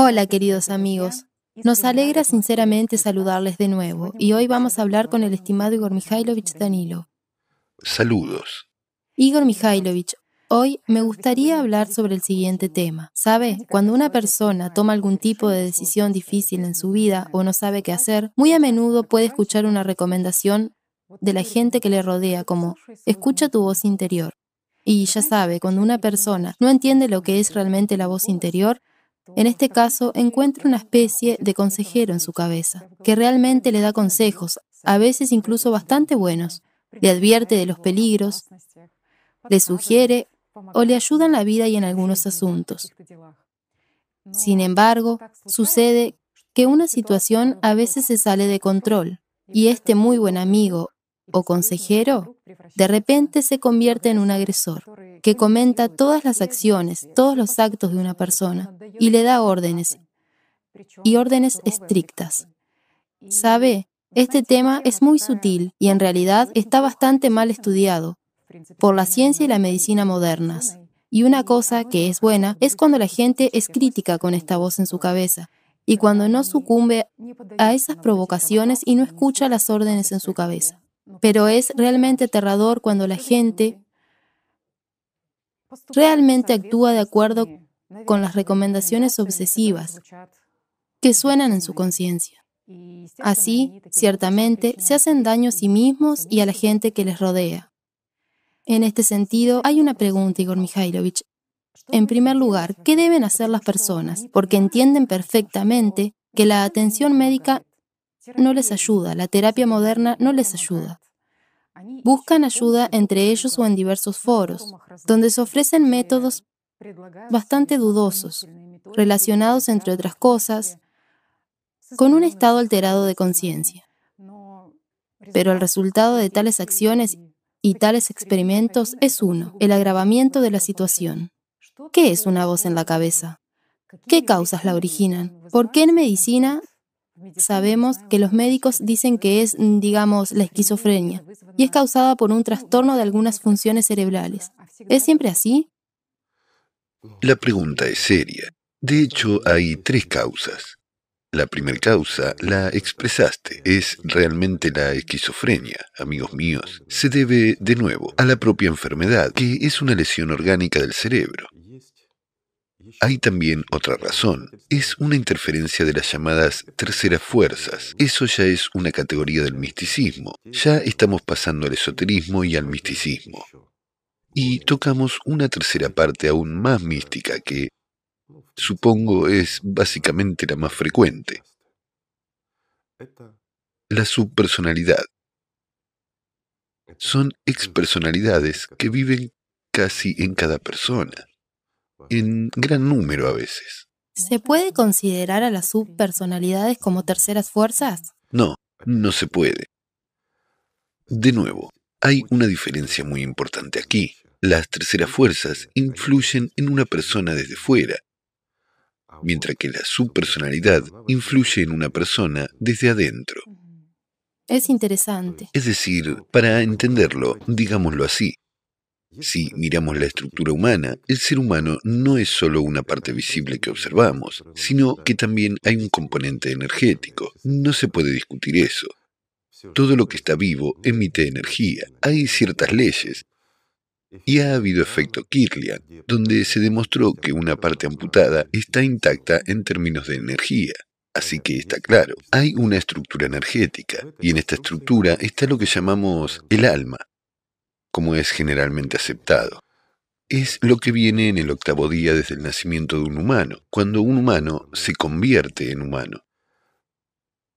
Hola queridos amigos, nos alegra sinceramente saludarles de nuevo y hoy vamos a hablar con el estimado Igor Mikhailovich Danilo. Saludos. Igor Mikhailovich, hoy me gustaría hablar sobre el siguiente tema. ¿Sabe? Cuando una persona toma algún tipo de decisión difícil en su vida o no sabe qué hacer, muy a menudo puede escuchar una recomendación de la gente que le rodea como, escucha tu voz interior. Y ya sabe, cuando una persona no entiende lo que es realmente la voz interior, en este caso encuentra una especie de consejero en su cabeza, que realmente le da consejos, a veces incluso bastante buenos, le advierte de los peligros, le sugiere o le ayuda en la vida y en algunos asuntos. Sin embargo, sucede que una situación a veces se sale de control y este muy buen amigo o consejero de repente se convierte en un agresor que comenta todas las acciones, todos los actos de una persona y le da órdenes y órdenes estrictas. ¿Sabe? Este tema es muy sutil y en realidad está bastante mal estudiado por la ciencia y la medicina modernas. Y una cosa que es buena es cuando la gente es crítica con esta voz en su cabeza y cuando no sucumbe a esas provocaciones y no escucha las órdenes en su cabeza. Pero es realmente aterrador cuando la gente realmente actúa de acuerdo con las recomendaciones obsesivas que suenan en su conciencia. Así, ciertamente, se hacen daño a sí mismos y a la gente que les rodea. En este sentido, hay una pregunta, Igor Mikhailovich. En primer lugar, ¿qué deben hacer las personas? Porque entienden perfectamente que la atención médica no les ayuda, la terapia moderna no les ayuda. Buscan ayuda entre ellos o en diversos foros, donde se ofrecen métodos bastante dudosos, relacionados, entre otras cosas, con un estado alterado de conciencia. Pero el resultado de tales acciones y tales experimentos es uno, el agravamiento de la situación. ¿Qué es una voz en la cabeza? ¿Qué causas la originan? ¿Por qué en medicina sabemos que los médicos dicen que es, digamos, la esquizofrenia y es causada por un trastorno de algunas funciones cerebrales? ¿Es siempre así? La pregunta es seria. De hecho, hay tres causas. La primera causa la expresaste, es realmente la esquizofrenia, amigos míos. Se debe, de nuevo, a la propia enfermedad, que es una lesión orgánica del cerebro. Hay también otra razón. Es una interferencia de las llamadas terceras fuerzas. Eso ya es una categoría del misticismo. Ya estamos pasando al esoterismo y al misticismo. Y tocamos una tercera parte aún más mística que, supongo, es básicamente la más frecuente. La subpersonalidad. Son expersonalidades que viven casi en cada persona en gran número a veces. ¿Se puede considerar a las subpersonalidades como terceras fuerzas? No, no se puede. De nuevo, hay una diferencia muy importante aquí. Las terceras fuerzas influyen en una persona desde fuera, mientras que la subpersonalidad influye en una persona desde adentro. Es interesante. Es decir, para entenderlo, digámoslo así, si miramos la estructura humana, el ser humano no es solo una parte visible que observamos, sino que también hay un componente energético. No se puede discutir eso. Todo lo que está vivo emite energía. Hay ciertas leyes. Y ha habido efecto Kirlian, donde se demostró que una parte amputada está intacta en términos de energía. Así que está claro, hay una estructura energética, y en esta estructura está lo que llamamos el alma, como es generalmente aceptado. Es lo que viene en el octavo día desde el nacimiento de un humano, cuando un humano se convierte en humano.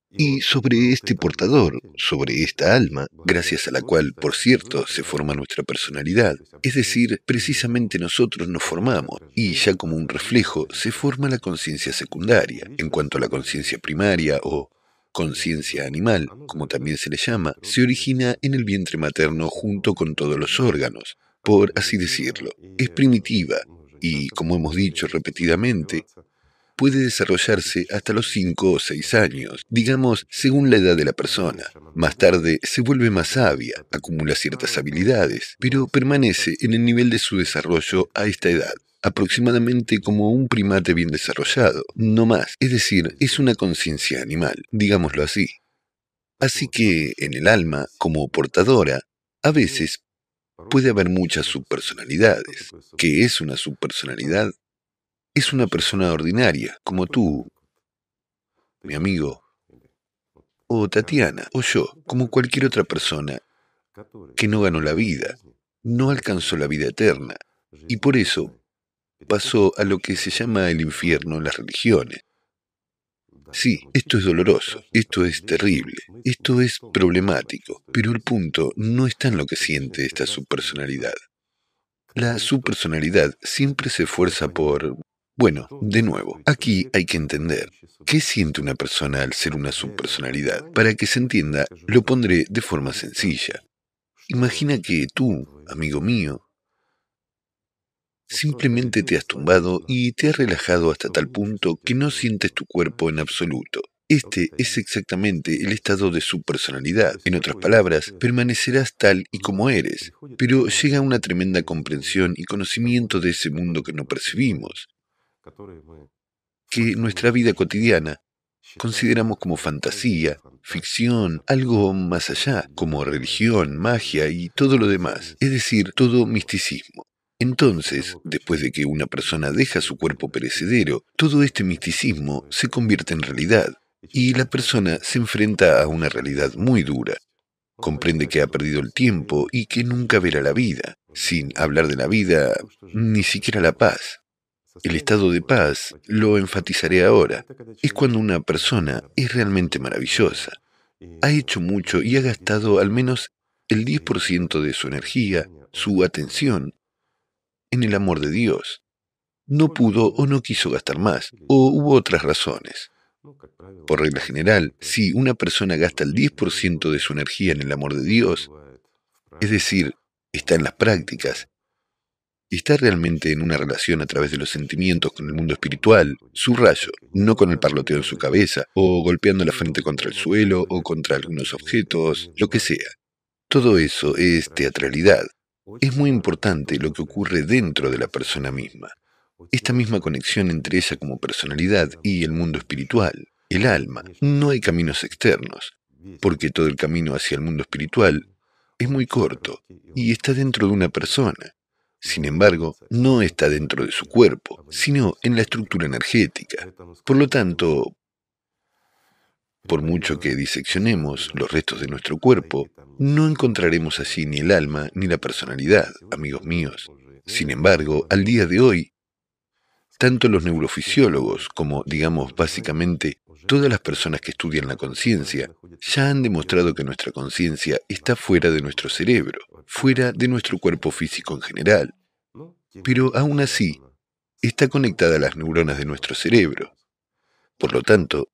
Y sobre este portador, sobre esta alma, gracias a la cual, por cierto, se forma nuestra personalidad, es decir, precisamente nosotros nos formamos, y ya como un reflejo se forma la conciencia secundaria, en cuanto a la conciencia primaria o conciencia animal, como también se le llama, se origina en el vientre materno junto con todos los órganos, por así decirlo. Es primitiva y, como hemos dicho repetidamente, puede desarrollarse hasta los 5 o 6 años, digamos, según la edad de la persona. Más tarde se vuelve más sabia, acumula ciertas habilidades, pero permanece en el nivel de su desarrollo a esta edad. Aproximadamente como un primate bien desarrollado, no más, es decir, es una conciencia animal, digámoslo así. Así que en el alma, como portadora, a veces puede haber muchas subpersonalidades. ¿Qué es una subpersonalidad? Es una persona ordinaria, como tú, mi amigo, o Tatiana, o yo, como cualquier otra persona que no ganó la vida, no alcanzó la vida eterna, y por eso pasó a lo que se llama el infierno en las religiones. Sí, esto es doloroso, esto es terrible, esto es problemático, pero el punto no está en lo que siente esta subpersonalidad. La subpersonalidad siempre se esfuerza por... Bueno, de nuevo, aquí hay que entender qué siente una persona al ser una subpersonalidad. Para que se entienda, lo pondré de forma sencilla. Imagina que tú, amigo mío, Simplemente te has tumbado y te has relajado hasta tal punto que no sientes tu cuerpo en absoluto. Este es exactamente el estado de su personalidad. En otras palabras, permanecerás tal y como eres, pero llega una tremenda comprensión y conocimiento de ese mundo que no percibimos, que nuestra vida cotidiana consideramos como fantasía, ficción, algo más allá, como religión, magia y todo lo demás, es decir, todo misticismo. Entonces, después de que una persona deja su cuerpo perecedero, todo este misticismo se convierte en realidad y la persona se enfrenta a una realidad muy dura. Comprende que ha perdido el tiempo y que nunca verá la vida, sin hablar de la vida, ni siquiera la paz. El estado de paz, lo enfatizaré ahora, es cuando una persona es realmente maravillosa. Ha hecho mucho y ha gastado al menos el 10% de su energía, su atención, en el amor de Dios. No pudo o no quiso gastar más, o hubo otras razones. Por regla general, si una persona gasta el 10% de su energía en el amor de Dios, es decir, está en las prácticas, está realmente en una relación a través de los sentimientos con el mundo espiritual, su rayo, no con el parloteo en su cabeza, o golpeando la frente contra el suelo o contra algunos objetos, lo que sea. Todo eso es teatralidad, es muy importante lo que ocurre dentro de la persona misma. Esta misma conexión entre ella como personalidad y el mundo espiritual, el alma. No hay caminos externos, porque todo el camino hacia el mundo espiritual es muy corto y está dentro de una persona. Sin embargo, no está dentro de su cuerpo, sino en la estructura energética. Por lo tanto, por mucho que diseccionemos los restos de nuestro cuerpo, no encontraremos allí ni el alma ni la personalidad, amigos míos. Sin embargo, al día de hoy, tanto los neurofisiólogos como, digamos, básicamente todas las personas que estudian la conciencia ya han demostrado que nuestra conciencia está fuera de nuestro cerebro, fuera de nuestro cuerpo físico en general. Pero aún así, está conectada a las neuronas de nuestro cerebro. Por lo tanto,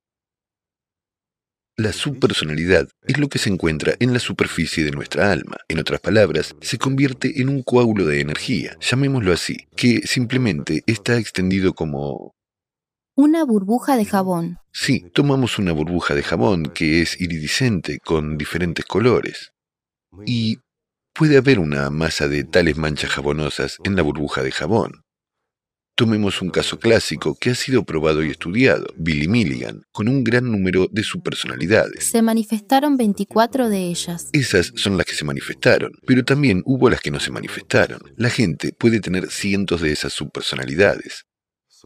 la subpersonalidad es lo que se encuentra en la superficie de nuestra alma. En otras palabras, se convierte en un coágulo de energía, llamémoslo así, que simplemente está extendido como... Una burbuja de jabón. Sí, tomamos una burbuja de jabón que es iridiscente con diferentes colores. Y puede haber una masa de tales manchas jabonosas en la burbuja de jabón. Tomemos un caso clásico que ha sido probado y estudiado, Billy Milligan, con un gran número de subpersonalidades. Se manifestaron 24 de ellas. Esas son las que se manifestaron, pero también hubo las que no se manifestaron. La gente puede tener cientos de esas subpersonalidades.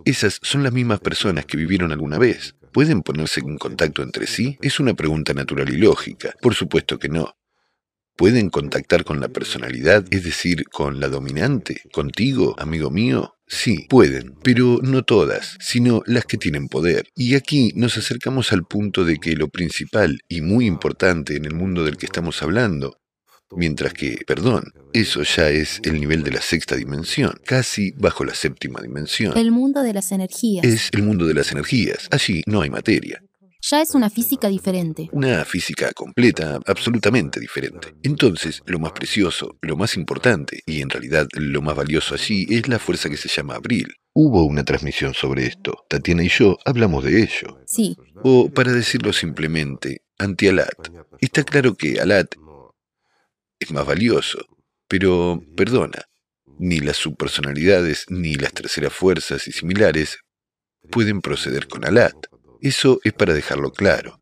Esas son las mismas personas que vivieron alguna vez. ¿Pueden ponerse en contacto entre sí? Es una pregunta natural y lógica. Por supuesto que no. ¿Pueden contactar con la personalidad, es decir, con la dominante? ¿Contigo, amigo mío? Sí, pueden, pero no todas, sino las que tienen poder. Y aquí nos acercamos al punto de que lo principal y muy importante en el mundo del que estamos hablando, mientras que, perdón, eso ya es el nivel de la sexta dimensión, casi bajo la séptima dimensión. El mundo de las energías. Es el mundo de las energías. Allí no hay materia ya es una física diferente. Una física completa, absolutamente diferente. Entonces, lo más precioso, lo más importante, y en realidad lo más valioso allí, es la fuerza que se llama Abril. Hubo una transmisión sobre esto. Tatiana y yo hablamos de ello. Sí. O, para decirlo simplemente, anti-Alat. Está claro que Alat es más valioso, pero, perdona, Ni las subpersonalidades, ni las terceras fuerzas y similares pueden proceder con Alat. Eso es para dejarlo claro.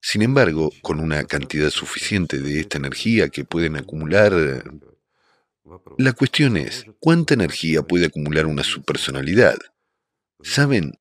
Sin embargo, con una cantidad suficiente de esta energía que pueden acumular... La cuestión es, ¿cuánta energía puede acumular una subpersonalidad? ¿Saben?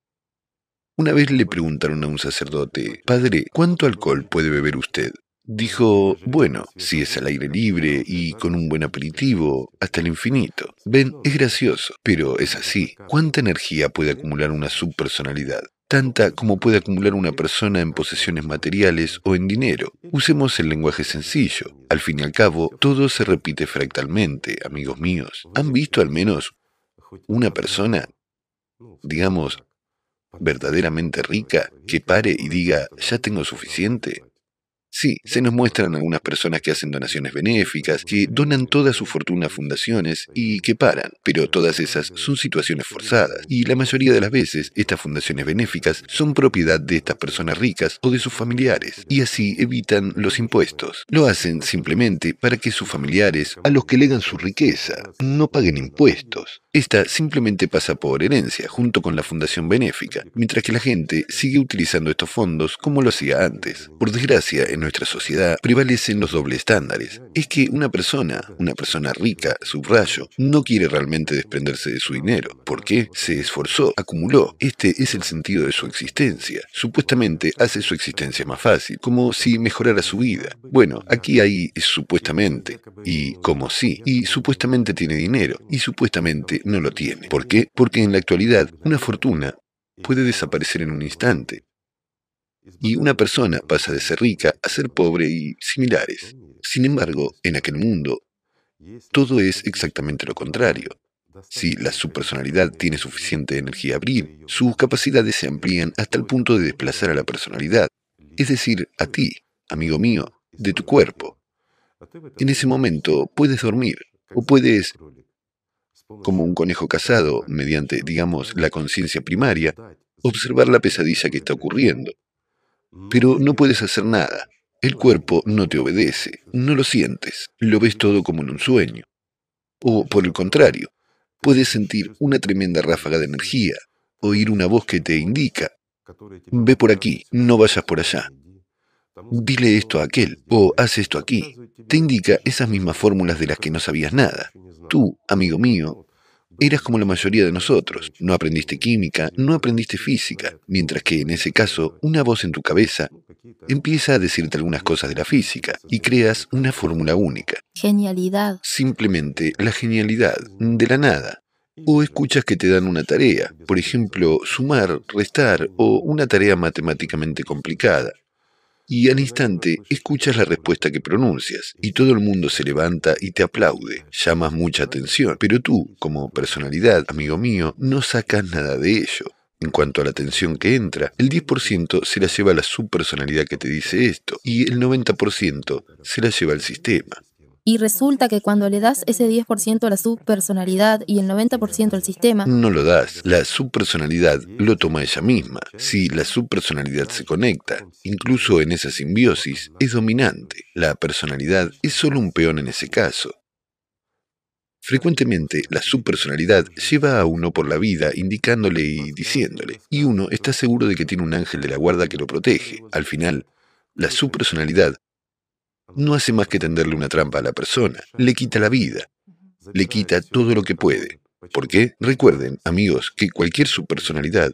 Una vez le preguntaron a un sacerdote, Padre, ¿cuánto alcohol puede beber usted? Dijo, bueno, si es al aire libre y con un buen aperitivo, hasta el infinito. Ven, es gracioso, pero es así. ¿Cuánta energía puede acumular una subpersonalidad? Tanta como puede acumular una persona en posesiones materiales o en dinero. Usemos el lenguaje sencillo. Al fin y al cabo, todo se repite fractalmente, amigos míos. ¿Han visto al menos una persona, digamos, verdaderamente rica, que pare y diga, ya tengo suficiente? Sí, se nos muestran algunas personas que hacen donaciones benéficas, que donan toda su fortuna a fundaciones y que paran, pero todas esas son situaciones forzadas, y la mayoría de las veces estas fundaciones benéficas son propiedad de estas personas ricas o de sus familiares, y así evitan los impuestos. Lo hacen simplemente para que sus familiares, a los que legan su riqueza, no paguen impuestos. Esta simplemente pasa por herencia junto con la fundación benéfica, mientras que la gente sigue utilizando estos fondos como lo hacía antes. Por desgracia, en nuestra sociedad prevalecen los dobles estándares. Es que una persona, una persona rica, subrayo, no quiere realmente desprenderse de su dinero. ¿Por qué? Se esforzó, acumuló. Este es el sentido de su existencia. Supuestamente hace su existencia más fácil, como si mejorara su vida. Bueno, aquí hay supuestamente, y como sí, y supuestamente tiene dinero, y supuestamente no lo tiene. ¿Por qué? Porque en la actualidad una fortuna puede desaparecer en un instante. Y una persona pasa de ser rica a ser pobre y similares. Sin embargo, en aquel mundo, todo es exactamente lo contrario. Si la subpersonalidad tiene suficiente energía abrir, sus capacidades se amplían hasta el punto de desplazar a la personalidad, es decir, a ti, amigo mío, de tu cuerpo. En ese momento puedes dormir o puedes como un conejo casado, mediante, digamos, la conciencia primaria, observar la pesadilla que está ocurriendo. Pero no puedes hacer nada. El cuerpo no te obedece, no lo sientes, lo ves todo como en un sueño. O, por el contrario, puedes sentir una tremenda ráfaga de energía, oír una voz que te indica, ve por aquí, no vayas por allá. Dile esto a aquel, o haz esto aquí. Te indica esas mismas fórmulas de las que no sabías nada. Tú, amigo mío, eras como la mayoría de nosotros. No aprendiste química, no aprendiste física, mientras que en ese caso una voz en tu cabeza empieza a decirte algunas cosas de la física y creas una fórmula única. Genialidad. Simplemente la genialidad, de la nada. O escuchas que te dan una tarea, por ejemplo, sumar, restar o una tarea matemáticamente complicada y al instante escuchas la respuesta que pronuncias y todo el mundo se levanta y te aplaude. Llamas mucha atención, pero tú, como personalidad, amigo mío, no sacas nada de ello. En cuanto a la atención que entra, el 10% se la lleva la subpersonalidad que te dice esto y el 90% se la lleva el sistema. Y resulta que cuando le das ese 10% a la subpersonalidad y el 90% al sistema... No lo das. La subpersonalidad lo toma ella misma. Si la subpersonalidad se conecta, incluso en esa simbiosis, es dominante. La personalidad es solo un peón en ese caso. Frecuentemente, la subpersonalidad lleva a uno por la vida indicándole y diciéndole, y uno está seguro de que tiene un ángel de la guarda que lo protege. Al final, la subpersonalidad no hace más que tenderle una trampa a la persona, le quita la vida, le quita todo lo que puede. ¿Por qué? Recuerden, amigos, que cualquier subpersonalidad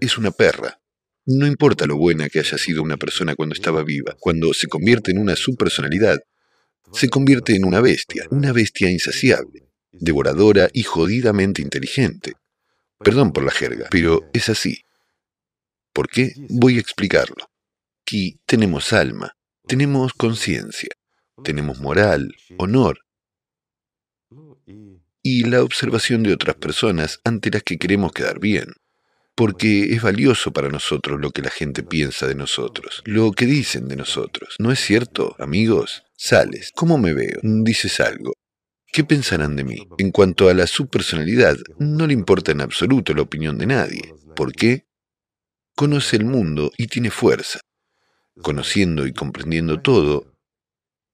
es una perra. No importa lo buena que haya sido una persona cuando estaba viva, cuando se convierte en una subpersonalidad, se convierte en una bestia, una bestia insaciable, devoradora y jodidamente inteligente. Perdón por la jerga, pero es así. ¿Por qué? Voy a explicarlo. Aquí tenemos alma, tenemos conciencia, tenemos moral, honor y la observación de otras personas ante las que queremos quedar bien. Porque es valioso para nosotros lo que la gente piensa de nosotros, lo que dicen de nosotros. ¿No es cierto, amigos? Sales, ¿cómo me veo? Dices algo. ¿Qué pensarán de mí? En cuanto a la subpersonalidad, no le importa en absoluto la opinión de nadie. ¿Por qué? Conoce el mundo y tiene fuerza conociendo y comprendiendo todo,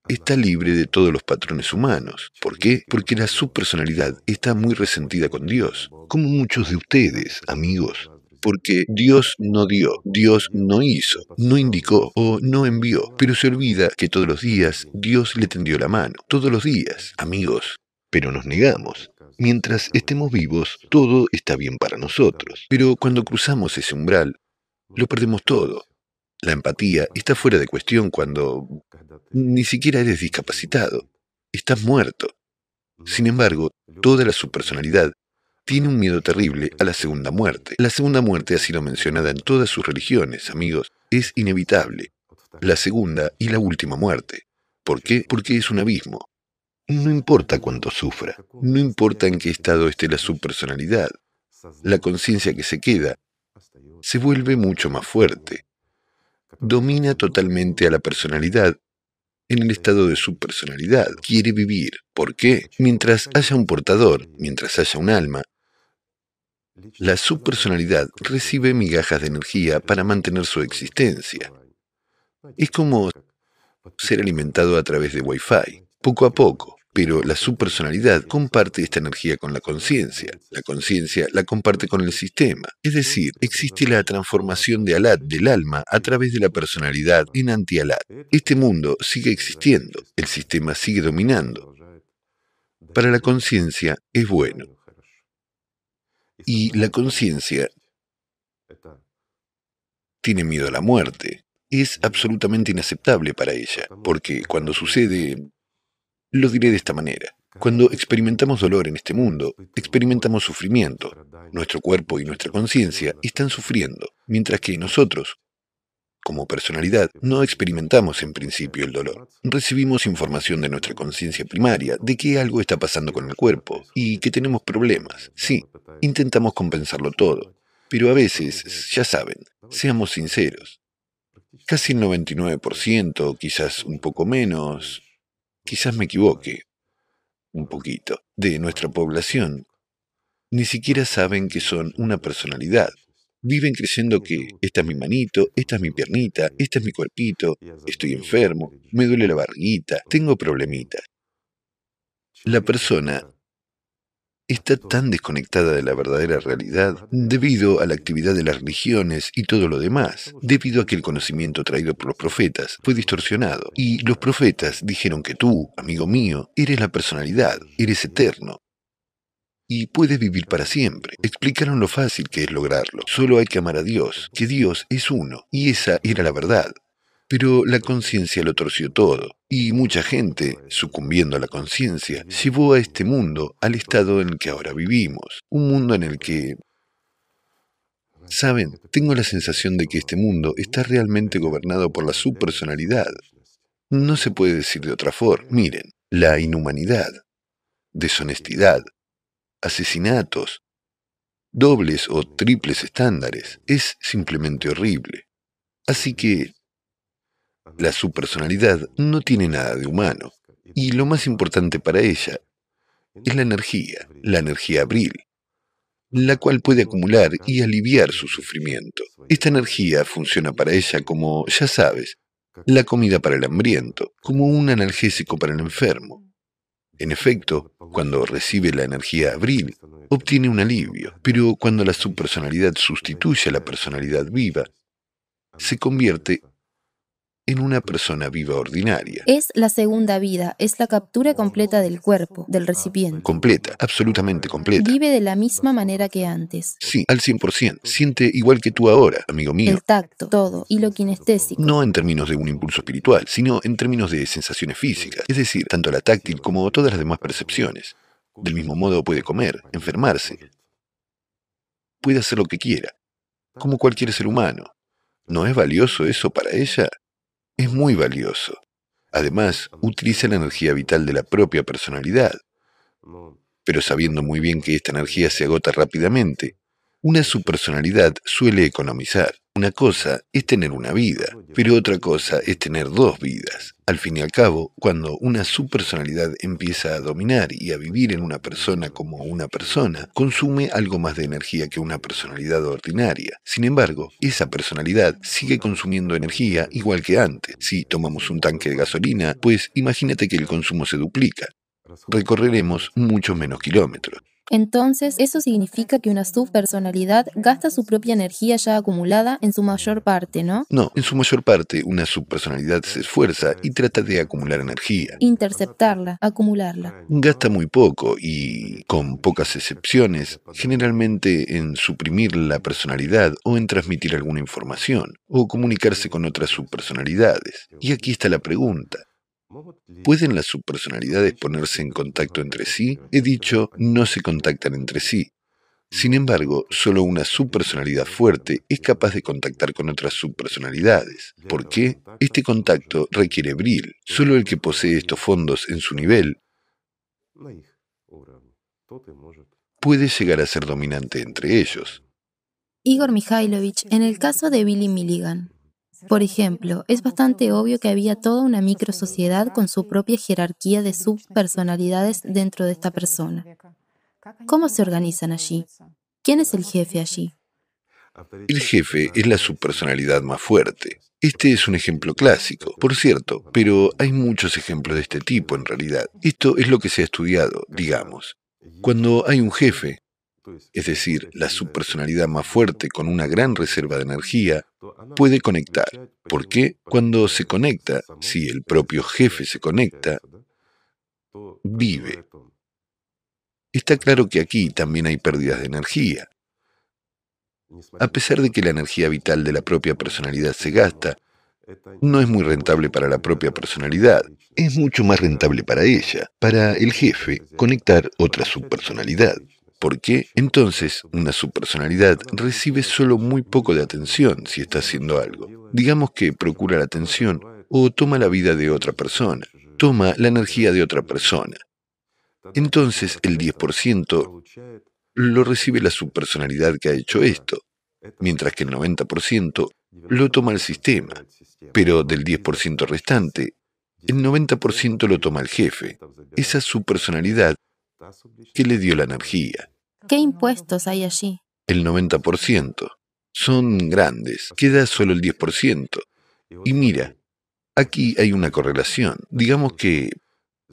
está libre de todos los patrones humanos. ¿Por qué? Porque la subpersonalidad está muy resentida con Dios, como muchos de ustedes, amigos. Porque Dios no dio, Dios no hizo, no indicó o no envió, pero se olvida que todos los días Dios le tendió la mano, todos los días, amigos. Pero nos negamos. Mientras estemos vivos, todo está bien para nosotros. Pero cuando cruzamos ese umbral, lo perdemos todo. La empatía está fuera de cuestión cuando ni siquiera eres discapacitado. Estás muerto. Sin embargo, toda la subpersonalidad tiene un miedo terrible a la segunda muerte. La segunda muerte ha sido mencionada en todas sus religiones, amigos. Es inevitable. La segunda y la última muerte. ¿Por qué? Porque es un abismo. No importa cuánto sufra, no importa en qué estado esté la subpersonalidad, la conciencia que se queda se vuelve mucho más fuerte domina totalmente a la personalidad en el estado de su personalidad. Quiere vivir. ¿Por qué? Mientras haya un portador, mientras haya un alma, la subpersonalidad recibe migajas de energía para mantener su existencia. Es como ser alimentado a través de Wi-Fi, poco a poco. Pero la subpersonalidad comparte esta energía con la conciencia. La conciencia la comparte con el sistema. Es decir, existe la transformación de Alat del alma a través de la personalidad en anti-Alat. Este mundo sigue existiendo. El sistema sigue dominando. Para la conciencia es bueno. Y la conciencia tiene miedo a la muerte. Es absolutamente inaceptable para ella, porque cuando sucede lo diré de esta manera. Cuando experimentamos dolor en este mundo, experimentamos sufrimiento. Nuestro cuerpo y nuestra conciencia están sufriendo, mientras que nosotros, como personalidad, no experimentamos en principio el dolor. Recibimos información de nuestra conciencia primaria de que algo está pasando con el cuerpo y que tenemos problemas. Sí, intentamos compensarlo todo, pero a veces, ya saben, seamos sinceros, casi el 99%, quizás un poco menos, quizás me equivoque un poquito, de nuestra población, ni siquiera saben que son una personalidad. Viven creyendo que esta es mi manito, esta es mi piernita, este es mi cuerpito, estoy enfermo, me duele la barriguita, tengo problemitas. La persona está tan desconectada de la verdadera realidad debido a la actividad de las religiones y todo lo demás, debido a que el conocimiento traído por los profetas fue distorsionado. Y los profetas dijeron que tú, amigo mío, eres la personalidad, eres eterno. Y puedes vivir para siempre. Explicaron lo fácil que es lograrlo. Solo hay que amar a Dios, que Dios es uno, y esa era la verdad. Pero la conciencia lo torció todo, y mucha gente, sucumbiendo a la conciencia, llevó a este mundo al estado en que ahora vivimos, un mundo en el que... Saben, tengo la sensación de que este mundo está realmente gobernado por la subpersonalidad. No se puede decir de otra forma. Miren, la inhumanidad, deshonestidad, asesinatos, dobles o triples estándares, es simplemente horrible. Así que la subpersonalidad no tiene nada de humano, y lo más importante para ella es la energía, la energía abril, la cual puede acumular y aliviar su sufrimiento. Esta energía funciona para ella como, ya sabes, la comida para el hambriento, como un analgésico para el enfermo. En efecto, cuando recibe la energía abril, obtiene un alivio, pero cuando la subpersonalidad sustituye a la personalidad viva, se convierte en una persona viva ordinaria. Es la segunda vida, es la captura completa del cuerpo, del recipiente. Completa, absolutamente completa. Vive de la misma manera que antes. Sí, al 100%. Siente igual que tú ahora, amigo mío. El tacto, todo, y lo kinestésico. No en términos de un impulso espiritual, sino en términos de sensaciones físicas, es decir, tanto la táctil como todas las demás percepciones. Del mismo modo puede comer, enfermarse, puede hacer lo que quiera, como cualquier ser humano. ¿No es valioso eso para ella? Es muy valioso. Además, utiliza la energía vital de la propia personalidad. Pero sabiendo muy bien que esta energía se agota rápidamente, una subpersonalidad suele economizar. Una cosa es tener una vida, pero otra cosa es tener dos vidas. Al fin y al cabo, cuando una subpersonalidad empieza a dominar y a vivir en una persona como una persona, consume algo más de energía que una personalidad ordinaria. Sin embargo, esa personalidad sigue consumiendo energía igual que antes. Si tomamos un tanque de gasolina, pues imagínate que el consumo se duplica. Recorreremos muchos menos kilómetros. Entonces, eso significa que una subpersonalidad gasta su propia energía ya acumulada en su mayor parte, ¿no? No, en su mayor parte una subpersonalidad se esfuerza y trata de acumular energía. Interceptarla, acumularla. Gasta muy poco y, con pocas excepciones, generalmente en suprimir la personalidad o en transmitir alguna información o comunicarse con otras subpersonalidades. Y aquí está la pregunta. ¿Pueden las subpersonalidades ponerse en contacto entre sí? He dicho, no se contactan entre sí. Sin embargo, solo una subpersonalidad fuerte es capaz de contactar con otras subpersonalidades. ¿Por qué? Este contacto requiere bril. Solo el que posee estos fondos en su nivel puede llegar a ser dominante entre ellos. Igor Mikhailovich, en el caso de Billy Milligan, por ejemplo, es bastante obvio que había toda una microsociedad con su propia jerarquía de subpersonalidades dentro de esta persona. ¿Cómo se organizan allí? ¿Quién es el jefe allí? El jefe es la subpersonalidad más fuerte. Este es un ejemplo clásico, por cierto, pero hay muchos ejemplos de este tipo en realidad. Esto es lo que se ha estudiado, digamos. Cuando hay un jefe, es decir, la subpersonalidad más fuerte con una gran reserva de energía, puede conectar. ¿Por qué? Cuando se conecta, si el propio jefe se conecta, vive. Está claro que aquí también hay pérdidas de energía. A pesar de que la energía vital de la propia personalidad se gasta, no es muy rentable para la propia personalidad. Es mucho más rentable para ella, para el jefe, conectar otra subpersonalidad. ¿Por qué? Entonces, una subpersonalidad recibe solo muy poco de atención si está haciendo algo. Digamos que procura la atención o toma la vida de otra persona, toma la energía de otra persona. Entonces, el 10% lo recibe la subpersonalidad que ha hecho esto, mientras que el 90% lo toma el sistema. Pero del 10% restante, el 90% lo toma el jefe, esa subpersonalidad que le dio la energía. ¿Qué impuestos hay allí? El 90%. Son grandes, queda solo el 10%. Y mira, aquí hay una correlación. Digamos que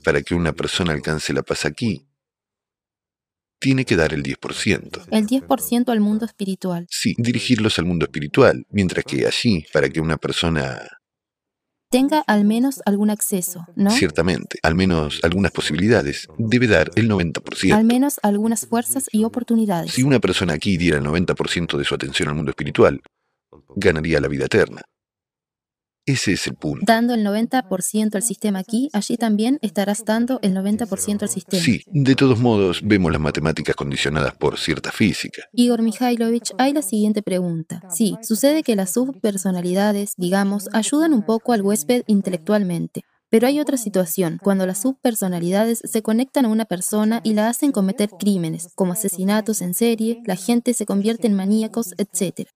para que una persona alcance la paz aquí, tiene que dar el 10%. El 10% al mundo espiritual. Sí, dirigirlos al mundo espiritual, mientras que allí, para que una persona tenga al menos algún acceso, ¿no? Ciertamente, al menos algunas posibilidades, debe dar el 90%. Al menos algunas fuerzas y oportunidades. Si una persona aquí diera el 90% de su atención al mundo espiritual, ganaría la vida eterna. Ese es el punto. Dando el 90% al sistema aquí, allí también estarás dando el 90% al sistema. Sí, de todos modos, vemos las matemáticas condicionadas por cierta física. Igor Mikhailovich, hay la siguiente pregunta. Sí, sucede que las subpersonalidades, digamos, ayudan un poco al huésped intelectualmente. Pero hay otra situación, cuando las subpersonalidades se conectan a una persona y la hacen cometer crímenes, como asesinatos en serie, la gente se convierte en maníacos, etc.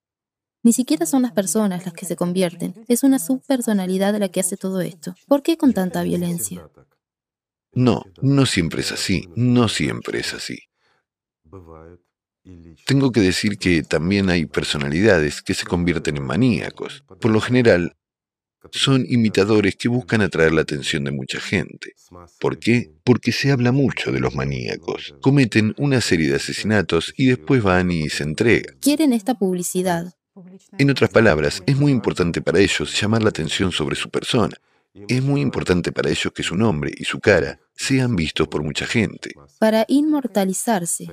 Ni siquiera son las personas las que se convierten, es una subpersonalidad la que hace todo esto. ¿Por qué con tanta violencia? No, no siempre es así, no siempre es así. Tengo que decir que también hay personalidades que se convierten en maníacos. Por lo general, son imitadores que buscan atraer la atención de mucha gente. ¿Por qué? Porque se habla mucho de los maníacos. Cometen una serie de asesinatos y después van y se entregan. Quieren esta publicidad. En otras palabras, es muy importante para ellos llamar la atención sobre su persona. Es muy importante para ellos que su nombre y su cara sean vistos por mucha gente. Para inmortalizarse.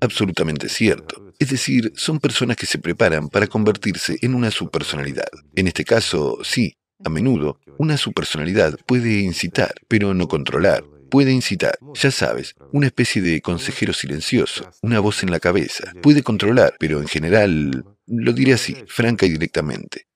Absolutamente cierto. Es decir, son personas que se preparan para convertirse en una subpersonalidad. En este caso, sí, a menudo, una subpersonalidad puede incitar, pero no controlar. Puede incitar, ya sabes, una especie de consejero silencioso, una voz en la cabeza. Puede controlar, pero en general lo diré así, franca y directamente.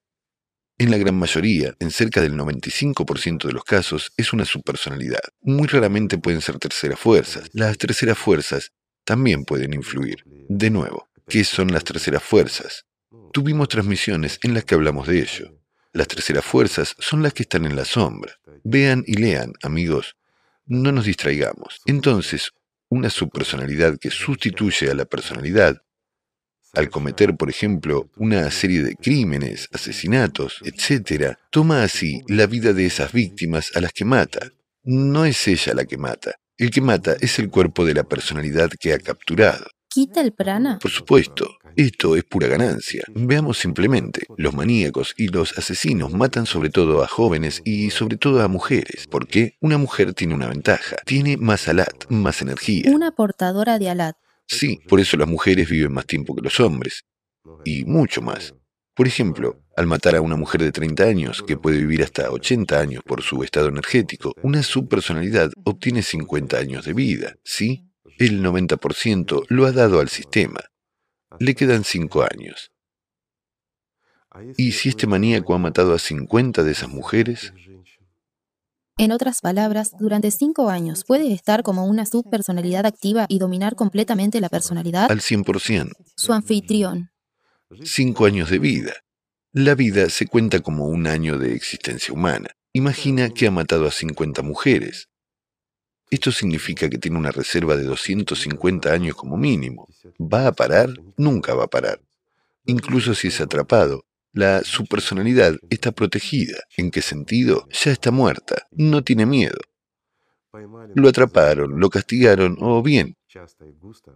En la gran mayoría, en cerca del 95% de los casos, es una subpersonalidad. Muy raramente pueden ser terceras fuerzas. Las terceras fuerzas también pueden influir. De nuevo, ¿qué son las terceras fuerzas? Tuvimos transmisiones en las que hablamos de ello. Las terceras fuerzas son las que están en la sombra. Vean y lean, amigos. No nos distraigamos. Entonces, una subpersonalidad que sustituye a la personalidad, al cometer, por ejemplo, una serie de crímenes, asesinatos, etc., toma así la vida de esas víctimas a las que mata. No es ella la que mata. El que mata es el cuerpo de la personalidad que ha capturado. ¿Quita el prana? Por supuesto, esto es pura ganancia. Veamos simplemente, los maníacos y los asesinos matan sobre todo a jóvenes y sobre todo a mujeres. ¿Por qué? Una mujer tiene una ventaja, tiene más alat, más energía. Una portadora de alat. Sí, por eso las mujeres viven más tiempo que los hombres. Y mucho más. Por ejemplo, al matar a una mujer de 30 años, que puede vivir hasta 80 años por su estado energético, una subpersonalidad obtiene 50 años de vida, ¿sí? El 90% lo ha dado al sistema. Le quedan 5 años. ¿Y si este maníaco ha matado a 50 de esas mujeres? En otras palabras, durante 5 años puede estar como una subpersonalidad activa y dominar completamente la personalidad. Al 100%. Su anfitrión. 5 años de vida. La vida se cuenta como un año de existencia humana. Imagina que ha matado a 50 mujeres. Esto significa que tiene una reserva de 250 años como mínimo. ¿Va a parar? Nunca va a parar. Incluso si es atrapado, la su personalidad está protegida. ¿En qué sentido? Ya está muerta. No tiene miedo. Lo atraparon, lo castigaron o bien.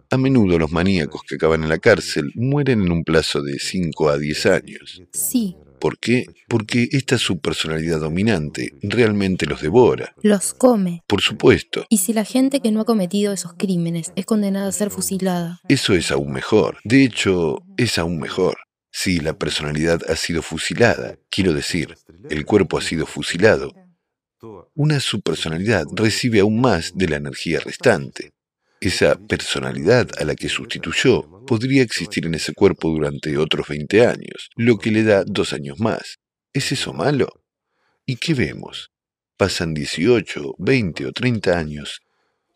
A menudo los maníacos que acaban en la cárcel mueren en un plazo de 5 a 10 años. Sí. ¿Por qué? Porque esta subpersonalidad dominante realmente los devora. Los come. Por supuesto. ¿Y si la gente que no ha cometido esos crímenes es condenada a ser fusilada? Eso es aún mejor. De hecho, es aún mejor. Si la personalidad ha sido fusilada, quiero decir, el cuerpo ha sido fusilado, una subpersonalidad recibe aún más de la energía restante. Esa personalidad a la que sustituyó podría existir en ese cuerpo durante otros 20 años, lo que le da dos años más. ¿Es eso malo? ¿Y qué vemos? Pasan 18, 20 o 30 años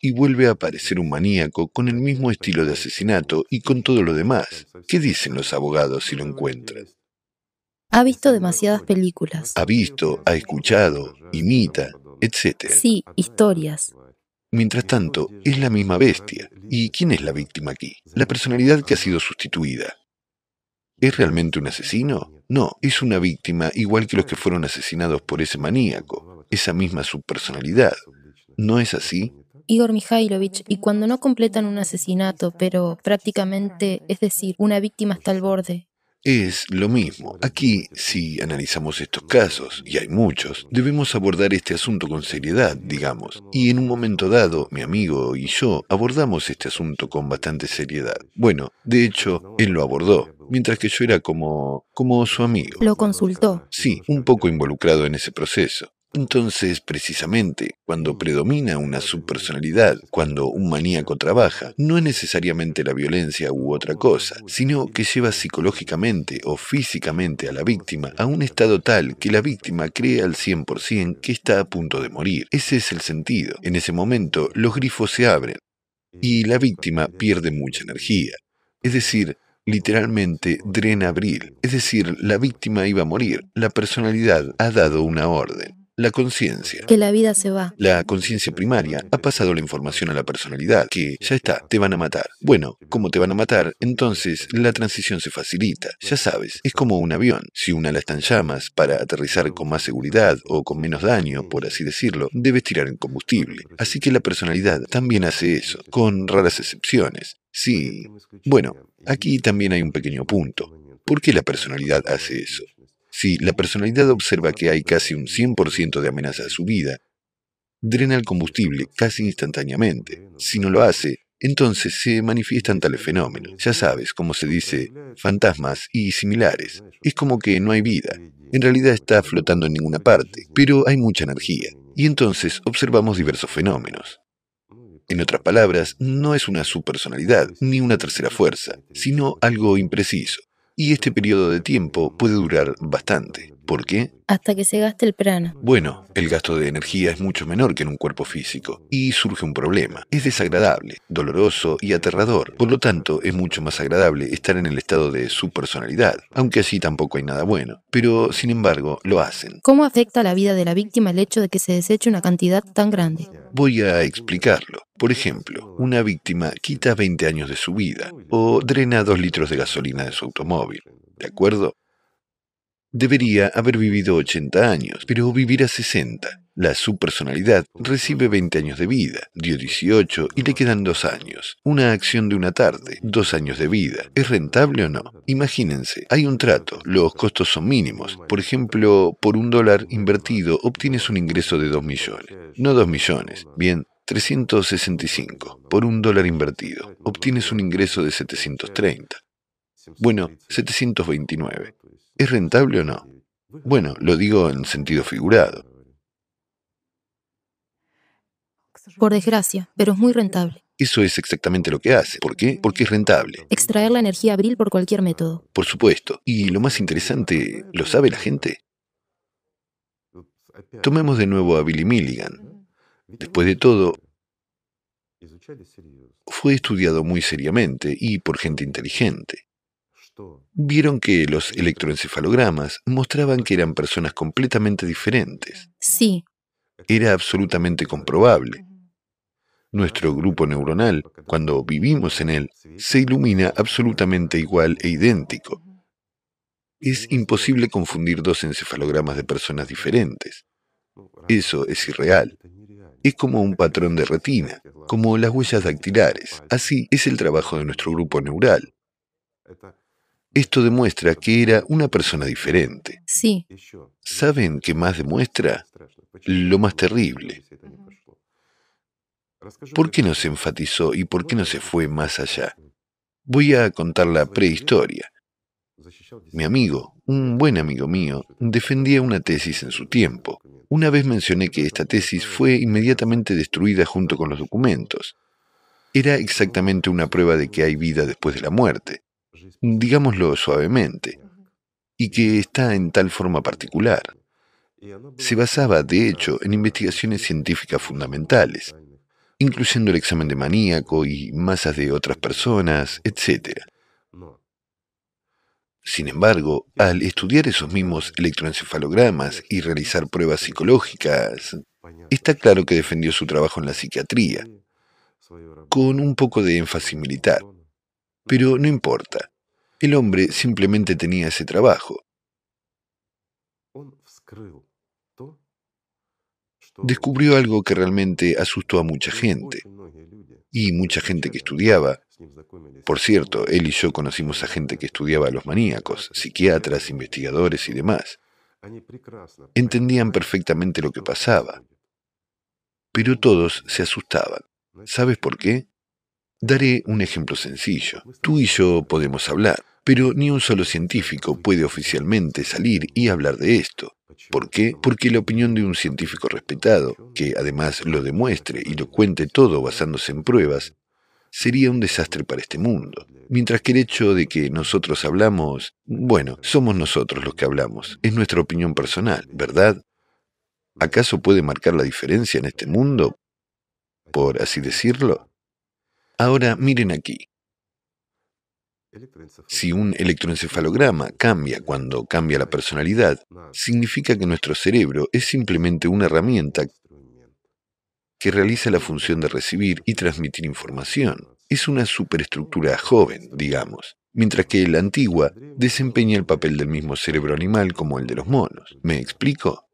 y vuelve a aparecer un maníaco con el mismo estilo de asesinato y con todo lo demás. ¿Qué dicen los abogados si lo encuentran? Ha visto demasiadas películas. Ha visto, ha escuchado, imita, etc. Sí, historias. Mientras tanto, es la misma bestia. ¿Y quién es la víctima aquí? La personalidad que ha sido sustituida. ¿Es realmente un asesino? No, es una víctima igual que los que fueron asesinados por ese maníaco, esa misma subpersonalidad. ¿No es así? Igor Mikhailovich, y cuando no completan un asesinato, pero prácticamente, es decir, una víctima está al borde, es lo mismo. Aquí, si analizamos estos casos, y hay muchos, debemos abordar este asunto con seriedad, digamos. Y en un momento dado, mi amigo y yo abordamos este asunto con bastante seriedad. Bueno, de hecho, él lo abordó, mientras que yo era como... como su amigo. Lo consultó. Sí, un poco involucrado en ese proceso. Entonces, precisamente, cuando predomina una subpersonalidad, cuando un maníaco trabaja, no es necesariamente la violencia u otra cosa, sino que lleva psicológicamente o físicamente a la víctima a un estado tal que la víctima cree al 100% que está a punto de morir. Ese es el sentido. En ese momento, los grifos se abren y la víctima pierde mucha energía. Es decir, literalmente drena abril. Es decir, la víctima iba a morir. La personalidad ha dado una orden. La conciencia. Que la vida se va. La conciencia primaria ha pasado la información a la personalidad, que ya está, te van a matar. Bueno, como te van a matar, entonces la transición se facilita. Ya sabes, es como un avión. Si un ala está en llamas, para aterrizar con más seguridad o con menos daño, por así decirlo, debes tirar en combustible. Así que la personalidad también hace eso, con raras excepciones. Sí. Bueno, aquí también hay un pequeño punto. ¿Por qué la personalidad hace eso? Si la personalidad observa que hay casi un 100% de amenaza a su vida, drena el combustible casi instantáneamente. Si no lo hace, entonces se manifiestan tales fenómenos. Ya sabes, como se dice, fantasmas y similares. Es como que no hay vida. En realidad está flotando en ninguna parte, pero hay mucha energía. Y entonces observamos diversos fenómenos. En otras palabras, no es una subpersonalidad ni una tercera fuerza, sino algo impreciso. Y este periodo de tiempo puede durar bastante. ¿Por qué? hasta que se gaste el prana. Bueno, el gasto de energía es mucho menor que en un cuerpo físico y surge un problema. Es desagradable, doloroso y aterrador. Por lo tanto, es mucho más agradable estar en el estado de su personalidad, aunque así tampoco hay nada bueno. Pero, sin embargo, lo hacen. ¿Cómo afecta la vida de la víctima el hecho de que se deseche una cantidad tan grande? Voy a explicarlo. Por ejemplo, una víctima quita 20 años de su vida o drena 2 litros de gasolina de su automóvil. ¿De acuerdo? Debería haber vivido 80 años, pero vivirá 60. La subpersonalidad recibe 20 años de vida, dio 18 y le quedan 2 años. Una acción de una tarde, 2 años de vida. ¿Es rentable o no? Imagínense, hay un trato, los costos son mínimos. Por ejemplo, por un dólar invertido obtienes un ingreso de 2 millones. No 2 millones, bien, 365 por un dólar invertido. Obtienes un ingreso de 730. Bueno, 729. ¿Es rentable o no? Bueno, lo digo en sentido figurado. Por desgracia, pero es muy rentable. Eso es exactamente lo que hace. ¿Por qué? Porque es rentable. Extraer la energía abril por cualquier método. Por supuesto. Y lo más interesante, ¿lo sabe la gente? Tomemos de nuevo a Billy Milligan. Después de todo, fue estudiado muy seriamente y por gente inteligente vieron que los electroencefalogramas mostraban que eran personas completamente diferentes. Sí. Era absolutamente comprobable. Nuestro grupo neuronal, cuando vivimos en él, se ilumina absolutamente igual e idéntico. Es imposible confundir dos encefalogramas de personas diferentes. Eso es irreal. Es como un patrón de retina, como las huellas dactilares. Así es el trabajo de nuestro grupo neural. Esto demuestra que era una persona diferente. Sí. ¿Saben qué más demuestra? Lo más terrible. ¿Por qué no se enfatizó y por qué no se fue más allá? Voy a contar la prehistoria. Mi amigo, un buen amigo mío, defendía una tesis en su tiempo. Una vez mencioné que esta tesis fue inmediatamente destruida junto con los documentos. Era exactamente una prueba de que hay vida después de la muerte digámoslo suavemente, y que está en tal forma particular. Se basaba, de hecho, en investigaciones científicas fundamentales, incluyendo el examen de maníaco y masas de otras personas, etc. Sin embargo, al estudiar esos mismos electroencefalogramas y realizar pruebas psicológicas, está claro que defendió su trabajo en la psiquiatría, con un poco de énfasis militar. Pero no importa. El hombre simplemente tenía ese trabajo. Descubrió algo que realmente asustó a mucha gente. Y mucha gente que estudiaba. Por cierto, él y yo conocimos a gente que estudiaba a los maníacos, psiquiatras, investigadores y demás. Entendían perfectamente lo que pasaba. Pero todos se asustaban. ¿Sabes por qué? Daré un ejemplo sencillo. Tú y yo podemos hablar. Pero ni un solo científico puede oficialmente salir y hablar de esto. ¿Por qué? Porque la opinión de un científico respetado, que además lo demuestre y lo cuente todo basándose en pruebas, sería un desastre para este mundo. Mientras que el hecho de que nosotros hablamos, bueno, somos nosotros los que hablamos, es nuestra opinión personal, ¿verdad? ¿Acaso puede marcar la diferencia en este mundo? Por así decirlo. Ahora miren aquí. Si un electroencefalograma cambia cuando cambia la personalidad, significa que nuestro cerebro es simplemente una herramienta que realiza la función de recibir y transmitir información. Es una superestructura joven, digamos, mientras que la antigua desempeña el papel del mismo cerebro animal como el de los monos. ¿Me explico?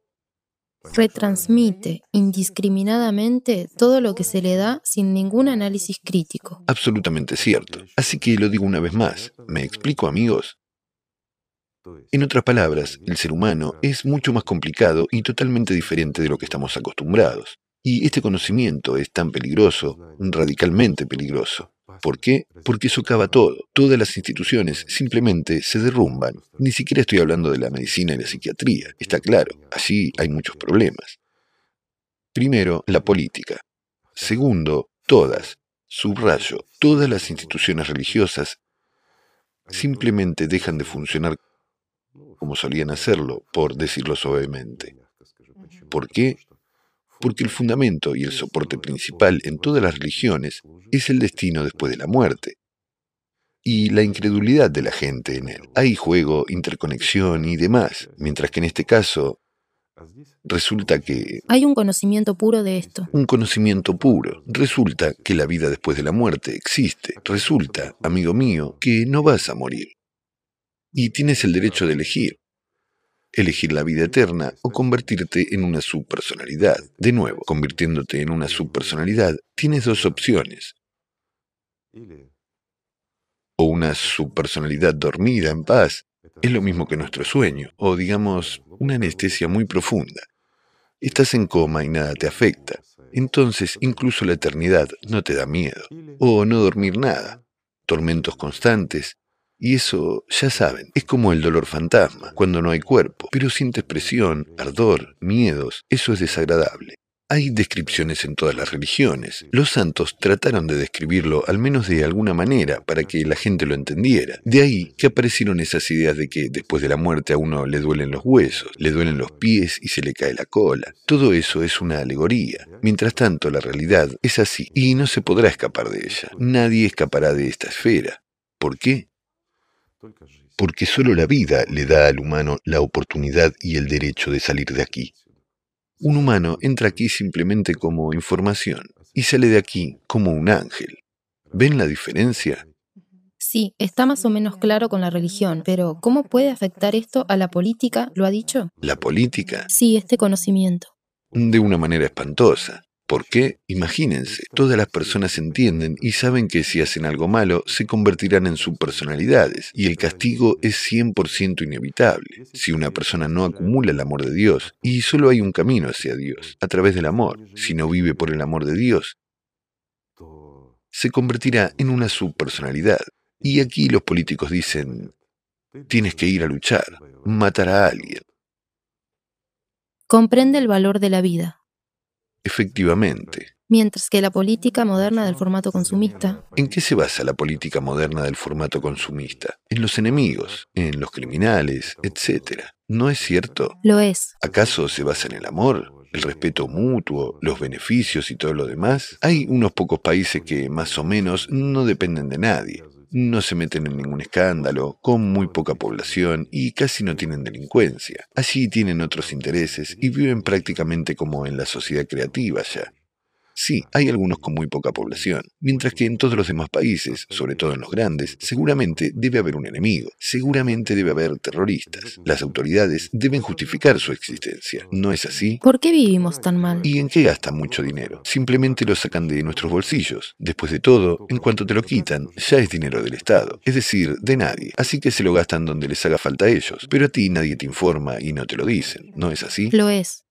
Retransmite indiscriminadamente todo lo que se le da sin ningún análisis crítico. Absolutamente cierto. Así que lo digo una vez más. ¿Me explico, amigos? En otras palabras, el ser humano es mucho más complicado y totalmente diferente de lo que estamos acostumbrados. Y este conocimiento es tan peligroso, radicalmente peligroso. ¿Por qué? Porque socava todo. Todas las instituciones simplemente se derrumban. Ni siquiera estoy hablando de la medicina y la psiquiatría. Está claro, allí hay muchos problemas. Primero, la política. Segundo, todas, subrayo, todas las instituciones religiosas simplemente dejan de funcionar como solían hacerlo, por decirlo suavemente. ¿Por qué? Porque el fundamento y el soporte principal en todas las religiones es el destino después de la muerte y la incredulidad de la gente en él. Hay juego, interconexión y demás, mientras que en este caso Resulta que... Hay un conocimiento puro de esto. Un conocimiento puro. Resulta que la vida después de la muerte existe. Resulta, amigo mío, que no vas a morir. Y tienes el derecho de elegir. Elegir la vida eterna o convertirte en una subpersonalidad. De nuevo, convirtiéndote en una subpersonalidad, tienes dos opciones. O una subpersonalidad dormida en paz, es lo mismo que nuestro sueño, o digamos, una anestesia muy profunda. Estás en coma y nada te afecta. Entonces incluso la eternidad no te da miedo. O no dormir nada. Tormentos constantes. Y eso, ya saben, es como el dolor fantasma, cuando no hay cuerpo, pero sientes presión, ardor, miedos. Eso es desagradable. Hay descripciones en todas las religiones. Los santos trataron de describirlo al menos de alguna manera para que la gente lo entendiera. De ahí que aparecieron esas ideas de que después de la muerte a uno le duelen los huesos, le duelen los pies y se le cae la cola. Todo eso es una alegoría. Mientras tanto, la realidad es así y no se podrá escapar de ella. Nadie escapará de esta esfera. ¿Por qué? Porque solo la vida le da al humano la oportunidad y el derecho de salir de aquí. Un humano entra aquí simplemente como información y sale de aquí como un ángel. ¿Ven la diferencia? Sí, está más o menos claro con la religión, pero ¿cómo puede afectar esto a la política? ¿Lo ha dicho? ¿La política? Sí, este conocimiento. De una manera espantosa. ¿Por qué? Imagínense, todas las personas entienden y saben que si hacen algo malo se convertirán en subpersonalidades y el castigo es 100% inevitable. Si una persona no acumula el amor de Dios, y solo hay un camino hacia Dios, a través del amor, si no vive por el amor de Dios, se convertirá en una subpersonalidad. Y aquí los políticos dicen, tienes que ir a luchar, matar a alguien. Comprende el valor de la vida. Efectivamente. Mientras que la política moderna del formato consumista. ¿En qué se basa la política moderna del formato consumista? En los enemigos, en los criminales, etc. ¿No es cierto? Lo es. ¿Acaso se basa en el amor? el respeto mutuo, los beneficios y todo lo demás. Hay unos pocos países que más o menos no dependen de nadie no se meten en ningún escándalo, con muy poca población y casi no tienen delincuencia. Así tienen otros intereses y viven prácticamente como en la sociedad creativa ya. Sí, hay algunos con muy poca población, mientras que en todos los demás países, sobre todo en los grandes, seguramente debe haber un enemigo, seguramente debe haber terroristas. Las autoridades deben justificar su existencia, ¿no es así? ¿Por qué vivimos tan mal? ¿Y en qué gastan mucho dinero? Simplemente lo sacan de nuestros bolsillos. Después de todo, en cuanto te lo quitan, ya es dinero del Estado, es decir, de nadie, así que se lo gastan donde les haga falta a ellos, pero a ti nadie te informa y no te lo dicen, ¿no es así? Lo es.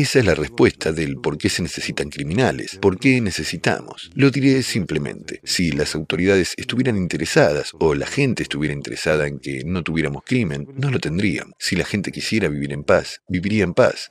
Esa es la respuesta del por qué se necesitan criminales, por qué necesitamos. Lo diré simplemente, si las autoridades estuvieran interesadas o la gente estuviera interesada en que no tuviéramos crimen, no lo tendríamos. Si la gente quisiera vivir en paz, viviría en paz.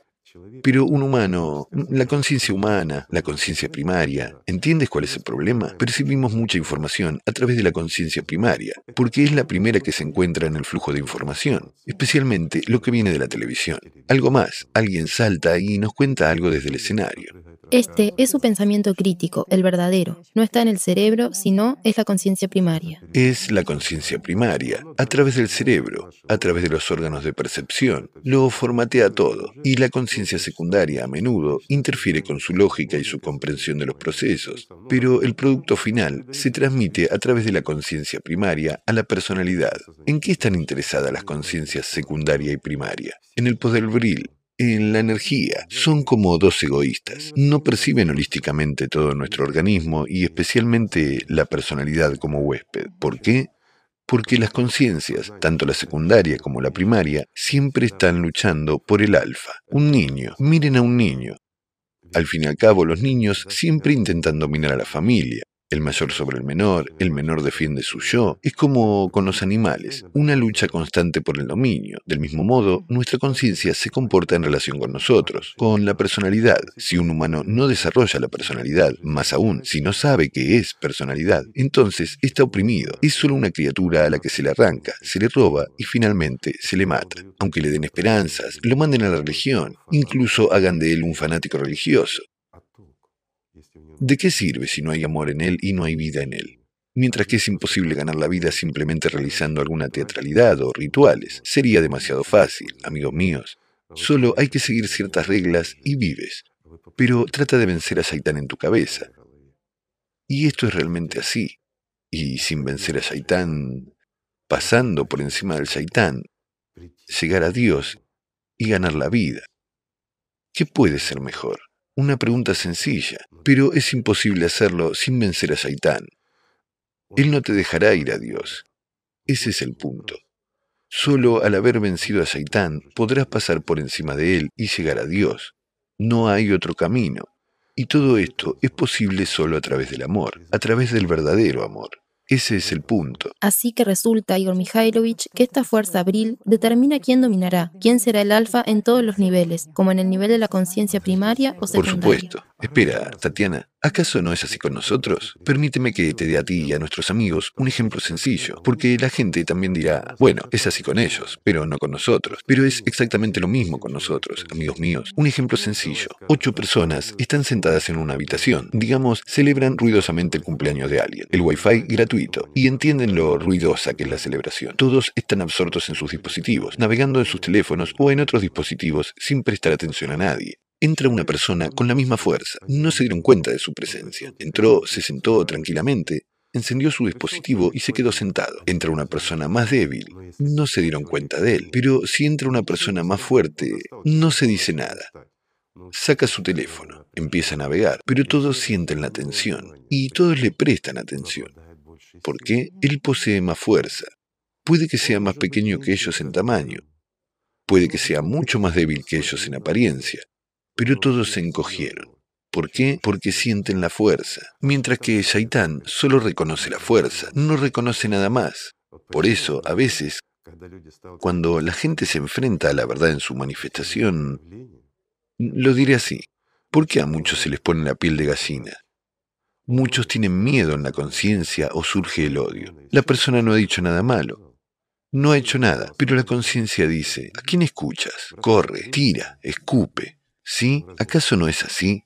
Pero un humano, la conciencia humana, la conciencia primaria, ¿entiendes cuál es el problema? Percibimos mucha información a través de la conciencia primaria, porque es la primera que se encuentra en el flujo de información, especialmente lo que viene de la televisión. Algo más, alguien salta y nos cuenta algo desde el escenario. Este es su pensamiento crítico, el verdadero. No está en el cerebro, sino es la conciencia primaria. Es la conciencia primaria, a través del cerebro, a través de los órganos de percepción. Lo formatea todo. Y la conciencia secundaria a menudo interfiere con su lógica y su comprensión de los procesos. Pero el producto final se transmite a través de la conciencia primaria a la personalidad. ¿En qué están interesadas las conciencias secundaria y primaria? En el poder bril, en la energía. Son como dos egoístas. No perciben holísticamente todo nuestro organismo y especialmente la personalidad como huésped. ¿Por qué? Porque las conciencias, tanto la secundaria como la primaria, siempre están luchando por el alfa. Un niño, miren a un niño. Al fin y al cabo, los niños siempre intentan dominar a la familia. El mayor sobre el menor, el menor defiende su yo. Es como con los animales, una lucha constante por el dominio. Del mismo modo, nuestra conciencia se comporta en relación con nosotros, con la personalidad. Si un humano no desarrolla la personalidad, más aún, si no sabe qué es personalidad, entonces está oprimido. Es solo una criatura a la que se le arranca, se le roba y finalmente se le mata. Aunque le den esperanzas, lo manden a la religión, incluso hagan de él un fanático religioso. ¿De qué sirve si no hay amor en él y no hay vida en él? Mientras que es imposible ganar la vida simplemente realizando alguna teatralidad o rituales, sería demasiado fácil, amigos míos. Solo hay que seguir ciertas reglas y vives. Pero trata de vencer a Saitán en tu cabeza. Y esto es realmente así. Y sin vencer a Saitán, pasando por encima del Saitán, llegar a Dios y ganar la vida. ¿Qué puede ser mejor? Una pregunta sencilla, pero es imposible hacerlo sin vencer a Saitán. Él no te dejará ir a Dios. Ese es el punto. Solo al haber vencido a Saitán podrás pasar por encima de él y llegar a Dios. No hay otro camino. Y todo esto es posible solo a través del amor, a través del verdadero amor. Ese es el punto. Así que resulta, Igor Mikhailovich, que esta fuerza abril determina quién dominará, quién será el alfa en todos los niveles, como en el nivel de la conciencia primaria o secundaria. Por supuesto. Espera, Tatiana, ¿acaso no es así con nosotros? Permíteme que te dé a ti y a nuestros amigos un ejemplo sencillo, porque la gente también dirá, bueno, es así con ellos, pero no con nosotros. Pero es exactamente lo mismo con nosotros, amigos míos. Un ejemplo sencillo. Ocho personas están sentadas en una habitación. Digamos, celebran ruidosamente el cumpleaños de alguien. El wifi gratuito. Y entienden lo ruidosa que es la celebración. Todos están absortos en sus dispositivos, navegando en sus teléfonos o en otros dispositivos sin prestar atención a nadie. Entra una persona con la misma fuerza. No se dieron cuenta de su presencia. Entró, se sentó tranquilamente, encendió su dispositivo y se quedó sentado. Entra una persona más débil. No se dieron cuenta de él. Pero si entra una persona más fuerte, no se dice nada. Saca su teléfono, empieza a navegar, pero todos sienten la atención y todos le prestan atención. ¿Por qué? Él posee más fuerza. Puede que sea más pequeño que ellos en tamaño. Puede que sea mucho más débil que ellos en apariencia pero todos se encogieron. ¿Por qué? Porque sienten la fuerza. Mientras que Shaitán solo reconoce la fuerza, no reconoce nada más. Por eso, a veces, cuando la gente se enfrenta a la verdad en su manifestación, lo diré así, ¿por qué a muchos se les pone la piel de gallina? Muchos tienen miedo en la conciencia o surge el odio. La persona no ha dicho nada malo, no ha hecho nada, pero la conciencia dice, ¿a quién escuchas? Corre, tira, escupe. ¿Sí? ¿Acaso no es así?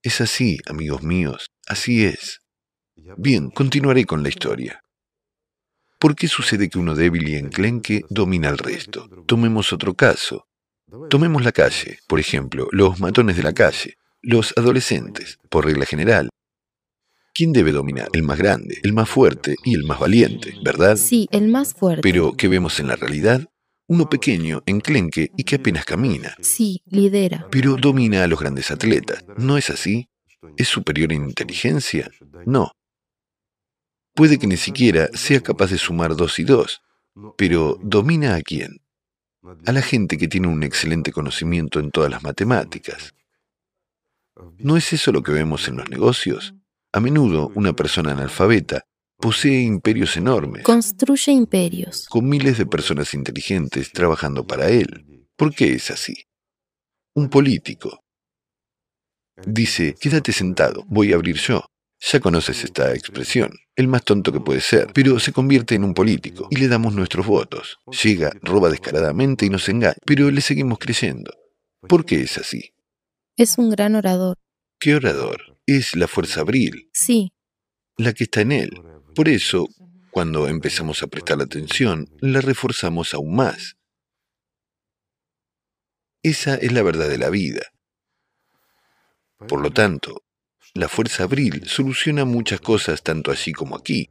Es así, amigos míos, así es. Bien, continuaré con la historia. ¿Por qué sucede que uno débil y enclenque domina al resto? Tomemos otro caso. Tomemos la calle, por ejemplo, los matones de la calle, los adolescentes, por regla general. ¿Quién debe dominar? El más grande, el más fuerte y el más valiente, ¿verdad? Sí, el más fuerte. Pero, ¿qué vemos en la realidad? uno pequeño, enclenque y que apenas camina. Sí, lidera. Pero domina a los grandes atletas. ¿No es así? ¿Es superior en inteligencia? No. Puede que ni siquiera sea capaz de sumar dos y dos, pero ¿domina a quién? A la gente que tiene un excelente conocimiento en todas las matemáticas. ¿No es eso lo que vemos en los negocios? A menudo una persona analfabeta Posee imperios enormes. Construye imperios. Con miles de personas inteligentes trabajando para él. ¿Por qué es así? Un político dice, quédate sentado, voy a abrir yo. Ya conoces esta expresión, el más tonto que puede ser, pero se convierte en un político y le damos nuestros votos. Llega, roba descaradamente y nos engaña, pero le seguimos creyendo. ¿Por qué es así? Es un gran orador. ¿Qué orador? Es la fuerza abril. Sí. La que está en él. Por eso, cuando empezamos a prestar atención, la reforzamos aún más. Esa es la verdad de la vida. Por lo tanto, la fuerza abril soluciona muchas cosas tanto allí como aquí.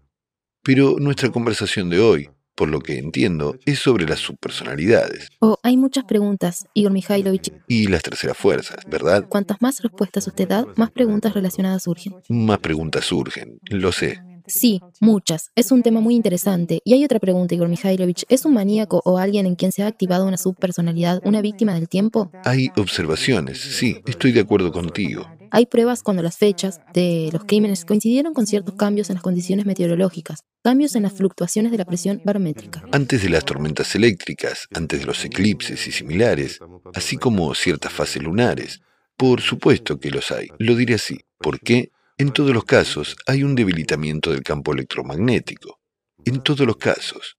Pero nuestra conversación de hoy, por lo que entiendo, es sobre las subpersonalidades. Oh, hay muchas preguntas, Igor Mikhailovich. Y las terceras fuerzas, ¿verdad? Cuantas más respuestas usted da, más preguntas relacionadas surgen. Más preguntas surgen, lo sé. Sí, muchas. Es un tema muy interesante. Y hay otra pregunta, Igor Mikhailovich. ¿Es un maníaco o alguien en quien se ha activado una subpersonalidad una víctima del tiempo? Hay observaciones, sí, estoy de acuerdo contigo. Hay pruebas cuando las fechas de los crímenes coincidieron con ciertos cambios en las condiciones meteorológicas, cambios en las fluctuaciones de la presión barométrica. Antes de las tormentas eléctricas, antes de los eclipses y similares, así como ciertas fases lunares. Por supuesto que los hay. Lo diré así. ¿Por qué? En todos los casos hay un debilitamiento del campo electromagnético. En todos los casos.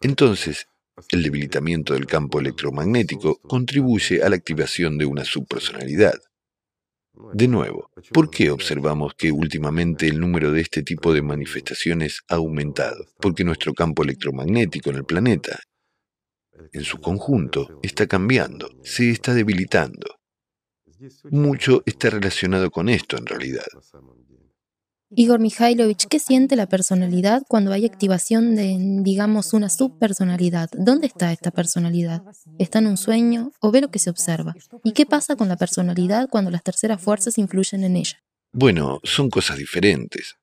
Entonces, el debilitamiento del campo electromagnético contribuye a la activación de una subpersonalidad. De nuevo, ¿por qué observamos que últimamente el número de este tipo de manifestaciones ha aumentado? Porque nuestro campo electromagnético en el planeta, en su conjunto, está cambiando, se está debilitando. Mucho está relacionado con esto en realidad. Igor Mikhailovich, ¿qué siente la personalidad cuando hay activación de, digamos, una subpersonalidad? ¿Dónde está esta personalidad? ¿Está en un sueño o ve lo que se observa? ¿Y qué pasa con la personalidad cuando las terceras fuerzas influyen en ella? Bueno, son cosas diferentes.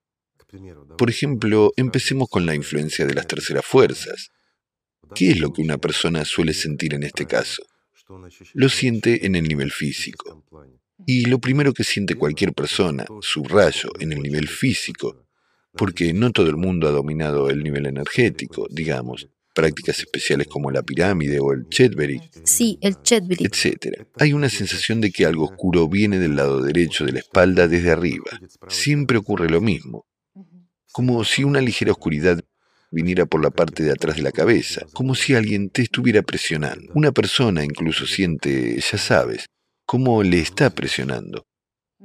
Por ejemplo, empecemos con la influencia de las terceras fuerzas. ¿Qué es lo que una persona suele sentir en este caso? Lo siente en el nivel físico. Y lo primero que siente cualquier persona, subrayo, en el nivel físico, porque no todo el mundo ha dominado el nivel energético, digamos, prácticas especiales como la pirámide o el Chetvery. Sí, el Chetvery. Etc. Hay una sensación de que algo oscuro viene del lado derecho de la espalda desde arriba. Siempre ocurre lo mismo. Como si una ligera oscuridad viniera por la parte de atrás de la cabeza, como si alguien te estuviera presionando. Una persona incluso siente, ya sabes, cómo le está presionando,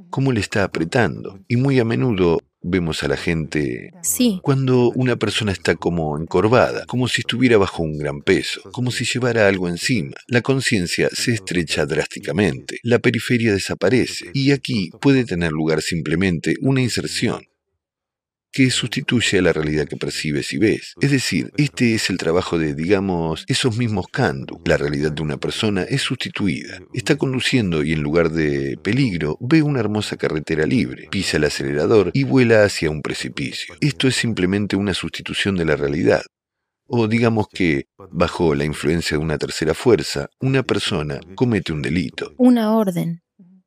cómo le está apretando. Y muy a menudo vemos a la gente sí. cuando una persona está como encorvada, como si estuviera bajo un gran peso, como si llevara algo encima. La conciencia se estrecha drásticamente, la periferia desaparece y aquí puede tener lugar simplemente una inserción que sustituye a la realidad que percibes y ves. Es decir, este es el trabajo de, digamos, esos mismos Kandu. La realidad de una persona es sustituida. Está conduciendo y en lugar de peligro ve una hermosa carretera libre, pisa el acelerador y vuela hacia un precipicio. Esto es simplemente una sustitución de la realidad. O digamos que, bajo la influencia de una tercera fuerza, una persona comete un delito. Una orden.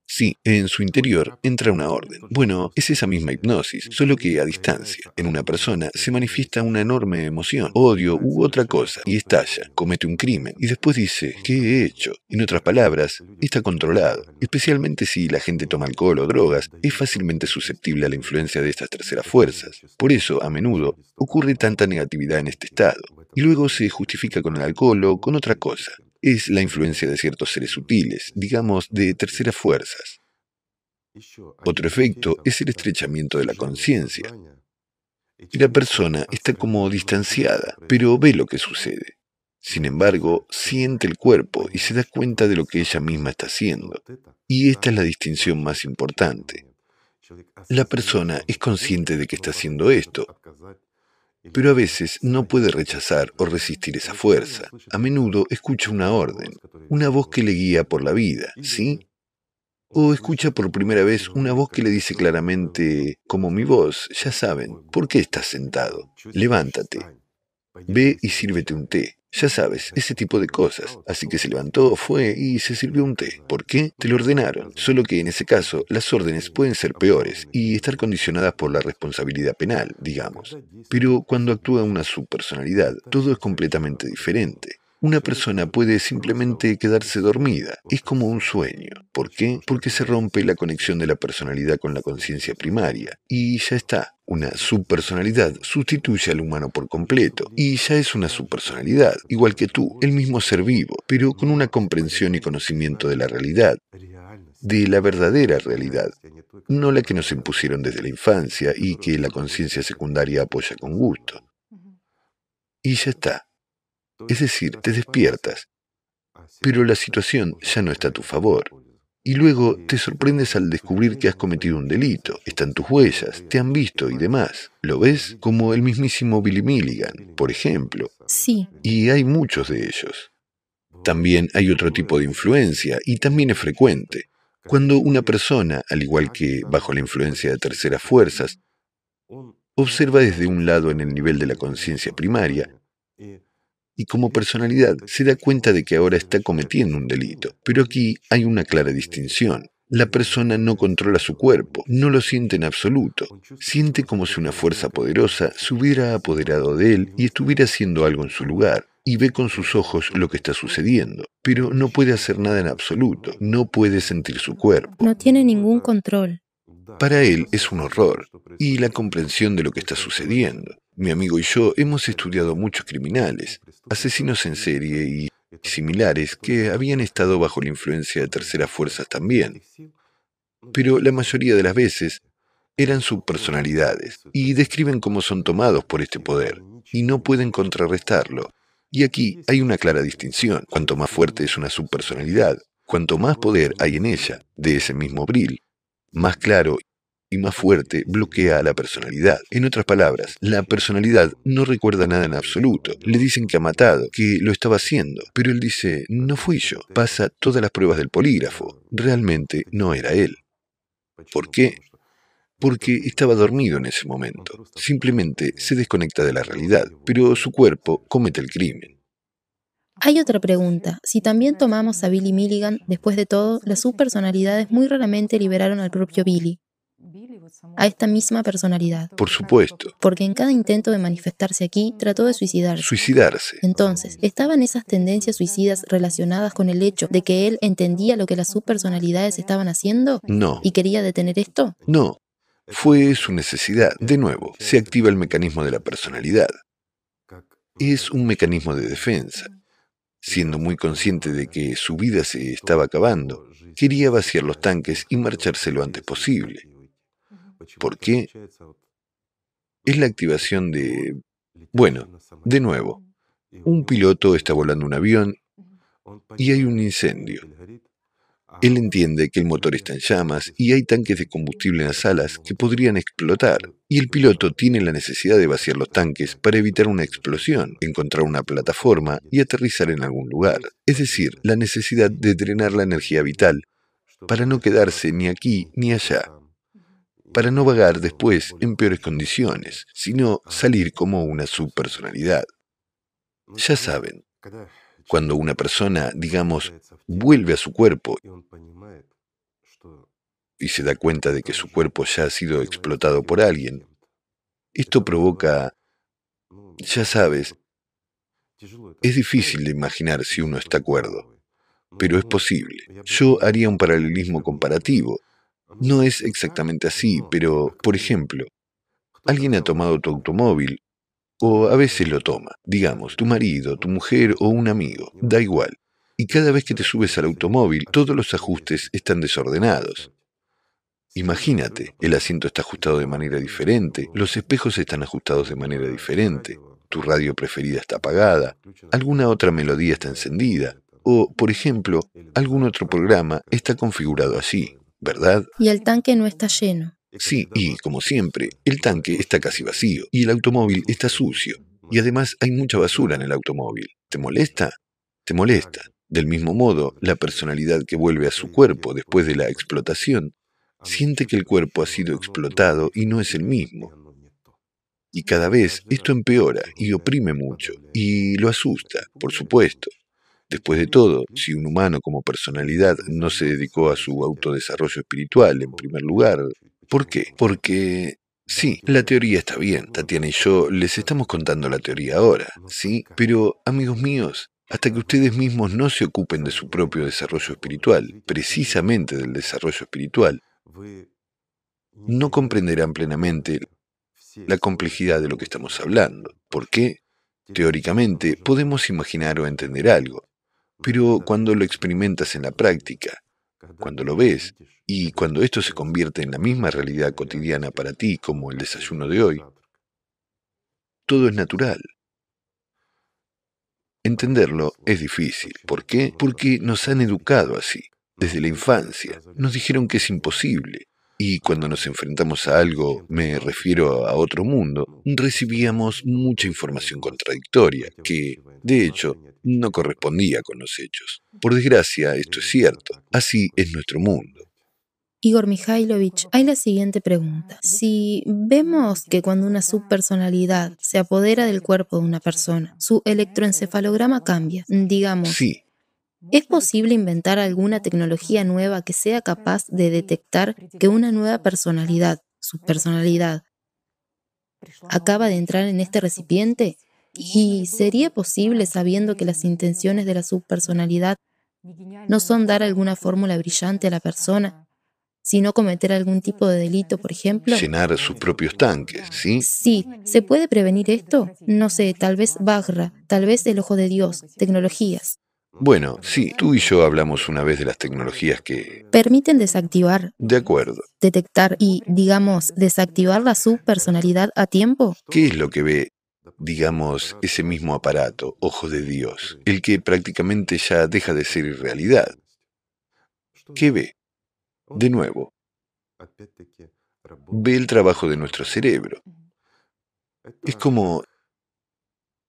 Sí, en su interior entra una orden. Bueno, es esa misma hipnosis, solo que a distancia. En una persona se manifiesta una enorme emoción, odio u otra cosa, y estalla, comete un crimen, y después dice, ¿qué he hecho? En otras palabras, está controlado. Especialmente si la gente toma alcohol o drogas, es fácilmente susceptible a la influencia de estas terceras fuerzas. Por eso, a menudo, ocurre tanta negatividad en este estado, y luego se justifica con el alcohol o con otra cosa es la influencia de ciertos seres sutiles, digamos, de terceras fuerzas. Otro efecto es el estrechamiento de la conciencia. La persona está como distanciada, pero ve lo que sucede. Sin embargo, siente el cuerpo y se da cuenta de lo que ella misma está haciendo. Y esta es la distinción más importante. La persona es consciente de que está haciendo esto, pero a veces no puede rechazar o resistir esa fuerza. A menudo escucha una orden, una voz que le guía por la vida, ¿sí? O escucha por primera vez una voz que le dice claramente, como mi voz, ya saben, ¿por qué estás sentado? Levántate. Ve y sírvete un té. Ya sabes, ese tipo de cosas. Así que se levantó, fue y se sirvió un té. ¿Por qué? Te lo ordenaron. Solo que en ese caso, las órdenes pueden ser peores y estar condicionadas por la responsabilidad penal, digamos. Pero cuando actúa una subpersonalidad, todo es completamente diferente. Una persona puede simplemente quedarse dormida. Es como un sueño. ¿Por qué? Porque se rompe la conexión de la personalidad con la conciencia primaria. Y ya está. Una subpersonalidad sustituye al humano por completo. Y ya es una subpersonalidad, igual que tú, el mismo ser vivo, pero con una comprensión y conocimiento de la realidad. De la verdadera realidad. No la que nos impusieron desde la infancia y que la conciencia secundaria apoya con gusto. Y ya está. Es decir, te despiertas, pero la situación ya no está a tu favor. Y luego te sorprendes al descubrir que has cometido un delito. Están tus huellas, te han visto y demás. ¿Lo ves? Como el mismísimo Billy Milligan, por ejemplo. Sí. Y hay muchos de ellos. También hay otro tipo de influencia, y también es frecuente. Cuando una persona, al igual que bajo la influencia de terceras fuerzas, observa desde un lado en el nivel de la conciencia primaria, y como personalidad se da cuenta de que ahora está cometiendo un delito. Pero aquí hay una clara distinción. La persona no controla su cuerpo, no lo siente en absoluto. Siente como si una fuerza poderosa se hubiera apoderado de él y estuviera haciendo algo en su lugar. Y ve con sus ojos lo que está sucediendo, pero no puede hacer nada en absoluto, no puede sentir su cuerpo. No tiene ningún control. Para él es un horror y la comprensión de lo que está sucediendo. Mi amigo y yo hemos estudiado muchos criminales, asesinos en serie y similares que habían estado bajo la influencia de terceras fuerzas también. Pero la mayoría de las veces eran subpersonalidades y describen cómo son tomados por este poder y no pueden contrarrestarlo. Y aquí hay una clara distinción. Cuanto más fuerte es una subpersonalidad, cuanto más poder hay en ella de ese mismo bril, más claro y más fuerte bloquea a la personalidad. En otras palabras, la personalidad no recuerda nada en absoluto. Le dicen que ha matado, que lo estaba haciendo, pero él dice, no fui yo. Pasa todas las pruebas del polígrafo. Realmente no era él. ¿Por qué? Porque estaba dormido en ese momento. Simplemente se desconecta de la realidad, pero su cuerpo comete el crimen. Hay otra pregunta. Si también tomamos a Billy Milligan, después de todo, las subpersonalidades muy raramente liberaron al propio Billy a esta misma personalidad. Por supuesto. Porque en cada intento de manifestarse aquí trató de suicidarse. Suicidarse. Entonces, ¿estaban esas tendencias suicidas relacionadas con el hecho de que él entendía lo que las subpersonalidades estaban haciendo? No. ¿Y quería detener esto? No. Fue su necesidad. De nuevo, se activa el mecanismo de la personalidad. Es un mecanismo de defensa. Siendo muy consciente de que su vida se estaba acabando, quería vaciar los tanques y marcharse lo antes posible. ¿Por qué? Es la activación de... Bueno, de nuevo, un piloto está volando un avión y hay un incendio. Él entiende que el motor está en llamas y hay tanques de combustible en las alas que podrían explotar. Y el piloto tiene la necesidad de vaciar los tanques para evitar una explosión, encontrar una plataforma y aterrizar en algún lugar. Es decir, la necesidad de drenar la energía vital para no quedarse ni aquí ni allá para no vagar después en peores condiciones, sino salir como una subpersonalidad. Ya saben, cuando una persona, digamos, vuelve a su cuerpo y se da cuenta de que su cuerpo ya ha sido explotado por alguien, esto provoca, ya sabes, es difícil de imaginar si uno está acuerdo, pero es posible. Yo haría un paralelismo comparativo. No es exactamente así, pero, por ejemplo, alguien ha tomado tu automóvil, o a veces lo toma, digamos, tu marido, tu mujer o un amigo, da igual. Y cada vez que te subes al automóvil, todos los ajustes están desordenados. Imagínate, el asiento está ajustado de manera diferente, los espejos están ajustados de manera diferente, tu radio preferida está apagada, alguna otra melodía está encendida, o, por ejemplo, algún otro programa está configurado así. ¿Verdad? Y el tanque no está lleno. Sí, y como siempre, el tanque está casi vacío y el automóvil está sucio. Y además hay mucha basura en el automóvil. ¿Te molesta? Te molesta. Del mismo modo, la personalidad que vuelve a su cuerpo después de la explotación siente que el cuerpo ha sido explotado y no es el mismo. Y cada vez esto empeora y oprime mucho y lo asusta, por supuesto. Después de todo, si un humano como personalidad no se dedicó a su autodesarrollo espiritual en primer lugar, ¿por qué? Porque Sí, la teoría está bien. Tatiana y yo les estamos contando la teoría ahora, ¿sí? Pero, amigos míos, hasta que ustedes mismos no se ocupen de su propio desarrollo espiritual, precisamente del desarrollo espiritual, no comprenderán plenamente la complejidad de lo que estamos hablando. ¿Por qué? Teóricamente, podemos imaginar o entender algo, pero cuando lo experimentas en la práctica, cuando lo ves, y cuando esto se convierte en la misma realidad cotidiana para ti como el desayuno de hoy, todo es natural. Entenderlo es difícil. ¿Por qué? Porque nos han educado así. Desde la infancia nos dijeron que es imposible. Y cuando nos enfrentamos a algo, me refiero a otro mundo, recibíamos mucha información contradictoria, que, de hecho, no correspondía con los hechos. Por desgracia, esto es cierto. Así es nuestro mundo. Igor Mikhailovich, hay la siguiente pregunta. Si vemos que cuando una subpersonalidad se apodera del cuerpo de una persona, su electroencefalograma cambia, digamos. Sí, ¿Es posible inventar alguna tecnología nueva que sea capaz de detectar que una nueva personalidad, su personalidad, acaba de entrar en este recipiente? ¿Y sería posible, sabiendo que las intenciones de la subpersonalidad no son dar alguna fórmula brillante a la persona, sino cometer algún tipo de delito, por ejemplo? Llenar sus propios tanques, ¿sí? Sí. ¿Se puede prevenir esto? No sé, tal vez Bagra, tal vez el ojo de Dios, tecnologías. Bueno, sí, tú y yo hablamos una vez de las tecnologías que... Permiten desactivar, De acuerdo. detectar y, digamos, desactivar la subpersonalidad a tiempo. ¿Qué es lo que ve, digamos, ese mismo aparato, ojo de Dios, el que prácticamente ya deja de ser irrealidad? ¿Qué ve? De nuevo, ve el trabajo de nuestro cerebro. Es como,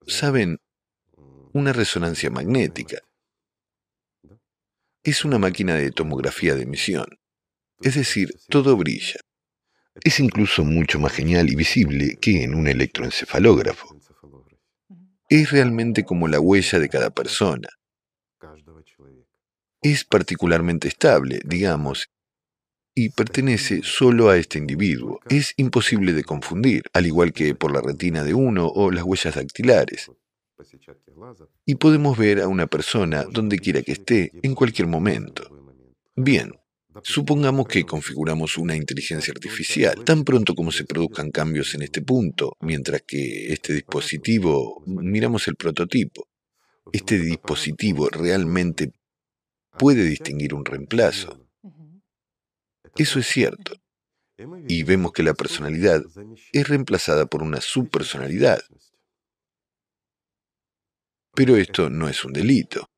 ¿saben? Una resonancia magnética. Es una máquina de tomografía de emisión. Es decir, todo brilla. Es incluso mucho más genial y visible que en un electroencefalógrafo. Es realmente como la huella de cada persona. Es particularmente estable, digamos, y pertenece solo a este individuo. Es imposible de confundir, al igual que por la retina de uno o las huellas dactilares. Y podemos ver a una persona donde quiera que esté, en cualquier momento. Bien, supongamos que configuramos una inteligencia artificial. Tan pronto como se produzcan cambios en este punto, mientras que este dispositivo, miramos el prototipo, este dispositivo realmente puede distinguir un reemplazo. Eso es cierto. Y vemos que la personalidad es reemplazada por una subpersonalidad. Pero esto no es un delito.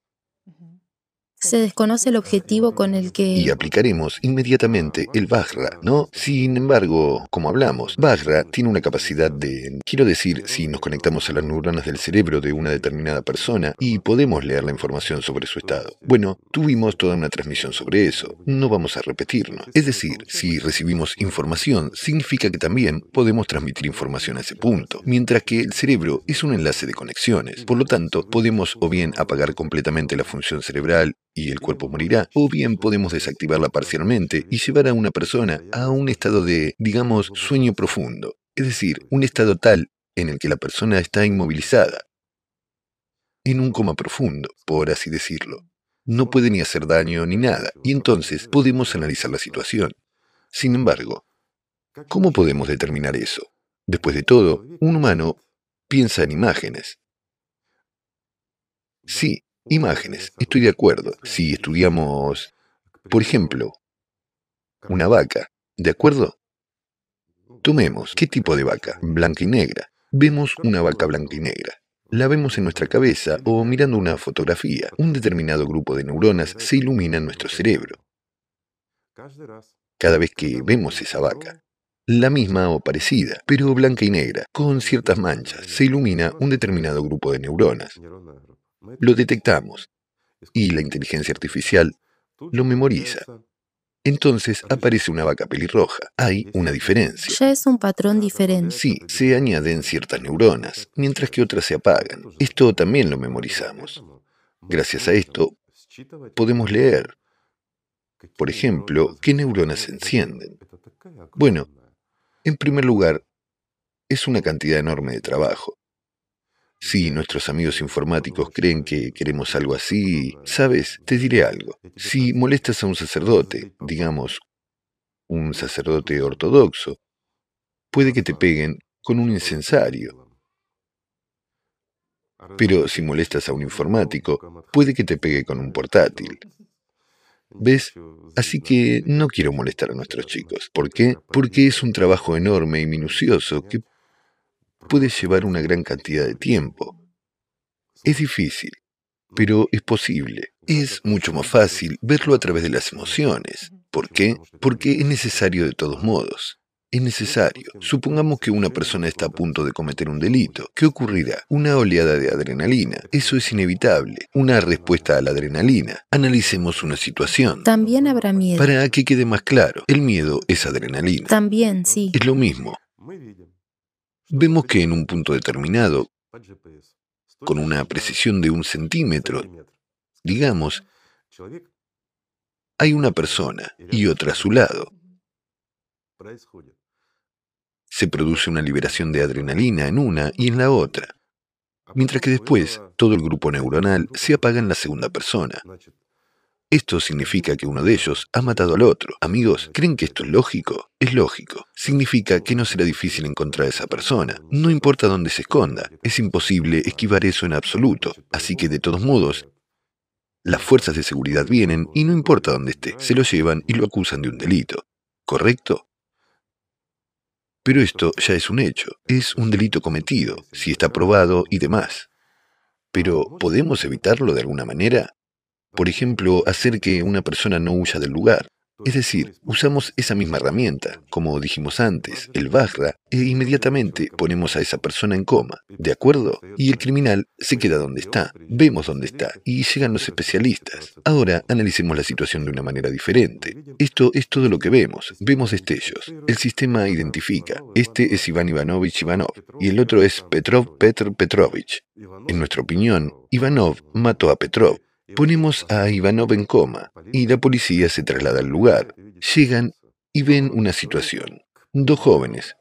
Se desconoce el objetivo con el que... Y aplicaremos inmediatamente el Vajra, ¿no? Sin embargo, como hablamos, Vajra tiene una capacidad de... Quiero decir, si nos conectamos a las neuronas del cerebro de una determinada persona y podemos leer la información sobre su estado. Bueno, tuvimos toda una transmisión sobre eso. No vamos a repetirnos. Es decir, si recibimos información, significa que también podemos transmitir información a ese punto. Mientras que el cerebro es un enlace de conexiones. Por lo tanto, podemos o bien apagar completamente la función cerebral y el cuerpo morirá, o bien podemos desactivarla parcialmente y llevar a una persona a un estado de, digamos, sueño profundo, es decir, un estado tal en el que la persona está inmovilizada, en un coma profundo, por así decirlo. No puede ni hacer daño ni nada, y entonces podemos analizar la situación. Sin embargo, ¿cómo podemos determinar eso? Después de todo, un humano piensa en imágenes. Sí, Imágenes, estoy de acuerdo. Si estudiamos, por ejemplo, una vaca, ¿de acuerdo? Tomemos, ¿qué tipo de vaca? Blanca y negra. Vemos una vaca blanca y negra. La vemos en nuestra cabeza o mirando una fotografía. Un determinado grupo de neuronas se ilumina en nuestro cerebro. Cada vez que vemos esa vaca, la misma o parecida, pero blanca y negra, con ciertas manchas, se ilumina un determinado grupo de neuronas. Lo detectamos y la inteligencia artificial lo memoriza. Entonces aparece una vaca pelirroja. Hay una diferencia. Ya es un patrón diferente. Sí, se añaden ciertas neuronas, mientras que otras se apagan. Esto también lo memorizamos. Gracias a esto, podemos leer, por ejemplo, qué neuronas se encienden. Bueno, en primer lugar, es una cantidad enorme de trabajo. Si nuestros amigos informáticos creen que queremos algo así, sabes, te diré algo. Si molestas a un sacerdote, digamos, un sacerdote ortodoxo, puede que te peguen con un incensario. Pero si molestas a un informático, puede que te pegue con un portátil. ¿Ves? Así que no quiero molestar a nuestros chicos. ¿Por qué? Porque es un trabajo enorme y minucioso que puede llevar una gran cantidad de tiempo. Es difícil, pero es posible. Es mucho más fácil verlo a través de las emociones. ¿Por qué? Porque es necesario de todos modos. Es necesario. Supongamos que una persona está a punto de cometer un delito. ¿Qué ocurrirá? Una oleada de adrenalina. Eso es inevitable. Una respuesta a la adrenalina. Analicemos una situación. También habrá miedo. Para que quede más claro, el miedo es adrenalina. También, sí. Es lo mismo. Vemos que en un punto determinado, con una precisión de un centímetro, Digamos, hay una persona y otra a su lado. Se produce una liberación de adrenalina en una y en la otra, mientras que después todo el grupo neuronal se apaga en la segunda persona. Esto significa que uno de ellos ha matado al otro. Amigos, ¿creen que esto es lógico? Es lógico. Significa que no será difícil encontrar a esa persona. No importa dónde se esconda. Es imposible esquivar eso en absoluto. Así que de todos modos, las fuerzas de seguridad vienen y no importa dónde esté, se lo llevan y lo acusan de un delito. ¿Correcto? Pero esto ya es un hecho, es un delito cometido, si está probado y demás. Pero ¿podemos evitarlo de alguna manera? Por ejemplo, hacer que una persona no huya del lugar. Es decir, usamos esa misma herramienta, como dijimos antes, el Bajra, e inmediatamente ponemos a esa persona en coma, ¿de acuerdo? Y el criminal se queda donde está, vemos dónde está, y llegan los especialistas. Ahora analicemos la situación de una manera diferente. Esto es todo lo que vemos, vemos destellos. El sistema identifica, este es Iván Ivanovich Ivanov, y el otro es Petrov Petr Petrovich. En nuestra opinión, Ivanov mató a Petrov, Ponemos a Ivanov en coma y la policía se traslada al lugar. Llegan y ven una situación. Dos jóvenes,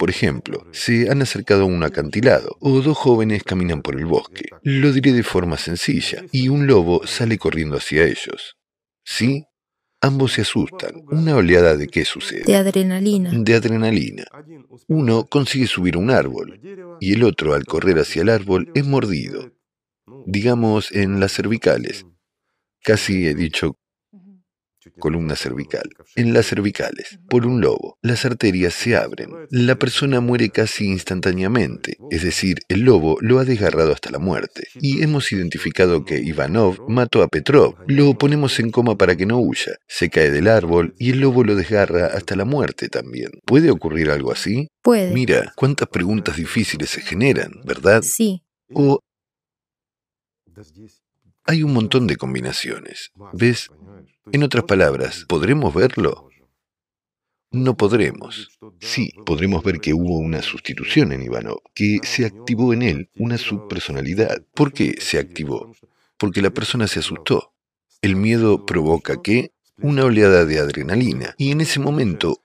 por ejemplo, se han acercado a un acantilado o dos jóvenes caminan por el bosque. Lo diré de forma sencilla y un lobo sale corriendo hacia ellos. ¿Sí? Ambos se asustan. ¿Una oleada de qué sucede? De adrenalina. De adrenalina. Uno consigue subir a un árbol y el otro al correr hacia el árbol es mordido digamos, en las cervicales. Casi he dicho columna cervical. En las cervicales, por un lobo, las arterias se abren. La persona muere casi instantáneamente, es decir, el lobo lo ha desgarrado hasta la muerte. Y hemos identificado que Ivanov mató a Petrov. Lo ponemos en coma para que no huya. Se cae del árbol y el lobo lo desgarra hasta la muerte también. ¿Puede ocurrir algo así? Puede. Mira, cuántas preguntas difíciles se generan, ¿verdad? Sí. O hay un montón de combinaciones. ¿Ves? En otras palabras, ¿podremos verlo? No podremos. Sí, podremos ver que hubo una sustitución en Ivanov, que se activó en él una subpersonalidad. ¿Por qué se activó? Porque la persona se asustó. El miedo provoca que una oleada de adrenalina, y en ese momento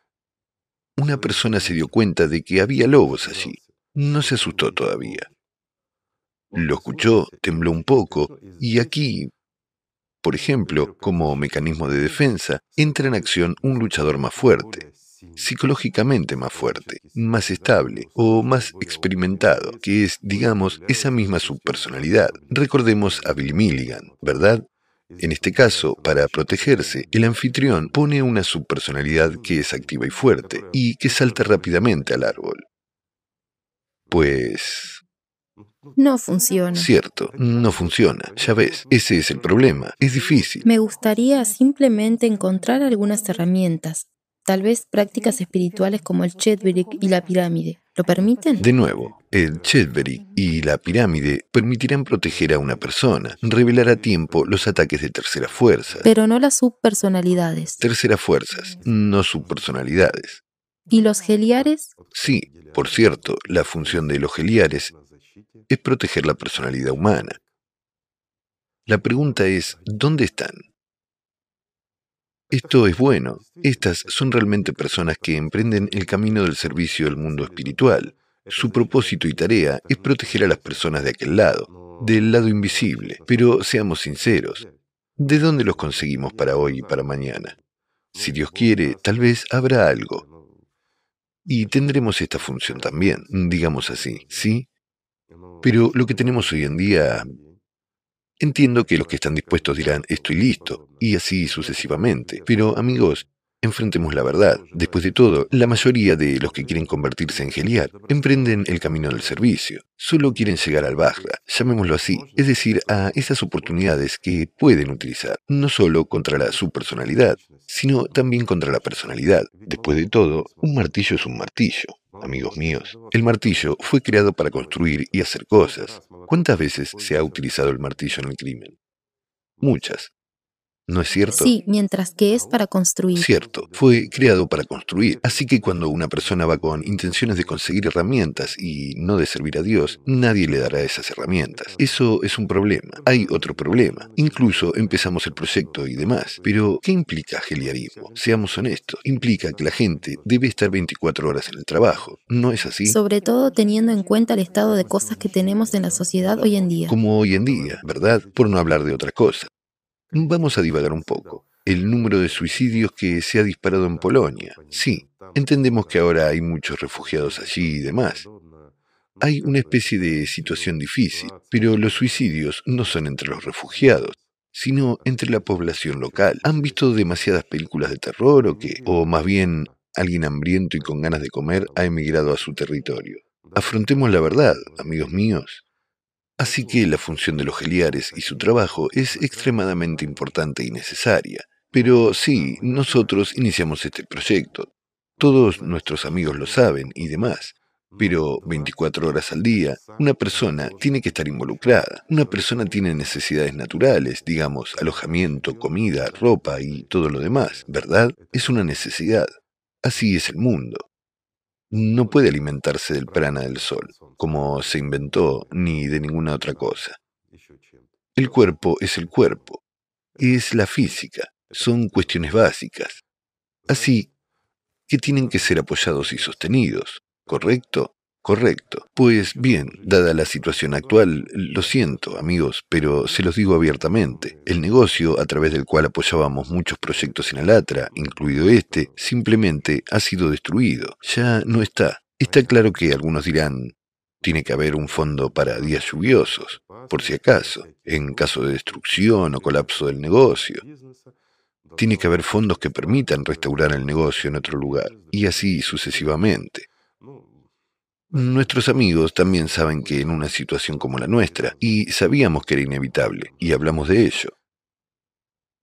una persona se dio cuenta de que había lobos allí. No se asustó todavía. Lo escuchó, tembló un poco, y aquí, por ejemplo, como mecanismo de defensa, entra en acción un luchador más fuerte, psicológicamente más fuerte, más estable o más experimentado, que es, digamos, esa misma subpersonalidad. Recordemos a Billy Milligan, ¿verdad? En este caso, para protegerse, el anfitrión pone una subpersonalidad que es activa y fuerte y que salta rápidamente al árbol. Pues no funciona. Cierto, no funciona. Ya ves, ese es el problema. Es difícil. Me gustaría simplemente encontrar algunas herramientas, tal vez prácticas espirituales como el Chetverik y la pirámide. ¿Lo permiten? De nuevo, el Chetverik y la pirámide permitirán proteger a una persona, revelar a tiempo los ataques de terceras fuerzas. Pero no las subpersonalidades. Terceras fuerzas, no subpersonalidades. ¿Y los geliares? Sí, por cierto, la función de los geliares es proteger la personalidad humana. La pregunta es, ¿dónde están? Esto es bueno. Estas son realmente personas que emprenden el camino del servicio al mundo espiritual. Su propósito y tarea es proteger a las personas de aquel lado, del lado invisible. Pero seamos sinceros, ¿de dónde los conseguimos para hoy y para mañana? Si Dios quiere, tal vez habrá algo. Y tendremos esta función también, digamos así, ¿sí? Pero lo que tenemos hoy en día, entiendo que los que están dispuestos dirán, estoy listo, y así sucesivamente. Pero amigos, enfrentemos la verdad. Después de todo, la mayoría de los que quieren convertirse en geliar emprenden el camino del servicio. Solo quieren llegar al Bajra, llamémoslo así, es decir, a esas oportunidades que pueden utilizar, no solo contra la subpersonalidad, sino también contra la personalidad. Después de todo, un martillo es un martillo amigos míos. El martillo fue creado para construir y hacer cosas. ¿Cuántas veces se ha utilizado el martillo en el crimen? Muchas. ¿No es cierto? Sí, mientras que es para construir. Cierto, fue creado para construir. Así que cuando una persona va con intenciones de conseguir herramientas y no de servir a Dios, nadie le dará esas herramientas. Eso es un problema. Hay otro problema. Incluso empezamos el proyecto y demás. Pero, ¿qué implica geliarismo? Seamos honestos. Implica que la gente debe estar 24 horas en el trabajo. ¿No es así? Sobre todo teniendo en cuenta el estado de cosas que tenemos en la sociedad hoy en día. Como hoy en día, ¿verdad? Por no hablar de otra cosa. Vamos a divagar un poco. El número de suicidios que se ha disparado en Polonia. Sí, entendemos que ahora hay muchos refugiados allí y demás. Hay una especie de situación difícil, pero los suicidios no son entre los refugiados, sino entre la población local. ¿Han visto demasiadas películas de terror o qué? O más bien, alguien hambriento y con ganas de comer ha emigrado a su territorio. Afrontemos la verdad, amigos míos. Así que la función de los geliares y su trabajo es extremadamente importante y necesaria. Pero sí, nosotros iniciamos este proyecto. Todos nuestros amigos lo saben y demás. Pero 24 horas al día, una persona tiene que estar involucrada. Una persona tiene necesidades naturales, digamos, alojamiento, comida, ropa y todo lo demás, ¿verdad? Es una necesidad. Así es el mundo no puede alimentarse del prana del sol, como se inventó, ni de ninguna otra cosa. El cuerpo es el cuerpo, es la física, son cuestiones básicas. Así que tienen que ser apoyados y sostenidos, ¿correcto? Correcto. Pues bien, dada la situación actual, lo siento, amigos, pero se los digo abiertamente. El negocio a través del cual apoyábamos muchos proyectos en Alatra, incluido este, simplemente ha sido destruido. Ya no está. Está claro que algunos dirán, tiene que haber un fondo para días lluviosos, por si acaso, en caso de destrucción o colapso del negocio. Tiene que haber fondos que permitan restaurar el negocio en otro lugar, y así sucesivamente. Nuestros amigos también saben que en una situación como la nuestra, y sabíamos que era inevitable, y hablamos de ello,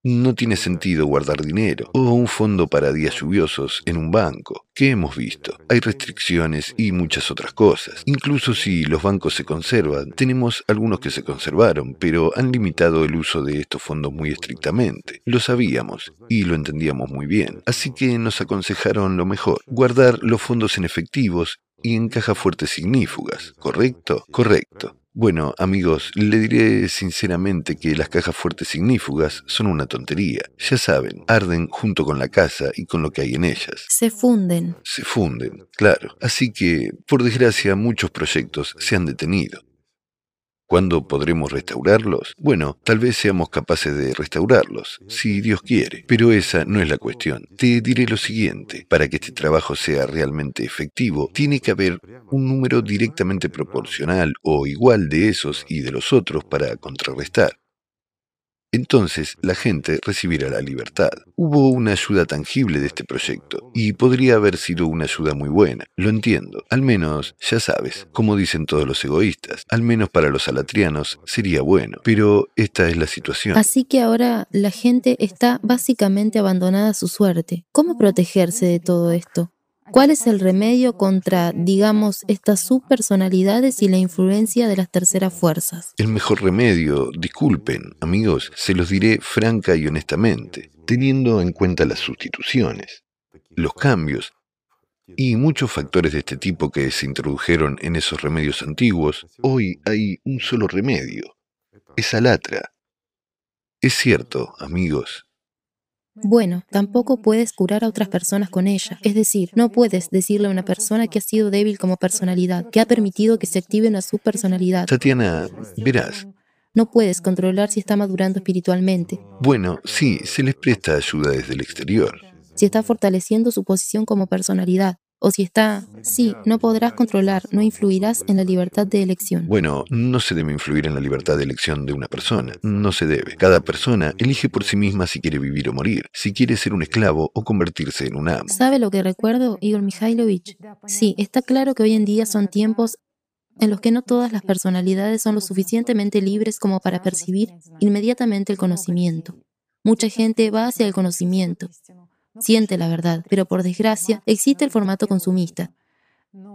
no tiene sentido guardar dinero o un fondo para días lluviosos en un banco. ¿Qué hemos visto? Hay restricciones y muchas otras cosas. Incluso si los bancos se conservan, tenemos algunos que se conservaron, pero han limitado el uso de estos fondos muy estrictamente. Lo sabíamos y lo entendíamos muy bien. Así que nos aconsejaron lo mejor, guardar los fondos en efectivos y en cajas fuertes signífugas, ¿correcto? Correcto. Bueno, amigos, le diré sinceramente que las cajas fuertes signífugas son una tontería. Ya saben, arden junto con la casa y con lo que hay en ellas. Se funden. Se funden, claro. Así que, por desgracia, muchos proyectos se han detenido. ¿Cuándo podremos restaurarlos? Bueno, tal vez seamos capaces de restaurarlos, si Dios quiere, pero esa no es la cuestión. Te diré lo siguiente, para que este trabajo sea realmente efectivo, tiene que haber un número directamente proporcional o igual de esos y de los otros para contrarrestar. Entonces la gente recibirá la libertad. Hubo una ayuda tangible de este proyecto y podría haber sido una ayuda muy buena. Lo entiendo. Al menos, ya sabes, como dicen todos los egoístas, al menos para los alatrianos sería bueno. Pero esta es la situación. Así que ahora la gente está básicamente abandonada a su suerte. ¿Cómo protegerse de todo esto? ¿Cuál es el remedio contra, digamos, estas subpersonalidades y la influencia de las terceras fuerzas? El mejor remedio, disculpen, amigos, se los diré franca y honestamente, teniendo en cuenta las sustituciones, los cambios y muchos factores de este tipo que se introdujeron en esos remedios antiguos, hoy hay un solo remedio, esa latra. Es cierto, amigos, bueno, tampoco puedes curar a otras personas con ella. Es decir, no puedes decirle a una persona que ha sido débil como personalidad, que ha permitido que se active una subpersonalidad. Tatiana, verás. No puedes controlar si está madurando espiritualmente. Bueno, sí, se les presta ayuda desde el exterior. Si está fortaleciendo su posición como personalidad o si está, sí, no podrás controlar, no influirás en la libertad de elección. Bueno, no se debe influir en la libertad de elección de una persona, no se debe. Cada persona elige por sí misma si quiere vivir o morir, si quiere ser un esclavo o convertirse en un amo. ¿Sabe lo que recuerdo, Igor Mikhailovich? Sí, está claro que hoy en día son tiempos en los que no todas las personalidades son lo suficientemente libres como para percibir inmediatamente el conocimiento. Mucha gente va hacia el conocimiento, siente la verdad, pero por desgracia existe el formato consumista.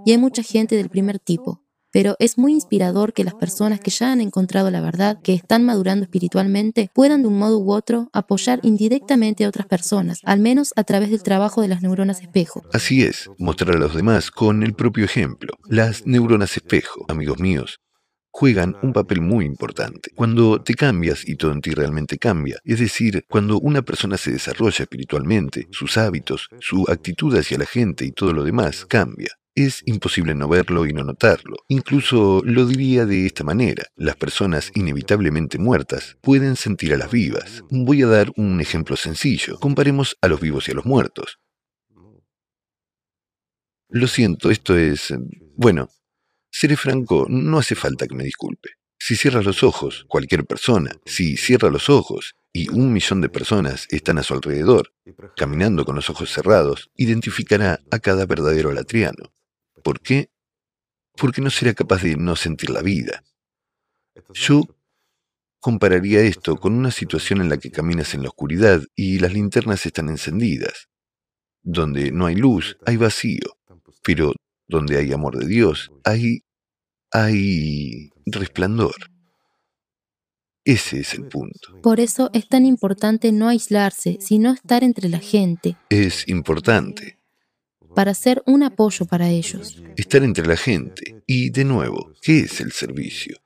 Y hay mucha gente del primer tipo, pero es muy inspirador que las personas que ya han encontrado la verdad, que están madurando espiritualmente, puedan de un modo u otro apoyar indirectamente a otras personas, al menos a través del trabajo de las neuronas espejo. Así es, mostrar a los demás con el propio ejemplo. Las neuronas espejo, amigos míos, juegan un papel muy importante. Cuando te cambias y todo en ti realmente cambia, es decir, cuando una persona se desarrolla espiritualmente, sus hábitos, su actitud hacia la gente y todo lo demás cambia. Es imposible no verlo y no notarlo. Incluso lo diría de esta manera. Las personas inevitablemente muertas pueden sentir a las vivas. Voy a dar un ejemplo sencillo. Comparemos a los vivos y a los muertos. Lo siento, esto es... Bueno, seré franco, no hace falta que me disculpe. Si cierra los ojos, cualquier persona, si cierra los ojos y un millón de personas están a su alrededor, caminando con los ojos cerrados, identificará a cada verdadero latriano. ¿Por qué? Porque no será capaz de no sentir la vida. Yo compararía esto con una situación en la que caminas en la oscuridad y las linternas están encendidas. Donde no hay luz, hay vacío, pero donde hay amor de Dios, hay hay resplandor. Ese es el punto. Por eso es tan importante no aislarse, sino estar entre la gente. Es importante para ser un apoyo para ellos. Estar entre la gente. Y de nuevo, ¿qué es el servicio?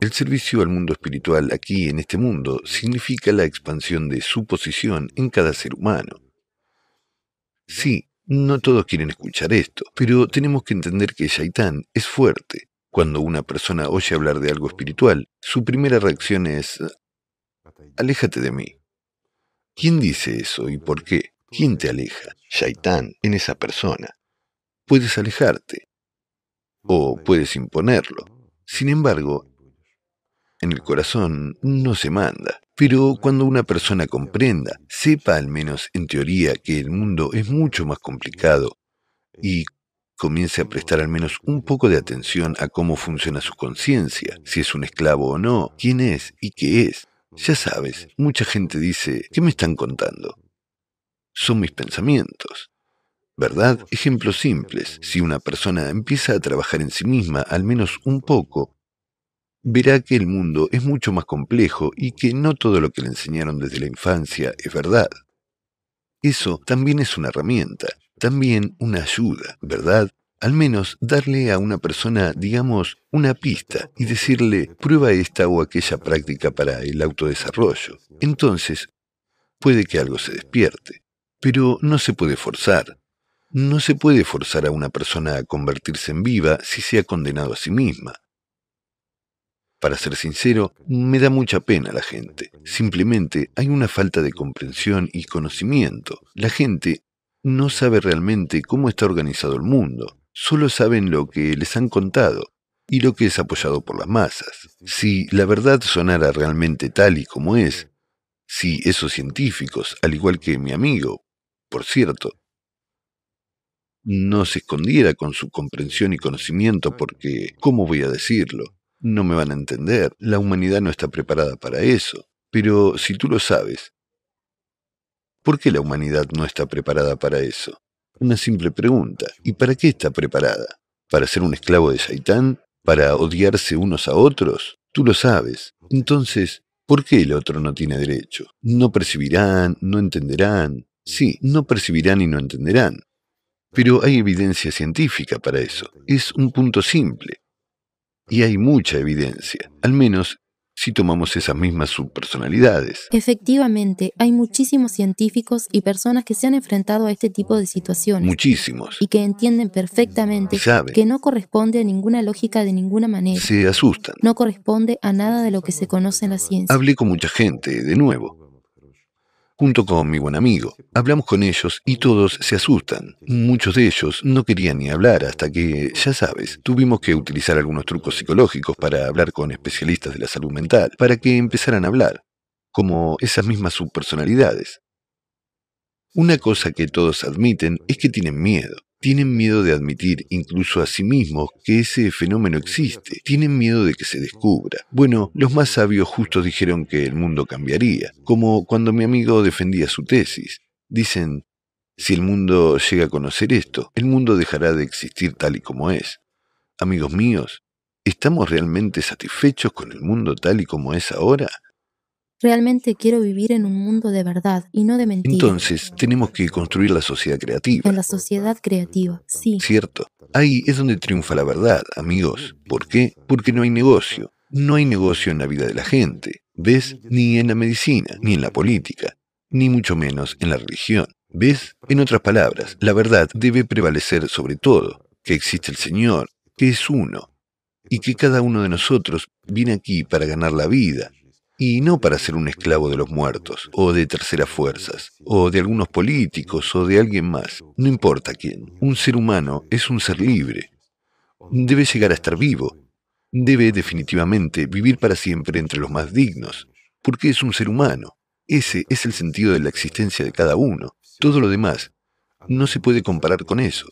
El servicio al mundo espiritual aquí en este mundo significa la expansión de su posición en cada ser humano. Sí, no todos quieren escuchar esto, pero tenemos que entender que Shaitán es fuerte. Cuando una persona oye hablar de algo espiritual, su primera reacción es, aléjate de mí. ¿Quién dice eso y por qué? ¿Quién te aleja? Shaitán en esa persona. Puedes alejarte o puedes imponerlo. Sin embargo, en el corazón no se manda. Pero cuando una persona comprenda, sepa al menos en teoría que el mundo es mucho más complicado y comience a prestar al menos un poco de atención a cómo funciona su conciencia, si es un esclavo o no, quién es y qué es. Ya sabes, mucha gente dice, ¿qué me están contando? son mis pensamientos. ¿Verdad? Ejemplos simples. Si una persona empieza a trabajar en sí misma al menos un poco, verá que el mundo es mucho más complejo y que no todo lo que le enseñaron desde la infancia es verdad. Eso también es una herramienta, también una ayuda, ¿verdad? Al menos darle a una persona, digamos, una pista y decirle, prueba esta o aquella práctica para el autodesarrollo. Entonces, puede que algo se despierte. Pero no se puede forzar. No se puede forzar a una persona a convertirse en viva si se ha condenado a sí misma. Para ser sincero, me da mucha pena la gente. Simplemente hay una falta de comprensión y conocimiento. La gente no sabe realmente cómo está organizado el mundo. Solo saben lo que les han contado y lo que es apoyado por las masas. Si la verdad sonara realmente tal y como es, si esos científicos, al igual que mi amigo, por cierto, no se escondiera con su comprensión y conocimiento porque, ¿cómo voy a decirlo? No me van a entender, la humanidad no está preparada para eso. Pero si tú lo sabes, ¿por qué la humanidad no está preparada para eso? Una simple pregunta. ¿Y para qué está preparada? ¿Para ser un esclavo de Saitán? ¿Para odiarse unos a otros? Tú lo sabes. Entonces, ¿por qué el otro no tiene derecho? No percibirán, no entenderán, Sí, no percibirán y no entenderán. Pero hay evidencia científica para eso. Es un punto simple. Y hay mucha evidencia, al menos si tomamos esas mismas subpersonalidades. Efectivamente, hay muchísimos científicos y personas que se han enfrentado a este tipo de situaciones. Muchísimos. Y que entienden perfectamente que no corresponde a ninguna lógica de ninguna manera. Se asustan. No corresponde a nada de lo que se conoce en la ciencia. Hablé con mucha gente, de nuevo junto con mi buen amigo. Hablamos con ellos y todos se asustan. Muchos de ellos no querían ni hablar hasta que, ya sabes, tuvimos que utilizar algunos trucos psicológicos para hablar con especialistas de la salud mental, para que empezaran a hablar, como esas mismas subpersonalidades. Una cosa que todos admiten es que tienen miedo. Tienen miedo de admitir incluso a sí mismos que ese fenómeno existe. Tienen miedo de que se descubra. Bueno, los más sabios justo dijeron que el mundo cambiaría, como cuando mi amigo defendía su tesis. Dicen, si el mundo llega a conocer esto, el mundo dejará de existir tal y como es. Amigos míos, ¿estamos realmente satisfechos con el mundo tal y como es ahora? Realmente quiero vivir en un mundo de verdad y no de mentiras. Entonces, tenemos que construir la sociedad creativa. En la sociedad creativa, sí. Cierto. Ahí es donde triunfa la verdad, amigos. ¿Por qué? Porque no hay negocio. No hay negocio en la vida de la gente. ¿Ves? Ni en la medicina, ni en la política, ni mucho menos en la religión. ¿Ves? En otras palabras, la verdad debe prevalecer sobre todo, que existe el Señor, que es uno, y que cada uno de nosotros viene aquí para ganar la vida, y no para ser un esclavo de los muertos, o de terceras fuerzas, o de algunos políticos, o de alguien más. No importa quién. Un ser humano es un ser libre. Debe llegar a estar vivo. Debe definitivamente vivir para siempre entre los más dignos, porque es un ser humano. Ese es el sentido de la existencia de cada uno. Todo lo demás no se puede comparar con eso.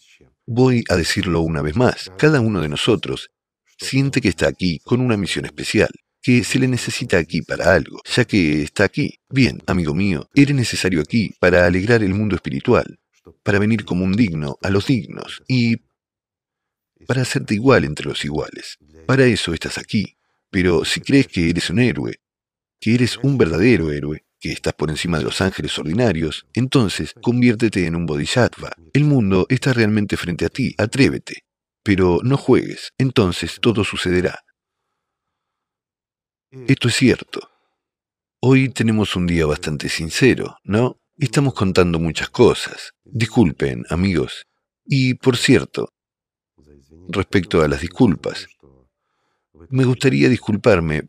Voy a decirlo una vez más. Cada uno de nosotros siente que está aquí con una misión especial que se le necesita aquí para algo, ya que está aquí. Bien, amigo mío, eres necesario aquí para alegrar el mundo espiritual, para venir como un digno a los dignos y para hacerte igual entre los iguales. Para eso estás aquí. Pero si crees que eres un héroe, que eres un verdadero héroe, que estás por encima de los ángeles ordinarios, entonces conviértete en un bodhisattva. El mundo está realmente frente a ti, atrévete. Pero no juegues, entonces todo sucederá. Esto es cierto. Hoy tenemos un día bastante sincero, ¿no? Estamos contando muchas cosas. Disculpen, amigos. Y, por cierto, respecto a las disculpas, me gustaría disculparme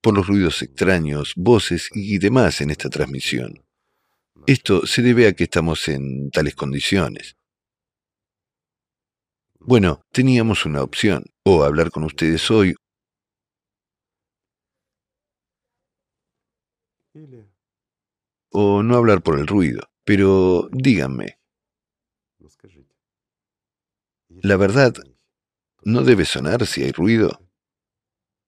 por los ruidos extraños, voces y demás en esta transmisión. Esto se debe a que estamos en tales condiciones. Bueno, teníamos una opción, o hablar con ustedes hoy o no hablar por el ruido. Pero díganme, la verdad no debe sonar si hay ruido.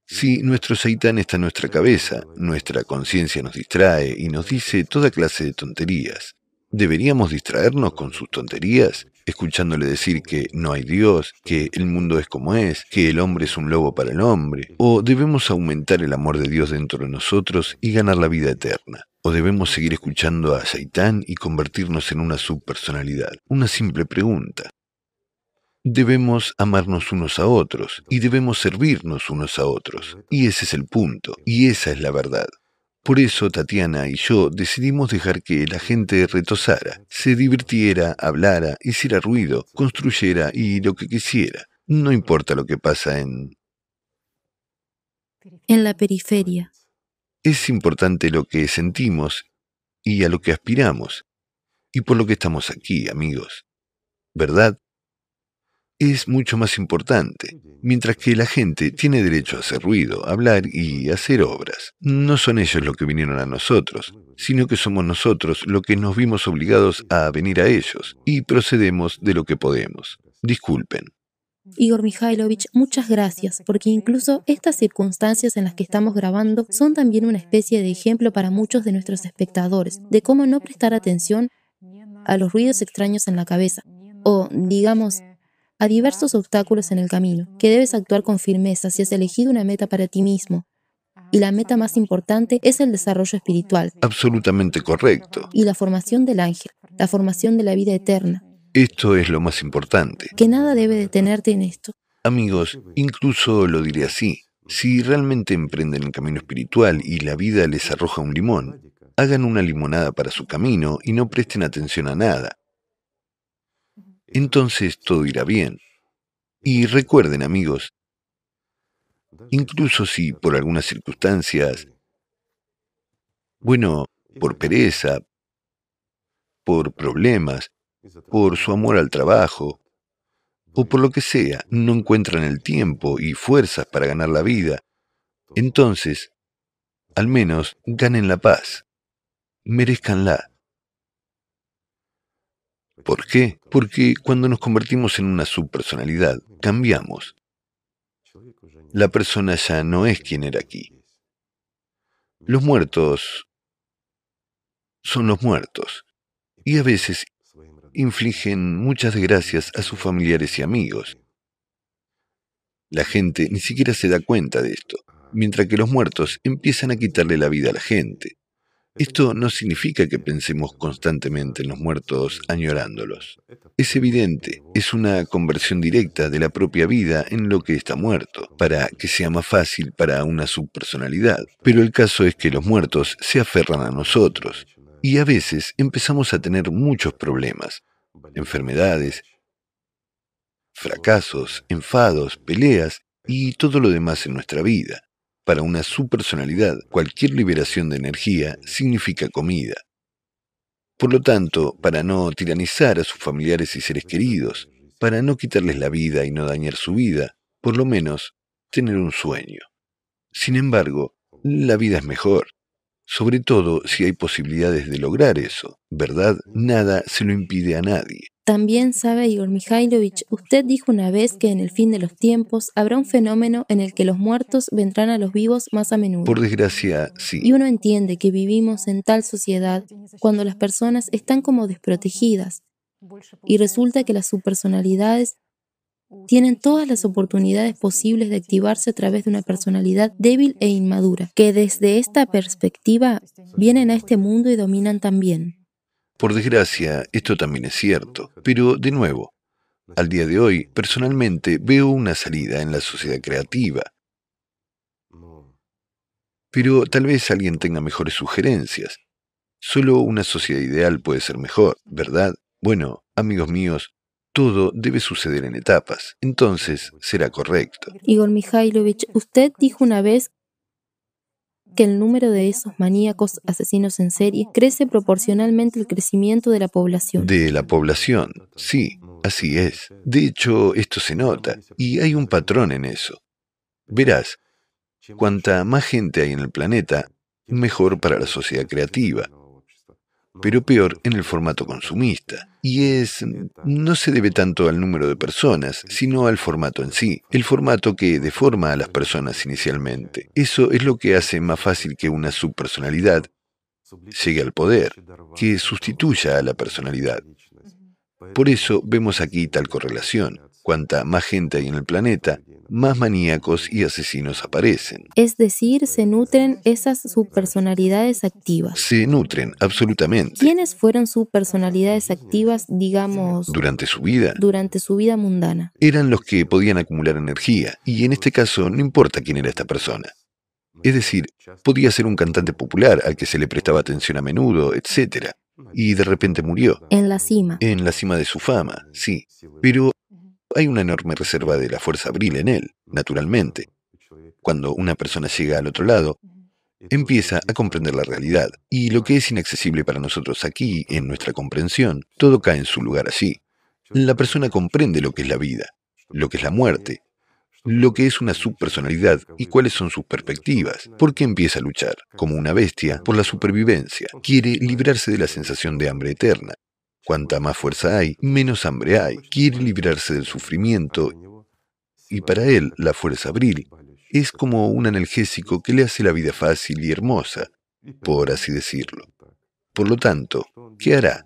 Si nuestro seitán está en nuestra cabeza, nuestra conciencia nos distrae y nos dice toda clase de tonterías. ¿Deberíamos distraernos con sus tonterías? escuchándole decir que no hay Dios, que el mundo es como es, que el hombre es un lobo para el hombre, o debemos aumentar el amor de Dios dentro de nosotros y ganar la vida eterna. ¿O debemos seguir escuchando a Saitán y convertirnos en una subpersonalidad? Una simple pregunta. Debemos amarnos unos a otros y debemos servirnos unos a otros. Y ese es el punto, y esa es la verdad. Por eso Tatiana y yo decidimos dejar que la gente retosara, se divirtiera, hablara, hiciera ruido, construyera y lo que quisiera. No importa lo que pasa en... En la periferia. Es importante lo que sentimos y a lo que aspiramos, y por lo que estamos aquí, amigos. ¿Verdad? es mucho más importante, mientras que la gente tiene derecho a hacer ruido, hablar y hacer obras. No son ellos los que vinieron a nosotros, sino que somos nosotros los que nos vimos obligados a venir a ellos y procedemos de lo que podemos. Disculpen. Igor Mikhailovich, muchas gracias, porque incluso estas circunstancias en las que estamos grabando son también una especie de ejemplo para muchos de nuestros espectadores de cómo no prestar atención a los ruidos extraños en la cabeza, o, digamos, a diversos obstáculos en el camino, que debes actuar con firmeza si has elegido una meta para ti mismo. Y la meta más importante es el desarrollo espiritual. Absolutamente correcto. Y la formación del ángel, la formación de la vida eterna. Esto es lo más importante. Que nada debe detenerte en esto. Amigos, incluso lo diré así. Si realmente emprenden el camino espiritual y la vida les arroja un limón, hagan una limonada para su camino y no presten atención a nada entonces todo irá bien. Y recuerden, amigos, incluso si por algunas circunstancias, bueno, por pereza, por problemas, por su amor al trabajo, o por lo que sea, no encuentran el tiempo y fuerzas para ganar la vida, entonces, al menos ganen la paz, merezcanla. ¿Por qué? Porque cuando nos convertimos en una subpersonalidad, cambiamos. La persona ya no es quien era aquí. Los muertos son los muertos y a veces infligen muchas desgracias a sus familiares y amigos. La gente ni siquiera se da cuenta de esto, mientras que los muertos empiezan a quitarle la vida a la gente. Esto no significa que pensemos constantemente en los muertos añorándolos. Es evidente, es una conversión directa de la propia vida en lo que está muerto, para que sea más fácil para una subpersonalidad. Pero el caso es que los muertos se aferran a nosotros, y a veces empezamos a tener muchos problemas, enfermedades, fracasos, enfados, peleas y todo lo demás en nuestra vida. Para una subpersonalidad, cualquier liberación de energía significa comida. Por lo tanto, para no tiranizar a sus familiares y seres queridos, para no quitarles la vida y no dañar su vida, por lo menos tener un sueño. Sin embargo, la vida es mejor, sobre todo si hay posibilidades de lograr eso, ¿verdad? Nada se lo impide a nadie. También sabe Igor Mikhailovich, usted dijo una vez que en el fin de los tiempos habrá un fenómeno en el que los muertos vendrán a los vivos más a menudo. Por desgracia, sí. Y uno entiende que vivimos en tal sociedad cuando las personas están como desprotegidas y resulta que las subpersonalidades tienen todas las oportunidades posibles de activarse a través de una personalidad débil e inmadura, que desde esta perspectiva vienen a este mundo y dominan también. Por desgracia, esto también es cierto, pero de nuevo, al día de hoy, personalmente veo una salida en la sociedad creativa. Pero tal vez alguien tenga mejores sugerencias. Solo una sociedad ideal puede ser mejor, ¿verdad? Bueno, amigos míos, todo debe suceder en etapas, entonces será correcto. Igor Mikhailovich, usted dijo una vez que el número de esos maníacos asesinos en serie crece proporcionalmente al crecimiento de la población. De la población, sí, así es. De hecho, esto se nota, y hay un patrón en eso. Verás, cuanta más gente hay en el planeta, mejor para la sociedad creativa pero peor en el formato consumista. Y es, no se debe tanto al número de personas, sino al formato en sí, el formato que deforma a las personas inicialmente. Eso es lo que hace más fácil que una subpersonalidad llegue al poder, que sustituya a la personalidad. Por eso vemos aquí tal correlación. Cuanta más gente hay en el planeta, más maníacos y asesinos aparecen. Es decir, se nutren esas subpersonalidades activas. Se nutren, absolutamente. ¿Quiénes fueron subpersonalidades activas, digamos... Durante su vida? Durante su vida mundana. Eran los que podían acumular energía, y en este caso no importa quién era esta persona. Es decir, podía ser un cantante popular al que se le prestaba atención a menudo, etc. Y de repente murió. En la cima. En la cima de su fama, sí. Pero hay una enorme reserva de la fuerza abril en él, naturalmente. Cuando una persona llega al otro lado, empieza a comprender la realidad, y lo que es inaccesible para nosotros aquí, en nuestra comprensión, todo cae en su lugar así. La persona comprende lo que es la vida, lo que es la muerte, lo que es una subpersonalidad y cuáles son sus perspectivas. ¿Por qué empieza a luchar? Como una bestia, por la supervivencia. Quiere librarse de la sensación de hambre eterna. Cuanta más fuerza hay, menos hambre hay. Quiere librarse del sufrimiento y para él la fuerza abril es como un analgésico que le hace la vida fácil y hermosa, por así decirlo. Por lo tanto, ¿qué hará?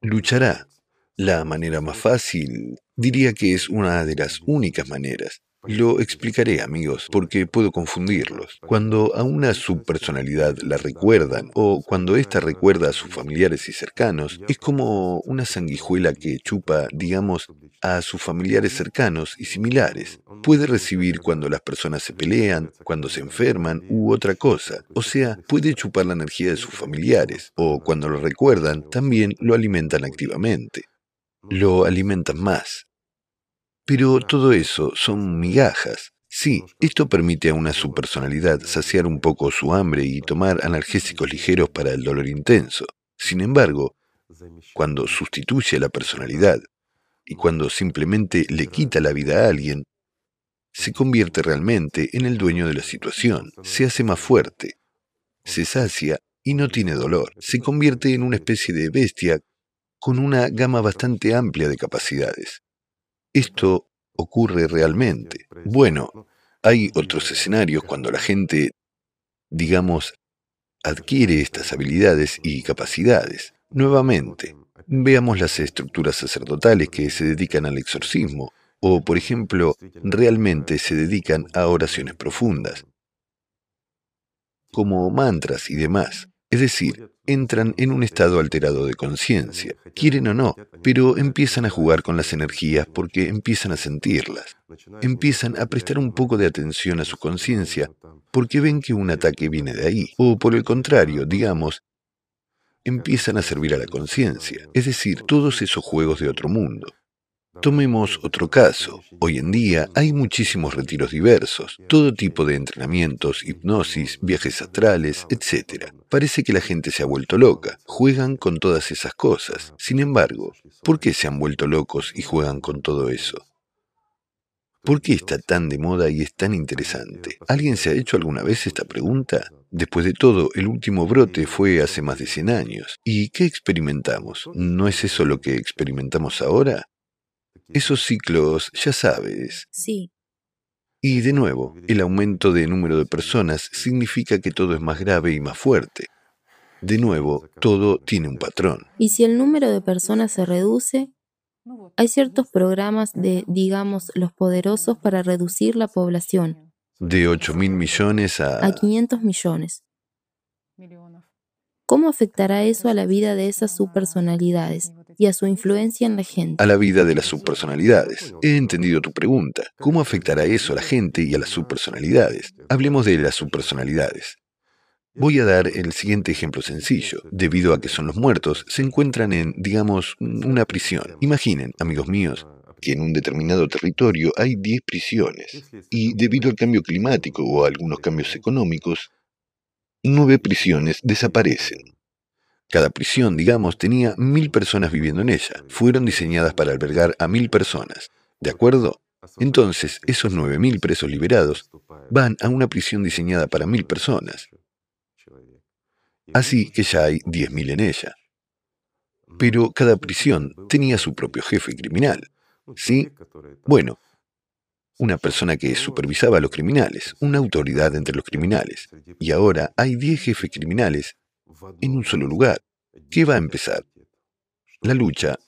Luchará. La manera más fácil diría que es una de las únicas maneras, lo explicaré, amigos, porque puedo confundirlos. Cuando a una subpersonalidad la recuerdan o cuando ésta recuerda a sus familiares y cercanos, es como una sanguijuela que chupa, digamos, a sus familiares cercanos y similares. Puede recibir cuando las personas se pelean, cuando se enferman u otra cosa. O sea, puede chupar la energía de sus familiares o cuando lo recuerdan, también lo alimentan activamente. Lo alimentan más, pero todo eso son migajas. Sí, esto permite a una subpersonalidad saciar un poco su hambre y tomar analgésicos ligeros para el dolor intenso. Sin embargo, cuando sustituye a la personalidad y cuando simplemente le quita la vida a alguien, se convierte realmente en el dueño de la situación, se hace más fuerte, se sacia y no tiene dolor, se convierte en una especie de bestia con una gama bastante amplia de capacidades. Esto ocurre realmente. Bueno, hay otros escenarios cuando la gente, digamos, adquiere estas habilidades y capacidades. Nuevamente, veamos las estructuras sacerdotales que se dedican al exorcismo O, por ejemplo, realmente se dedican a oraciones profundas, como mantras y demás. Es decir, entran en un estado alterado de conciencia, quieren o no, pero empiezan a jugar con las energías porque empiezan a sentirlas. Empiezan a prestar un poco de atención a su conciencia porque ven que un ataque viene de ahí. O por el contrario, digamos, empiezan a servir a la conciencia, es decir, todos esos juegos de otro mundo. Tomemos otro caso. Hoy en día hay muchísimos retiros diversos, todo tipo de entrenamientos, hipnosis, viajes astrales, etc. Parece que la gente se ha vuelto loca, juegan con todas esas cosas. Sin embargo, ¿por qué se han vuelto locos y juegan con todo eso? ¿Por qué está tan de moda y es tan interesante? ¿Alguien se ha hecho alguna vez esta pregunta? Después de todo, el último brote fue hace más de 100 años. ¿Y qué experimentamos? ¿No es eso lo que experimentamos ahora? Esos ciclos, ya sabes. Sí. Y de nuevo, el aumento de número de personas significa que todo es más grave y más fuerte. De nuevo, todo tiene un patrón. Y si el número de personas se reduce, hay ciertos programas de, digamos, los poderosos para reducir la población. De 8 mil millones a... A 500 millones. ¿Cómo afectará eso a la vida de esas subpersonalidades? Y a su influencia en la gente. A la vida de las subpersonalidades. He entendido tu pregunta. ¿Cómo afectará eso a la gente y a las subpersonalidades? Hablemos de las subpersonalidades. Voy a dar el siguiente ejemplo sencillo. Debido a que son los muertos, se encuentran en, digamos, una prisión. Imaginen, amigos míos, que en un determinado territorio hay 10 prisiones y debido al cambio climático o a algunos cambios económicos, nueve prisiones desaparecen. Cada prisión, digamos, tenía mil personas viviendo en ella. Fueron diseñadas para albergar a mil personas. ¿De acuerdo? Entonces, esos nueve mil presos liberados van a una prisión diseñada para mil personas. Así que ya hay diez mil en ella. Pero cada prisión tenía su propio jefe criminal. ¿Sí? Bueno, una persona que supervisaba a los criminales, una autoridad entre los criminales. Y ahora hay diez jefes criminales en un solo lugar. ¿Qué va a empezar? La lucha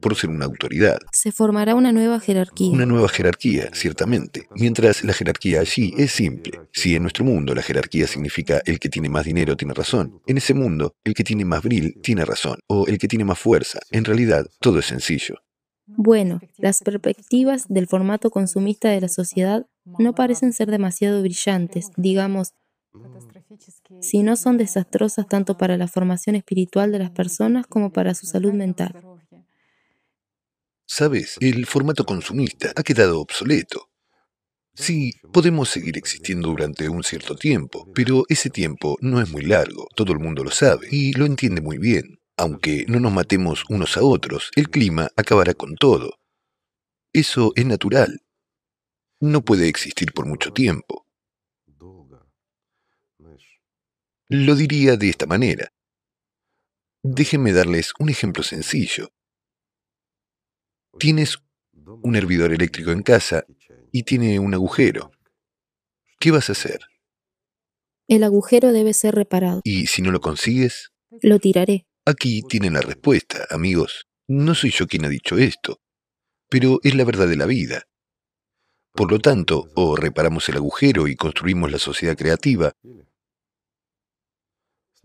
por ser una autoridad. Se formará una nueva jerarquía. Una nueva jerarquía, ciertamente. Mientras la jerarquía allí es simple. Si en nuestro mundo la jerarquía significa el que tiene más dinero tiene razón, en ese mundo el que tiene más bril tiene razón, o el que tiene más fuerza. En realidad, todo es sencillo. Bueno, las perspectivas del formato consumista de la sociedad no parecen ser demasiado brillantes. Digamos, si no son desastrosas tanto para la formación espiritual de las personas como para su salud mental. Sabes, el formato consumista ha quedado obsoleto. Sí, podemos seguir existiendo durante un cierto tiempo, pero ese tiempo no es muy largo, todo el mundo lo sabe y lo entiende muy bien. Aunque no nos matemos unos a otros, el clima acabará con todo. Eso es natural. No puede existir por mucho tiempo. Lo diría de esta manera. Déjenme darles un ejemplo sencillo. Tienes un hervidor eléctrico en casa y tiene un agujero. ¿Qué vas a hacer? El agujero debe ser reparado. ¿Y si no lo consigues? Lo tiraré. Aquí tienen la respuesta, amigos. No soy yo quien ha dicho esto, pero es la verdad de la vida. Por lo tanto, o reparamos el agujero y construimos la sociedad creativa,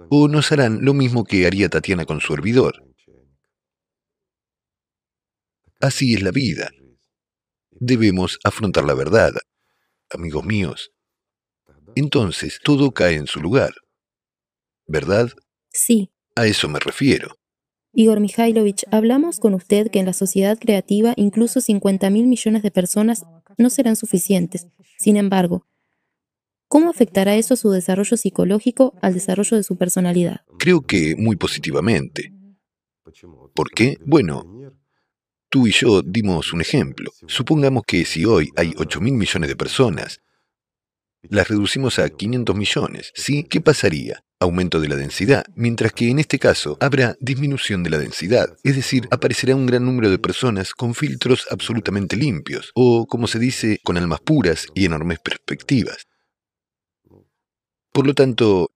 o nos harán lo mismo que haría Tatiana con su hervidor. Así es la vida. Debemos afrontar la verdad, amigos míos. Entonces todo cae en su lugar. ¿Verdad? Sí. A eso me refiero. Igor Mikhailovich, hablamos con usted que en la sociedad creativa incluso 50 mil millones de personas no serán suficientes. Sin embargo, ¿Cómo afectará eso a su desarrollo psicológico, al desarrollo de su personalidad? Creo que muy positivamente. ¿Por qué? Bueno, tú y yo dimos un ejemplo. Supongamos que si hoy hay 8 mil millones de personas, las reducimos a 500 millones, ¿sí? ¿Qué pasaría? Aumento de la densidad, mientras que en este caso habrá disminución de la densidad, es decir, aparecerá un gran número de personas con filtros absolutamente limpios, o como se dice, con almas puras y enormes perspectivas. Por lo tanto,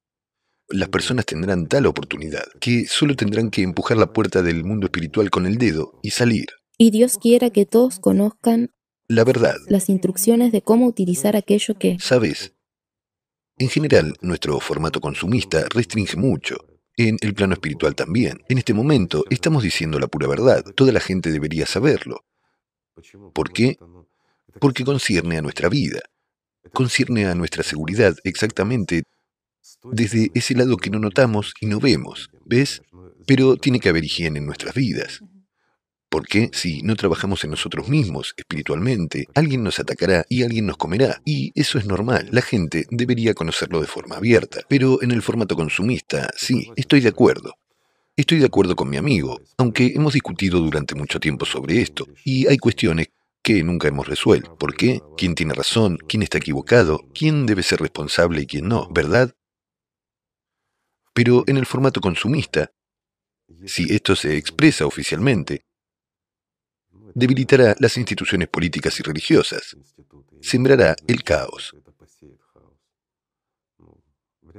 las personas tendrán tal oportunidad que solo tendrán que empujar la puerta del mundo espiritual con el dedo y salir. Y Dios quiera que todos conozcan la verdad. Las instrucciones de cómo utilizar aquello que... Sabes, en general nuestro formato consumista restringe mucho. En el plano espiritual también. En este momento estamos diciendo la pura verdad. Toda la gente debería saberlo. ¿Por qué? Porque concierne a nuestra vida. Concierne a nuestra seguridad exactamente desde ese lado que no notamos y no vemos. ¿Ves? Pero tiene que haber higiene en nuestras vidas. Porque si no trabajamos en nosotros mismos espiritualmente, alguien nos atacará y alguien nos comerá. Y eso es normal. La gente debería conocerlo de forma abierta. Pero en el formato consumista, sí, estoy de acuerdo. Estoy de acuerdo con mi amigo, aunque hemos discutido durante mucho tiempo sobre esto, y hay cuestiones que nunca hemos resuelto. ¿Por qué? ¿Quién tiene razón? ¿Quién está equivocado? ¿Quién debe ser responsable y quién no? ¿Verdad? Pero en el formato consumista, si esto se expresa oficialmente, debilitará las instituciones políticas y religiosas, sembrará el caos.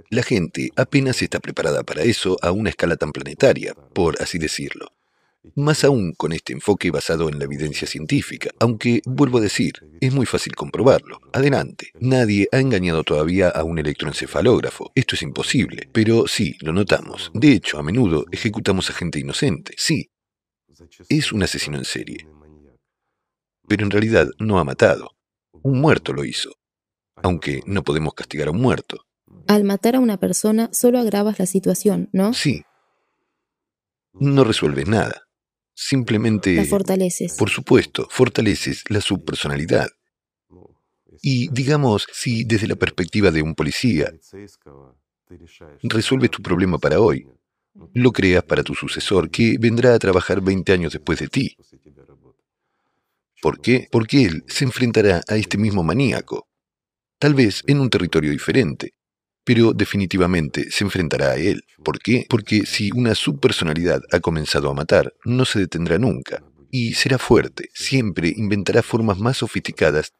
La gente apenas está preparada para eso a una escala tan planetaria, por así decirlo. Más aún con este enfoque basado en la evidencia científica, aunque, vuelvo a decir, es muy fácil comprobarlo. Adelante, nadie ha engañado todavía a un electroencefalógrafo. Esto es imposible, pero sí, lo notamos. De hecho, a menudo ejecutamos a gente inocente. Sí, es un asesino en serie pero en realidad no ha matado. Un muerto lo hizo, aunque no podemos castigar a un muerto. Al matar a una persona solo agravas la situación, ¿no? Sí. No resuelves nada. Simplemente... La fortaleces. Por supuesto, fortaleces la subpersonalidad. Y digamos, si desde la perspectiva de un policía resuelves tu problema para hoy, lo creas para tu sucesor que vendrá a trabajar 20 años después de ti. ¿Por qué? Porque él se enfrentará a este mismo maníaco, tal vez en un territorio diferente, pero definitivamente se enfrentará a él. ¿Por qué? Porque si una subpersonalidad ha comenzado a matar, no se detendrá nunca, y será fuerte, siempre inventará formas más sofisticadas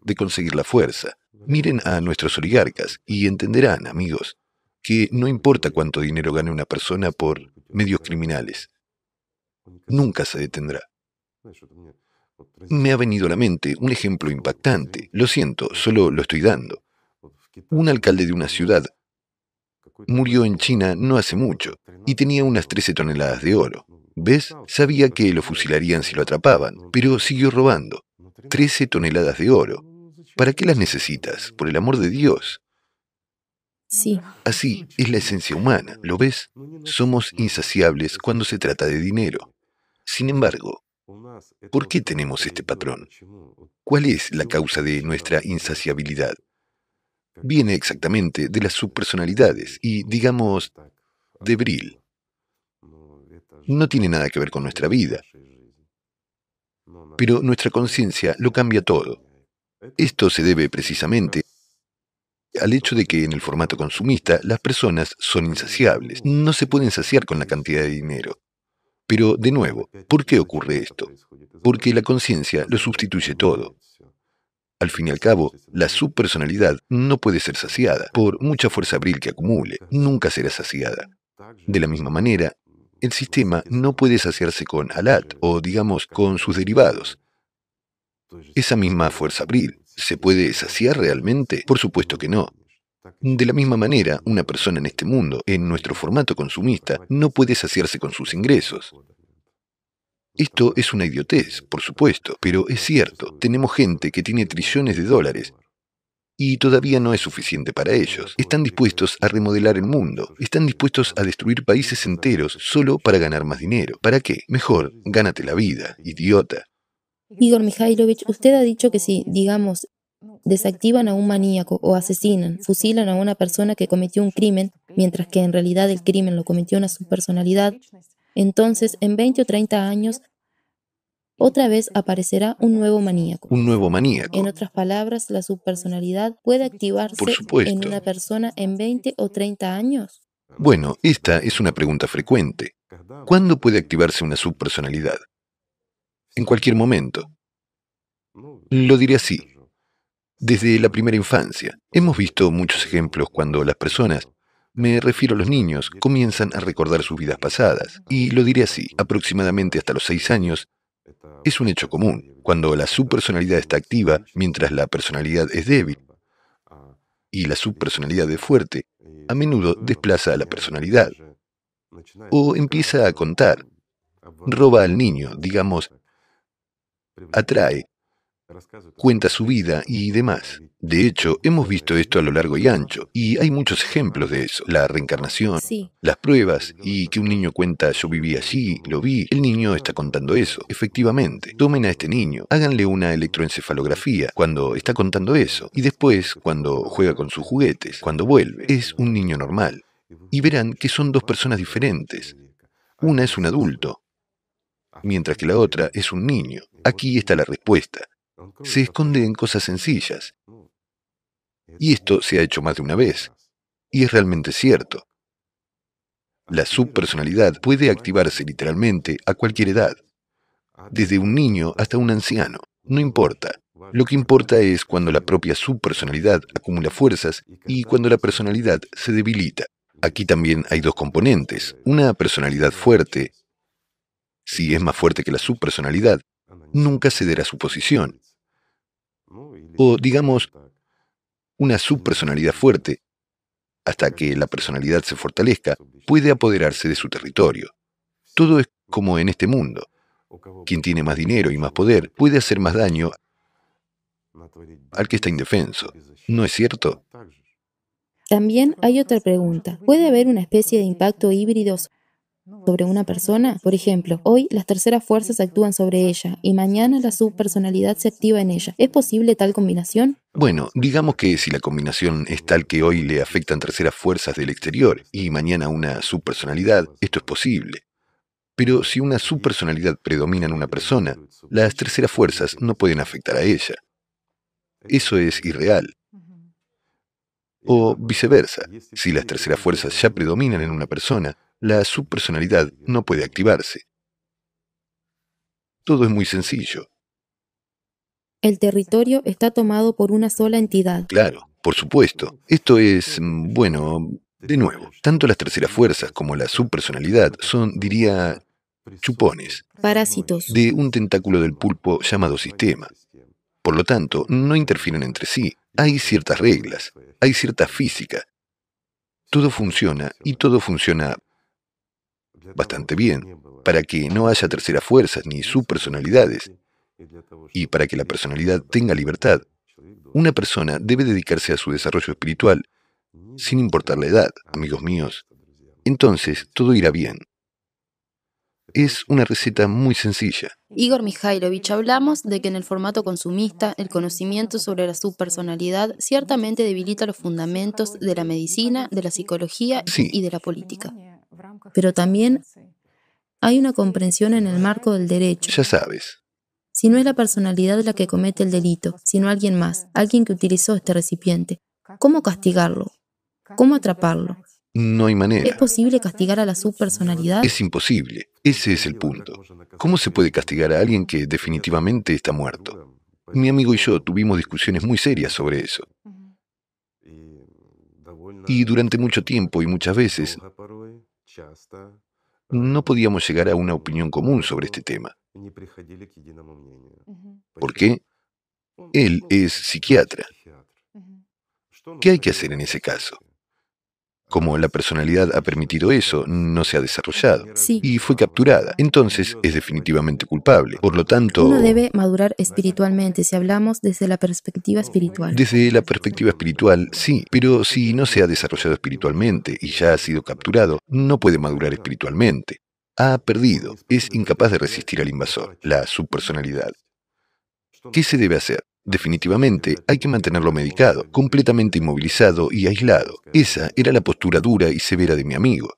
de conseguir la fuerza. Miren a nuestros oligarcas y entenderán, amigos, que no importa cuánto dinero gane una persona por medios criminales, nunca se detendrá. Me ha venido a la mente un ejemplo impactante. Lo siento, solo lo estoy dando. Un alcalde de una ciudad murió en China no hace mucho y tenía unas 13 toneladas de oro. ¿Ves? Sabía que lo fusilarían si lo atrapaban, pero siguió robando. 13 toneladas de oro. ¿Para qué las necesitas? Por el amor de Dios. Sí. Así es la esencia humana, ¿lo ves? Somos insaciables cuando se trata de dinero. Sin embargo, ¿Por qué tenemos este patrón? ¿Cuál es la causa de nuestra insaciabilidad? Viene exactamente de las subpersonalidades y, digamos, de Brill. No tiene nada que ver con nuestra vida, pero nuestra conciencia lo cambia todo. Esto se debe precisamente al hecho de que en el formato consumista las personas son insaciables, no se pueden saciar con la cantidad de dinero. Pero, de nuevo, ¿por qué ocurre esto? Porque la conciencia lo sustituye todo. Al fin y al cabo, la subpersonalidad no puede ser saciada, por mucha fuerza abril que acumule, nunca será saciada. De la misma manera, el sistema no puede saciarse con ALAT o, digamos, con sus derivados. Esa misma fuerza abril, ¿se puede saciar realmente? Por supuesto que no. De la misma manera, una persona en este mundo, en nuestro formato consumista, no puede saciarse con sus ingresos. Esto es una idiotez, por supuesto, pero es cierto, tenemos gente que tiene trillones de dólares y todavía no es suficiente para ellos. Están dispuestos a remodelar el mundo, están dispuestos a destruir países enteros solo para ganar más dinero. ¿Para qué? Mejor, gánate la vida, idiota. Igor Mikhailovich, usted ha dicho que si, digamos, desactivan a un maníaco o asesinan, fusilan a una persona que cometió un crimen, mientras que en realidad el crimen lo cometió una subpersonalidad, entonces en 20 o 30 años otra vez aparecerá un nuevo maníaco. Un nuevo maníaco. En otras palabras, la subpersonalidad puede activarse en una persona en 20 o 30 años. Bueno, esta es una pregunta frecuente. ¿Cuándo puede activarse una subpersonalidad? En cualquier momento. Lo diré así. Desde la primera infancia, hemos visto muchos ejemplos cuando las personas, me refiero a los niños, comienzan a recordar sus vidas pasadas. Y lo diré así, aproximadamente hasta los seis años, Es un hecho común. Cuando la subpersonalidad está activa, mientras la personalidad es débil, y la subpersonalidad es fuerte, a menudo desplaza a la personalidad. O empieza a contar. Roba al niño, digamos, atrae, cuenta su vida y demás. De hecho, hemos visto esto a lo largo y ancho, y hay muchos ejemplos de eso. La reencarnación, las pruebas, y que un niño cuenta yo viví allí, lo vi, el niño está contando eso. Efectivamente, tomen a este niño, háganle una electroencefalografía cuando está contando eso, y después, cuando juega con sus juguetes, cuando vuelve, es un niño normal. Y verán que son dos personas diferentes. Una es un adulto, mientras que la otra es un niño. Aquí está la respuesta se esconde en cosas sencillas. Y esto se ha hecho más de una vez. Y es realmente cierto. La subpersonalidad puede activarse literalmente a cualquier edad, desde un niño hasta un anciano, no importa. Lo que importa es cuando la propia subpersonalidad acumula fuerzas y cuando la personalidad se debilita. Aquí también hay dos componentes. Una personalidad fuerte, si es más fuerte que la subpersonalidad, nunca cederá su posición o digamos una subpersonalidad fuerte, hasta que la personalidad se fortalezca, puede apoderarse de su territorio. Todo es como en este mundo. Quien tiene más dinero y más poder puede hacer más daño al que está indefenso. ¿No es cierto? También hay otra pregunta. ¿Puede haber una especie de impacto híbrido sobre una persona? Por ejemplo, hoy las terceras fuerzas actúan sobre ella y mañana la subpersonalidad se activa en ella. ¿Es posible tal combinación? Bueno, digamos que si la combinación es tal que hoy le afectan terceras fuerzas del exterior y mañana una subpersonalidad, esto es posible. Pero si una subpersonalidad predomina en una persona, las terceras fuerzas no pueden afectar a ella. Eso es irreal. O viceversa, si las terceras fuerzas ya predominan en una persona, la subpersonalidad no puede activarse. Todo es muy sencillo. El territorio está tomado por una sola entidad. Claro, por supuesto. Esto es, mm, bueno, de nuevo, tanto las terceras fuerzas como la subpersonalidad son, diría, chupones. Parásitos. De un tentáculo del pulpo llamado sistema. Por lo tanto, no interfieren entre sí. Hay ciertas reglas, hay cierta física. Todo funciona y todo funciona bastante bien, para que no haya terceras fuerzas ni subpersonalidades, y para que la personalidad tenga libertad. Una persona debe dedicarse a su desarrollo espiritual, sin importar la edad, amigos míos. Entonces, todo irá bien. Es una receta muy sencilla. Igor Mikhailovich, hablamos de que en el formato consumista el conocimiento sobre la subpersonalidad ciertamente debilita los fundamentos de la medicina, de la psicología y de la política. Pero también hay una comprensión en el marco del derecho. Ya sabes. Si no es la personalidad la que comete el delito, sino alguien más, alguien que utilizó este recipiente, ¿cómo castigarlo? ¿Cómo atraparlo? No hay manera. ¿Es posible castigar a la subpersonalidad? Es imposible. Ese es el punto. ¿Cómo se puede castigar a alguien que definitivamente está muerto? Mi amigo y yo tuvimos discusiones muy serias sobre eso. Y durante mucho tiempo y muchas veces no podíamos llegar a una opinión común sobre este tema. ¿Por qué? Él es psiquiatra. ¿Qué hay que hacer en ese caso? Como la personalidad ha permitido eso, no se ha desarrollado. Y fue capturada. Entonces es definitivamente culpable. Por lo tanto... Uno debe madurar espiritualmente si hablamos desde la perspectiva espiritual. Desde la perspectiva espiritual, sí. Pero si no se ha desarrollado espiritualmente y ya ha sido capturado, no puede madurar espiritualmente. Ha perdido. Es incapaz de resistir al invasor, la subpersonalidad. ¿Qué se debe hacer? Definitivamente hay que mantenerlo medicado, completamente inmovilizado y aislado. Esa era la postura dura y severa de mi amigo.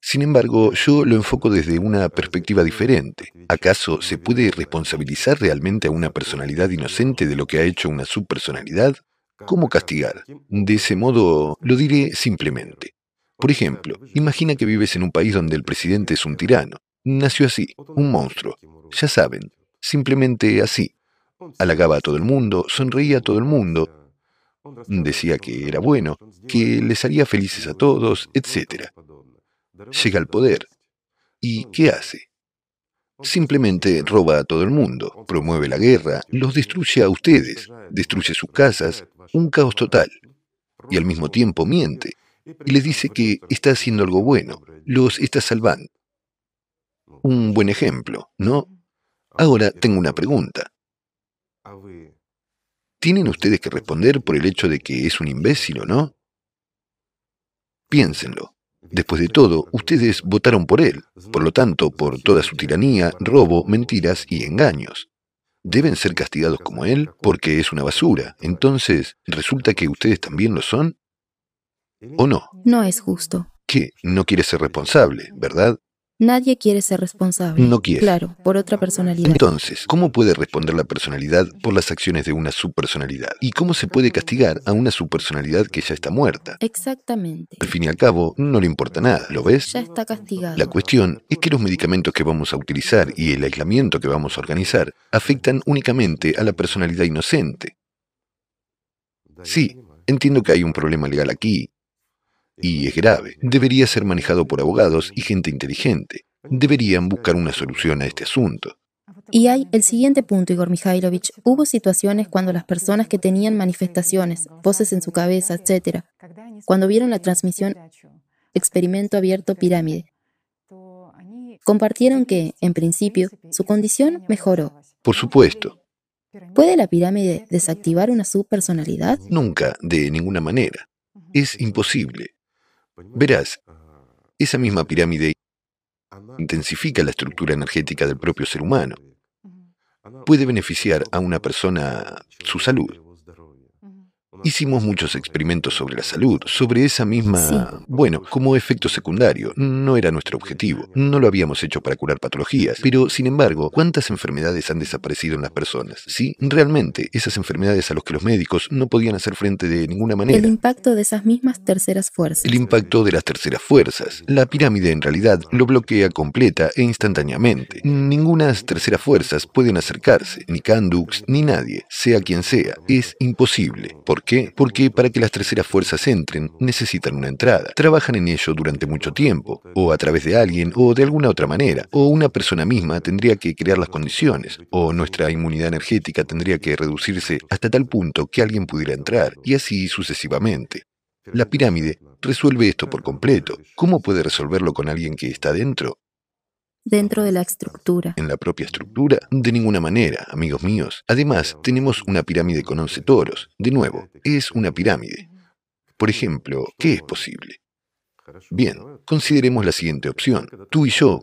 Sin embargo, yo lo enfoco desde una perspectiva diferente. ¿Acaso se puede responsabilizar realmente a una personalidad inocente de lo que ha hecho una subpersonalidad? ¿Cómo castigar? De ese modo, lo diré simplemente. Por ejemplo, imagina que vives en un país donde el presidente es un tirano. Nació así, un monstruo. Ya saben, simplemente así. Halagaba a todo el mundo, sonreía a todo el mundo, decía que era bueno, que les haría felices a todos, etc. Llega al poder. ¿Y qué hace? Simplemente roba a todo el mundo, promueve la guerra, los destruye a ustedes, destruye sus casas, un caos total. Y al mismo tiempo miente y les dice que está haciendo algo bueno, los está salvando. Un buen ejemplo, ¿no? Ahora tengo una pregunta. ¿Tienen ustedes que responder por el hecho de que es un imbécil o no? Piénsenlo. Después de todo, ustedes votaron por él, por lo tanto, por toda su tiranía, robo, mentiras y engaños. ¿Deben ser castigados como él porque es una basura? Entonces, ¿resulta que ustedes también lo son? ¿O no? No es justo. ¿Qué? No quiere ser responsable, ¿verdad? Nadie quiere ser responsable. No quiere. Claro, por otra personalidad. Entonces, ¿cómo puede responder la personalidad por las acciones de una subpersonalidad? ¿Y cómo se puede castigar a una subpersonalidad que ya está muerta? Exactamente. Al fin y al cabo, no le importa nada, ¿lo ves? Ya está castigado. La cuestión es que los medicamentos que vamos a utilizar y el aislamiento que vamos a organizar afectan únicamente a la personalidad inocente. Sí, entiendo que hay un problema legal aquí, y es grave. Debería ser manejado por abogados y gente inteligente. Deberían buscar una solución a este asunto. Y hay el siguiente punto, Igor Mikhailovich. Hubo situaciones cuando las personas que tenían manifestaciones, voces en su cabeza, etc., cuando vieron la transmisión experimento abierto pirámide, compartieron que, en principio, su condición mejoró. Por supuesto. ¿Puede la pirámide desactivar una subpersonalidad? Nunca, de ninguna manera. Es imposible. Verás, esa misma pirámide intensifica la estructura energética del propio ser humano. Puede beneficiar a una persona su salud. Hicimos muchos experimentos sobre la salud, sobre esa misma... Bueno, como efecto secundario, no era nuestro objetivo, no lo habíamos hecho para curar patologías, pero sin embargo, ¿cuántas enfermedades han desaparecido en las personas? Sí, realmente, esas enfermedades a las que los médicos no podían hacer frente de ninguna manera. El impacto de esas mismas terceras fuerzas. El impacto de las terceras fuerzas. La pirámide en realidad lo bloquea completa e instantáneamente. Ninguna terceras fuerzas pueden acercarse, ni Kandux, ni nadie, sea quien sea. Es imposible. ¿Por qué? Porque para que las terceras fuerzas entren, necesitan una entrada. Trabajan en ello durante mucho tiempo, o a través de alguien, o de alguna otra manera, o una persona misma tendría que crear las condiciones, o nuestra inmunidad energética tendría que reducirse hasta tal punto que alguien pudiera entrar, y así sucesivamente. La pirámide resuelve esto por completo. ¿Cómo puede resolverlo con alguien que está dentro? Dentro de la estructura. ¿En la propia estructura? De ninguna manera, amigos míos. Además, tenemos una pirámide con 11 toros. De nuevo, es una pirámide. Por ejemplo, ¿qué es posible? Bien, consideremos la siguiente opción. Tú y yo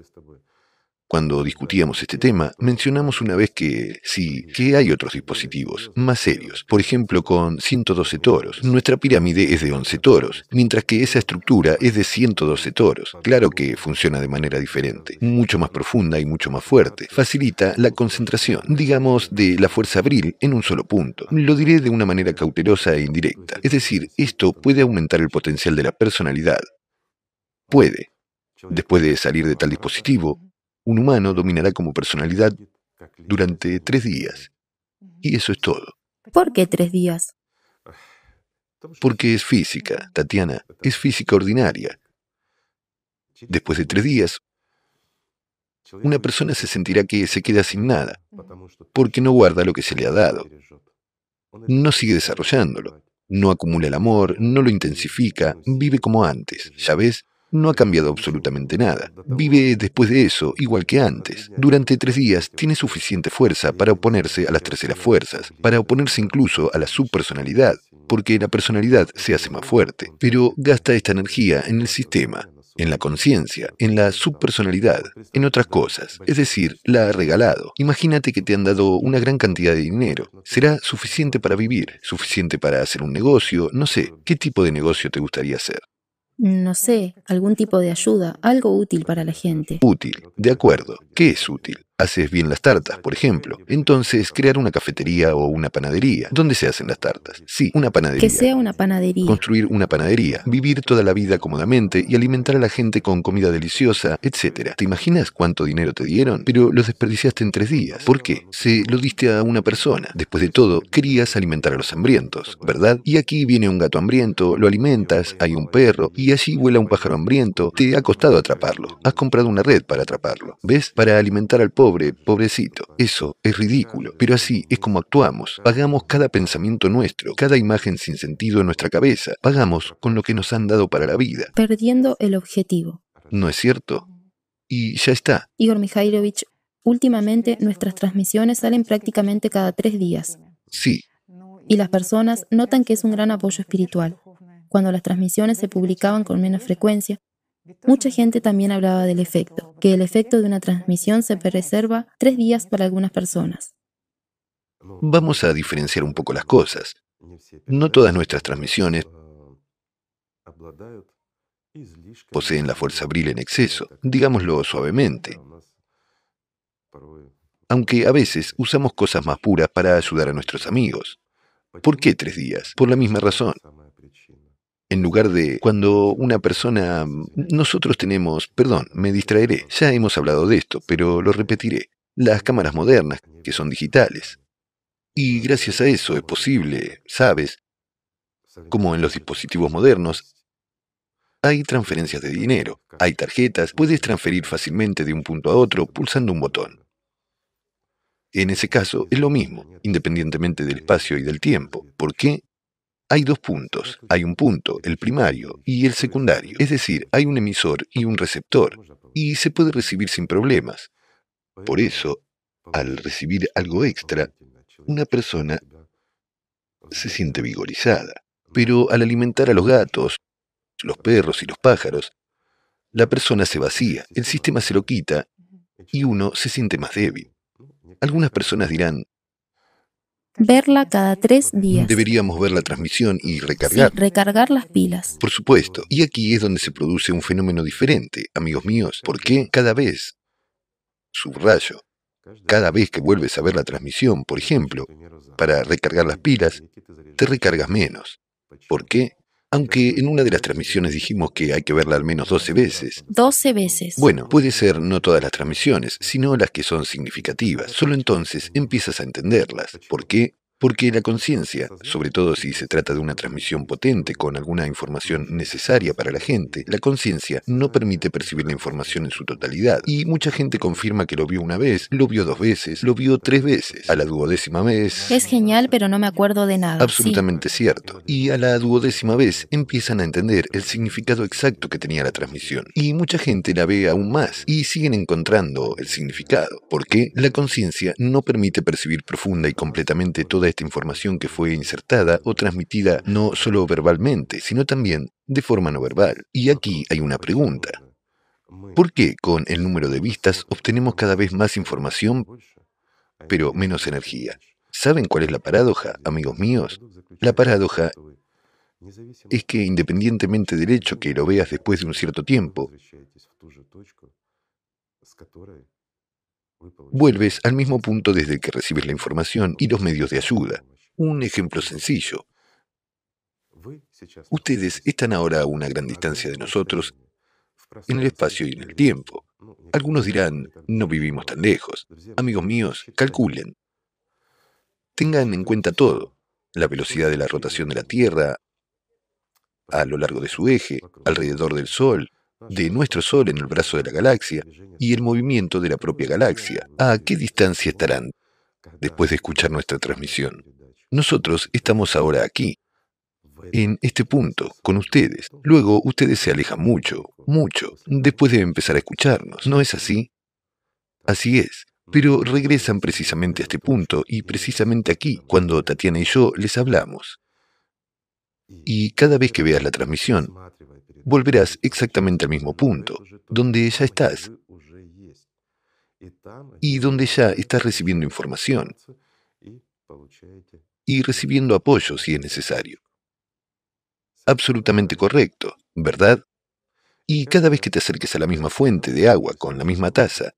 cuando discutíamos este tema, mencionamos una vez que sí, que hay otros dispositivos más serios, por ejemplo con 112 toros. Nuestra pirámide es de 11 toros, mientras que esa estructura es de 112 toros. Claro que funciona de manera diferente, mucho más profunda y mucho más fuerte. Facilita la concentración, digamos, de la fuerza abril en un solo punto. Lo diré de una manera cautelosa e indirecta. Es decir, esto puede aumentar el potencial de la personalidad. Puede. Después de salir de tal dispositivo, un humano dominará como personalidad durante tres días. Y eso es todo. ¿Por qué tres días? Porque es física, Tatiana, es física ordinaria. Después de tres días, una persona se sentirá que se queda sin nada, porque no guarda lo que se le ha dado. No sigue desarrollándolo, no acumula el amor, no lo intensifica, vive como antes, ¿ya ves? No ha cambiado absolutamente nada. Vive después de eso igual que antes. Durante tres días tiene suficiente fuerza para oponerse a las terceras fuerzas, para oponerse incluso a la subpersonalidad, porque la personalidad se hace más fuerte, pero gasta esta energía en el sistema, en la conciencia, en la subpersonalidad, en otras cosas. Es decir, la ha regalado. Imagínate que te han dado una gran cantidad de dinero. ¿Será suficiente para vivir? ¿Suficiente para hacer un negocio? No sé, ¿qué tipo de negocio te gustaría hacer? No sé, algún tipo de ayuda, algo útil para la gente. Útil, de acuerdo. ¿Qué es útil? Haces bien las tartas, por ejemplo. Entonces, crear una cafetería o una panadería. ¿Dónde se hacen las tartas? Sí, una panadería. Que sea una panadería. Construir una panadería. Vivir toda la vida cómodamente y alimentar a la gente con comida deliciosa, etc. ¿Te imaginas cuánto dinero te dieron? Pero lo desperdiciaste en tres días. ¿Por qué? Se lo diste a una persona. Después de todo, querías alimentar a los hambrientos, ¿verdad? Y aquí viene un gato hambriento, lo alimentas, hay un perro, y allí vuela un pájaro hambriento. Te ha costado atraparlo. Has comprado una red para atraparlo. ¿Ves? Para alimentar al pobre pobre, pobrecito. Eso es ridículo, pero así es como actuamos. Pagamos cada pensamiento nuestro, cada imagen sin sentido en nuestra cabeza. Pagamos con lo que nos han dado para la vida. Perdiendo el objetivo. ¿No es cierto? Y ya está. Igor Mikhailovich, últimamente nuestras transmisiones salen prácticamente cada tres días. Sí. Y las personas notan que es un gran apoyo espiritual. Cuando las transmisiones se publicaban con menos frecuencia, Mucha gente también hablaba del efecto, que el efecto de una transmisión se preserva tres días para algunas personas. Vamos a diferenciar un poco las cosas. No todas nuestras transmisiones poseen la fuerza abril en exceso, digámoslo suavemente. Aunque a veces usamos cosas más puras para ayudar a nuestros amigos. ¿Por qué tres días? Por la misma razón en lugar de cuando una persona... Nosotros tenemos, perdón, me distraeré, ya hemos hablado de esto, pero lo repetiré, las cámaras modernas, que son digitales. Y gracias a eso es posible, ¿sabes? Como en los dispositivos modernos, hay transferencias de dinero, hay tarjetas, puedes transferir fácilmente de un punto a otro pulsando un botón. En ese caso es lo mismo, independientemente del espacio y del tiempo. ¿Por qué? Hay dos puntos. Hay un punto, el primario, y el secundario. Es decir, hay un emisor y un receptor, y se puede recibir sin problemas. Por eso, al recibir algo extra, una persona se siente vigorizada. Pero al alimentar a los gatos, los perros y los pájaros, la persona se vacía, el sistema se lo quita y uno se siente más débil. Algunas personas dirán, Verla cada tres días. Deberíamos ver la transmisión y recargar. recargar las pilas. Por supuesto. Y aquí es donde se produce un fenómeno diferente, amigos míos. porque Cada vez, subrayo, cada vez que vuelves a ver la transmisión, por ejemplo, para recargar las pilas, te recargas menos. ¿Por qué? Aunque en una de las transmisiones dijimos que hay que verla al menos 12 veces. 12 veces. Bueno, puede ser no todas las transmisiones, sino las que son significativas. Solo entonces empiezas a entenderlas. ¿Por qué? Porque la conciencia, sobre todo si se trata de una transmisión potente con alguna información necesaria para la gente, la conciencia no permite percibir la información en su totalidad. Y mucha gente confirma que lo vio una vez, lo vio dos veces, lo vio tres veces. A la duodécima vez... Es genial, pero no me acuerdo de nada. Absolutamente cierto. Y a la duodécima vez empiezan a entender el significado exacto que tenía la transmisión. Y mucha gente la ve aún más y siguen encontrando el significado. Porque la conciencia no permite percibir profunda y completamente toda esta información que fue insertada o transmitida no solo verbalmente, sino también de forma no verbal. Y aquí hay una pregunta. ¿Por qué con el número de vistas obtenemos cada vez más información, pero menos energía? ¿Saben cuál es la paradoja, amigos míos? La paradoja es que independientemente del hecho que lo veas después de un cierto tiempo, vuelves al mismo punto desde el que recibes la información y los medios de ayuda. Un ejemplo sencillo. Ustedes están ahora a una gran distancia de nosotros en el espacio y en el tiempo. Algunos dirán, no vivimos tan lejos. Amigos míos, calculen. Tengan en cuenta todo. La velocidad de la rotación de la Tierra a lo largo de su eje, alrededor del Sol, de nuestro Sol en el brazo de la galaxia y el movimiento de la propia galaxia. ¿A qué distancia estarán después de escuchar nuestra transmisión? Nosotros estamos ahora aquí, en este punto, con ustedes. Luego ustedes se alejan mucho, mucho, después de empezar a escucharnos. ¿No es así? Así es. Pero regresan precisamente a este punto y precisamente aquí, cuando Tatiana y yo les hablamos. Y cada vez que veas la transmisión, volverás exactamente al mismo punto, donde ya estás y donde ya estás recibiendo información y recibiendo apoyo si es necesario. Absolutamente correcto, ¿verdad? Y cada vez que te acerques a la misma fuente de agua con la misma taza,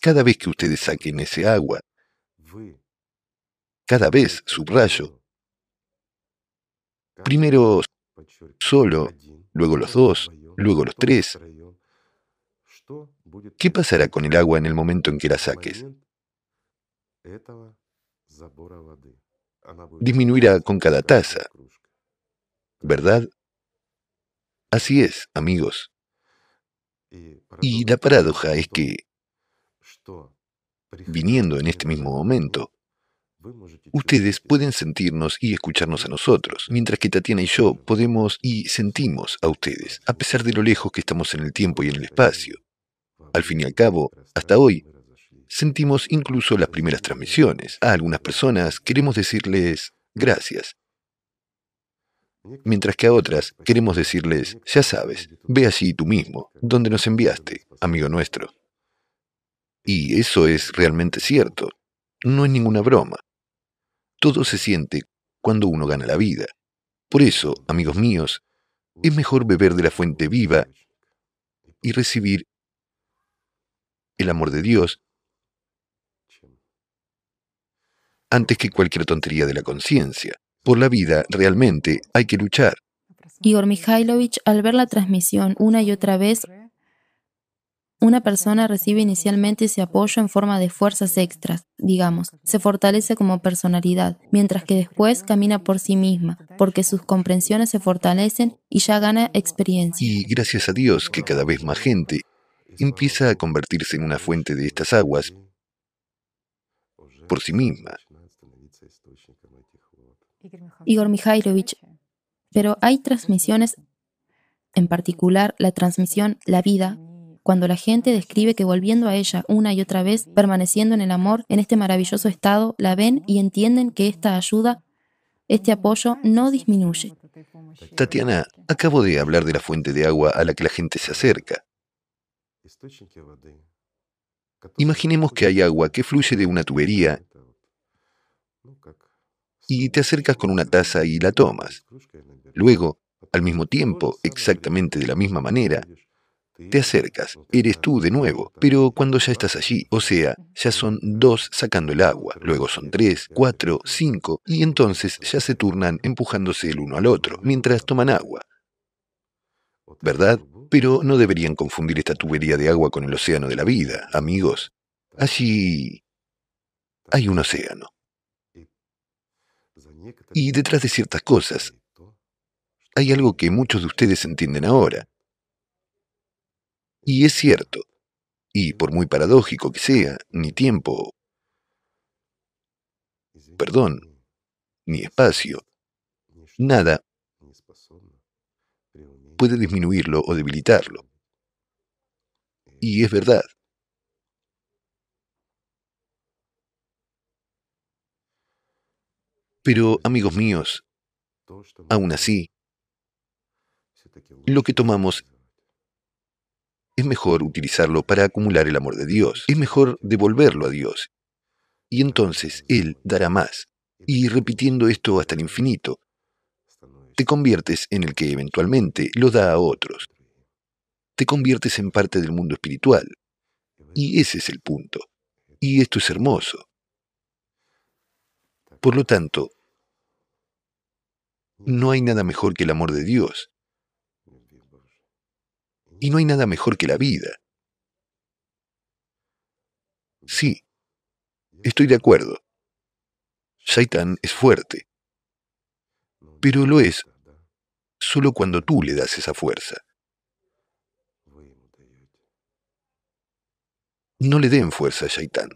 cada vez que ustedes saquen ese agua, cada vez, subrayo, primero solo luego los dos, luego los tres. ¿Qué pasará con el agua en el momento en que la saques? Disminuirá con cada taza, ¿verdad? Así es, amigos. Y la paradoja es que viniendo en este mismo momento, ustedes pueden sentirnos y escucharnos a nosotros, mientras que Tatiana y yo podemos y sentimos a ustedes, a pesar de lo lejos que estamos en el tiempo y en el espacio. Al fin y al cabo, hasta hoy, sentimos incluso las primeras transmisiones. A algunas personas queremos decirles gracias, mientras que a otras queremos decirles, ya sabes, ve allí tú mismo, donde nos enviaste, amigo nuestro. Y eso es realmente cierto, no es ninguna broma. Todo se siente cuando uno gana la vida. Por eso, amigos míos, es mejor beber de la fuente viva y recibir el amor de Dios antes que cualquier tontería de la conciencia. Por la vida realmente hay que luchar. Igor Mikhailovich, al ver la transmisión una y otra vez, una persona recibe inicialmente ese apoyo en forma de fuerzas extras, digamos, se fortalece como personalidad, mientras que después camina por sí misma, porque sus comprensiones se fortalecen y ya gana experiencia. Y gracias a Dios que cada vez más gente empieza a convertirse en una fuente de estas aguas por sí misma. Igor Mikhailovich, pero hay transmisiones, en particular la transmisión La vida, cuando la gente describe que volviendo a ella una y otra vez, permaneciendo en el amor, en este maravilloso estado, la ven y entienden que esta ayuda, este apoyo no disminuye. Tatiana, acabo de hablar de la fuente de agua a la que la gente se acerca. Imaginemos que hay agua que fluye de una tubería y te acercas con una taza y la tomas. Luego, al mismo tiempo, exactamente de la misma manera, te acercas, eres tú de nuevo, pero cuando ya estás allí, o sea, ya son dos sacando el agua, luego son tres, cuatro, cinco, y entonces ya se turnan empujándose el uno al otro, mientras toman agua. ¿Verdad? Pero no deberían confundir esta tubería de agua con el océano de la vida, amigos. Allí hay un océano. Y detrás de ciertas cosas hay algo que muchos de ustedes entienden ahora. Y es cierto, y por muy paradójico que sea, ni tiempo, perdón, ni espacio, nada puede disminuirlo o debilitarlo. Y es verdad. Pero, amigos míos, aún así, lo que tomamos es mejor utilizarlo para acumular el amor de Dios. Es mejor devolverlo a Dios. Y entonces Él dará más. Y repitiendo esto hasta el infinito, te conviertes en el que eventualmente lo da a otros. Te conviertes en parte del mundo espiritual. Y ese es el punto. Y esto es hermoso. Por lo tanto, no hay nada mejor que el amor de Dios. Y no hay nada mejor que la vida. Sí, estoy de acuerdo. Shaitan es fuerte, pero lo es solo cuando tú le das esa fuerza. No le den fuerza a Shaitán,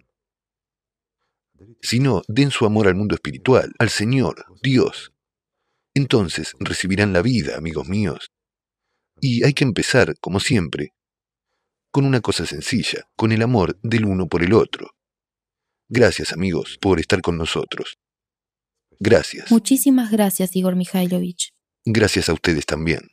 sino den su amor al mundo espiritual, al Señor, Dios. Entonces recibirán la vida, amigos míos. Y hay que empezar, como siempre, con una cosa sencilla, con el amor del uno por el otro. Gracias, amigos, por estar con nosotros. Gracias. Muchísimas gracias, Igor Mikhailovich. Gracias a ustedes también.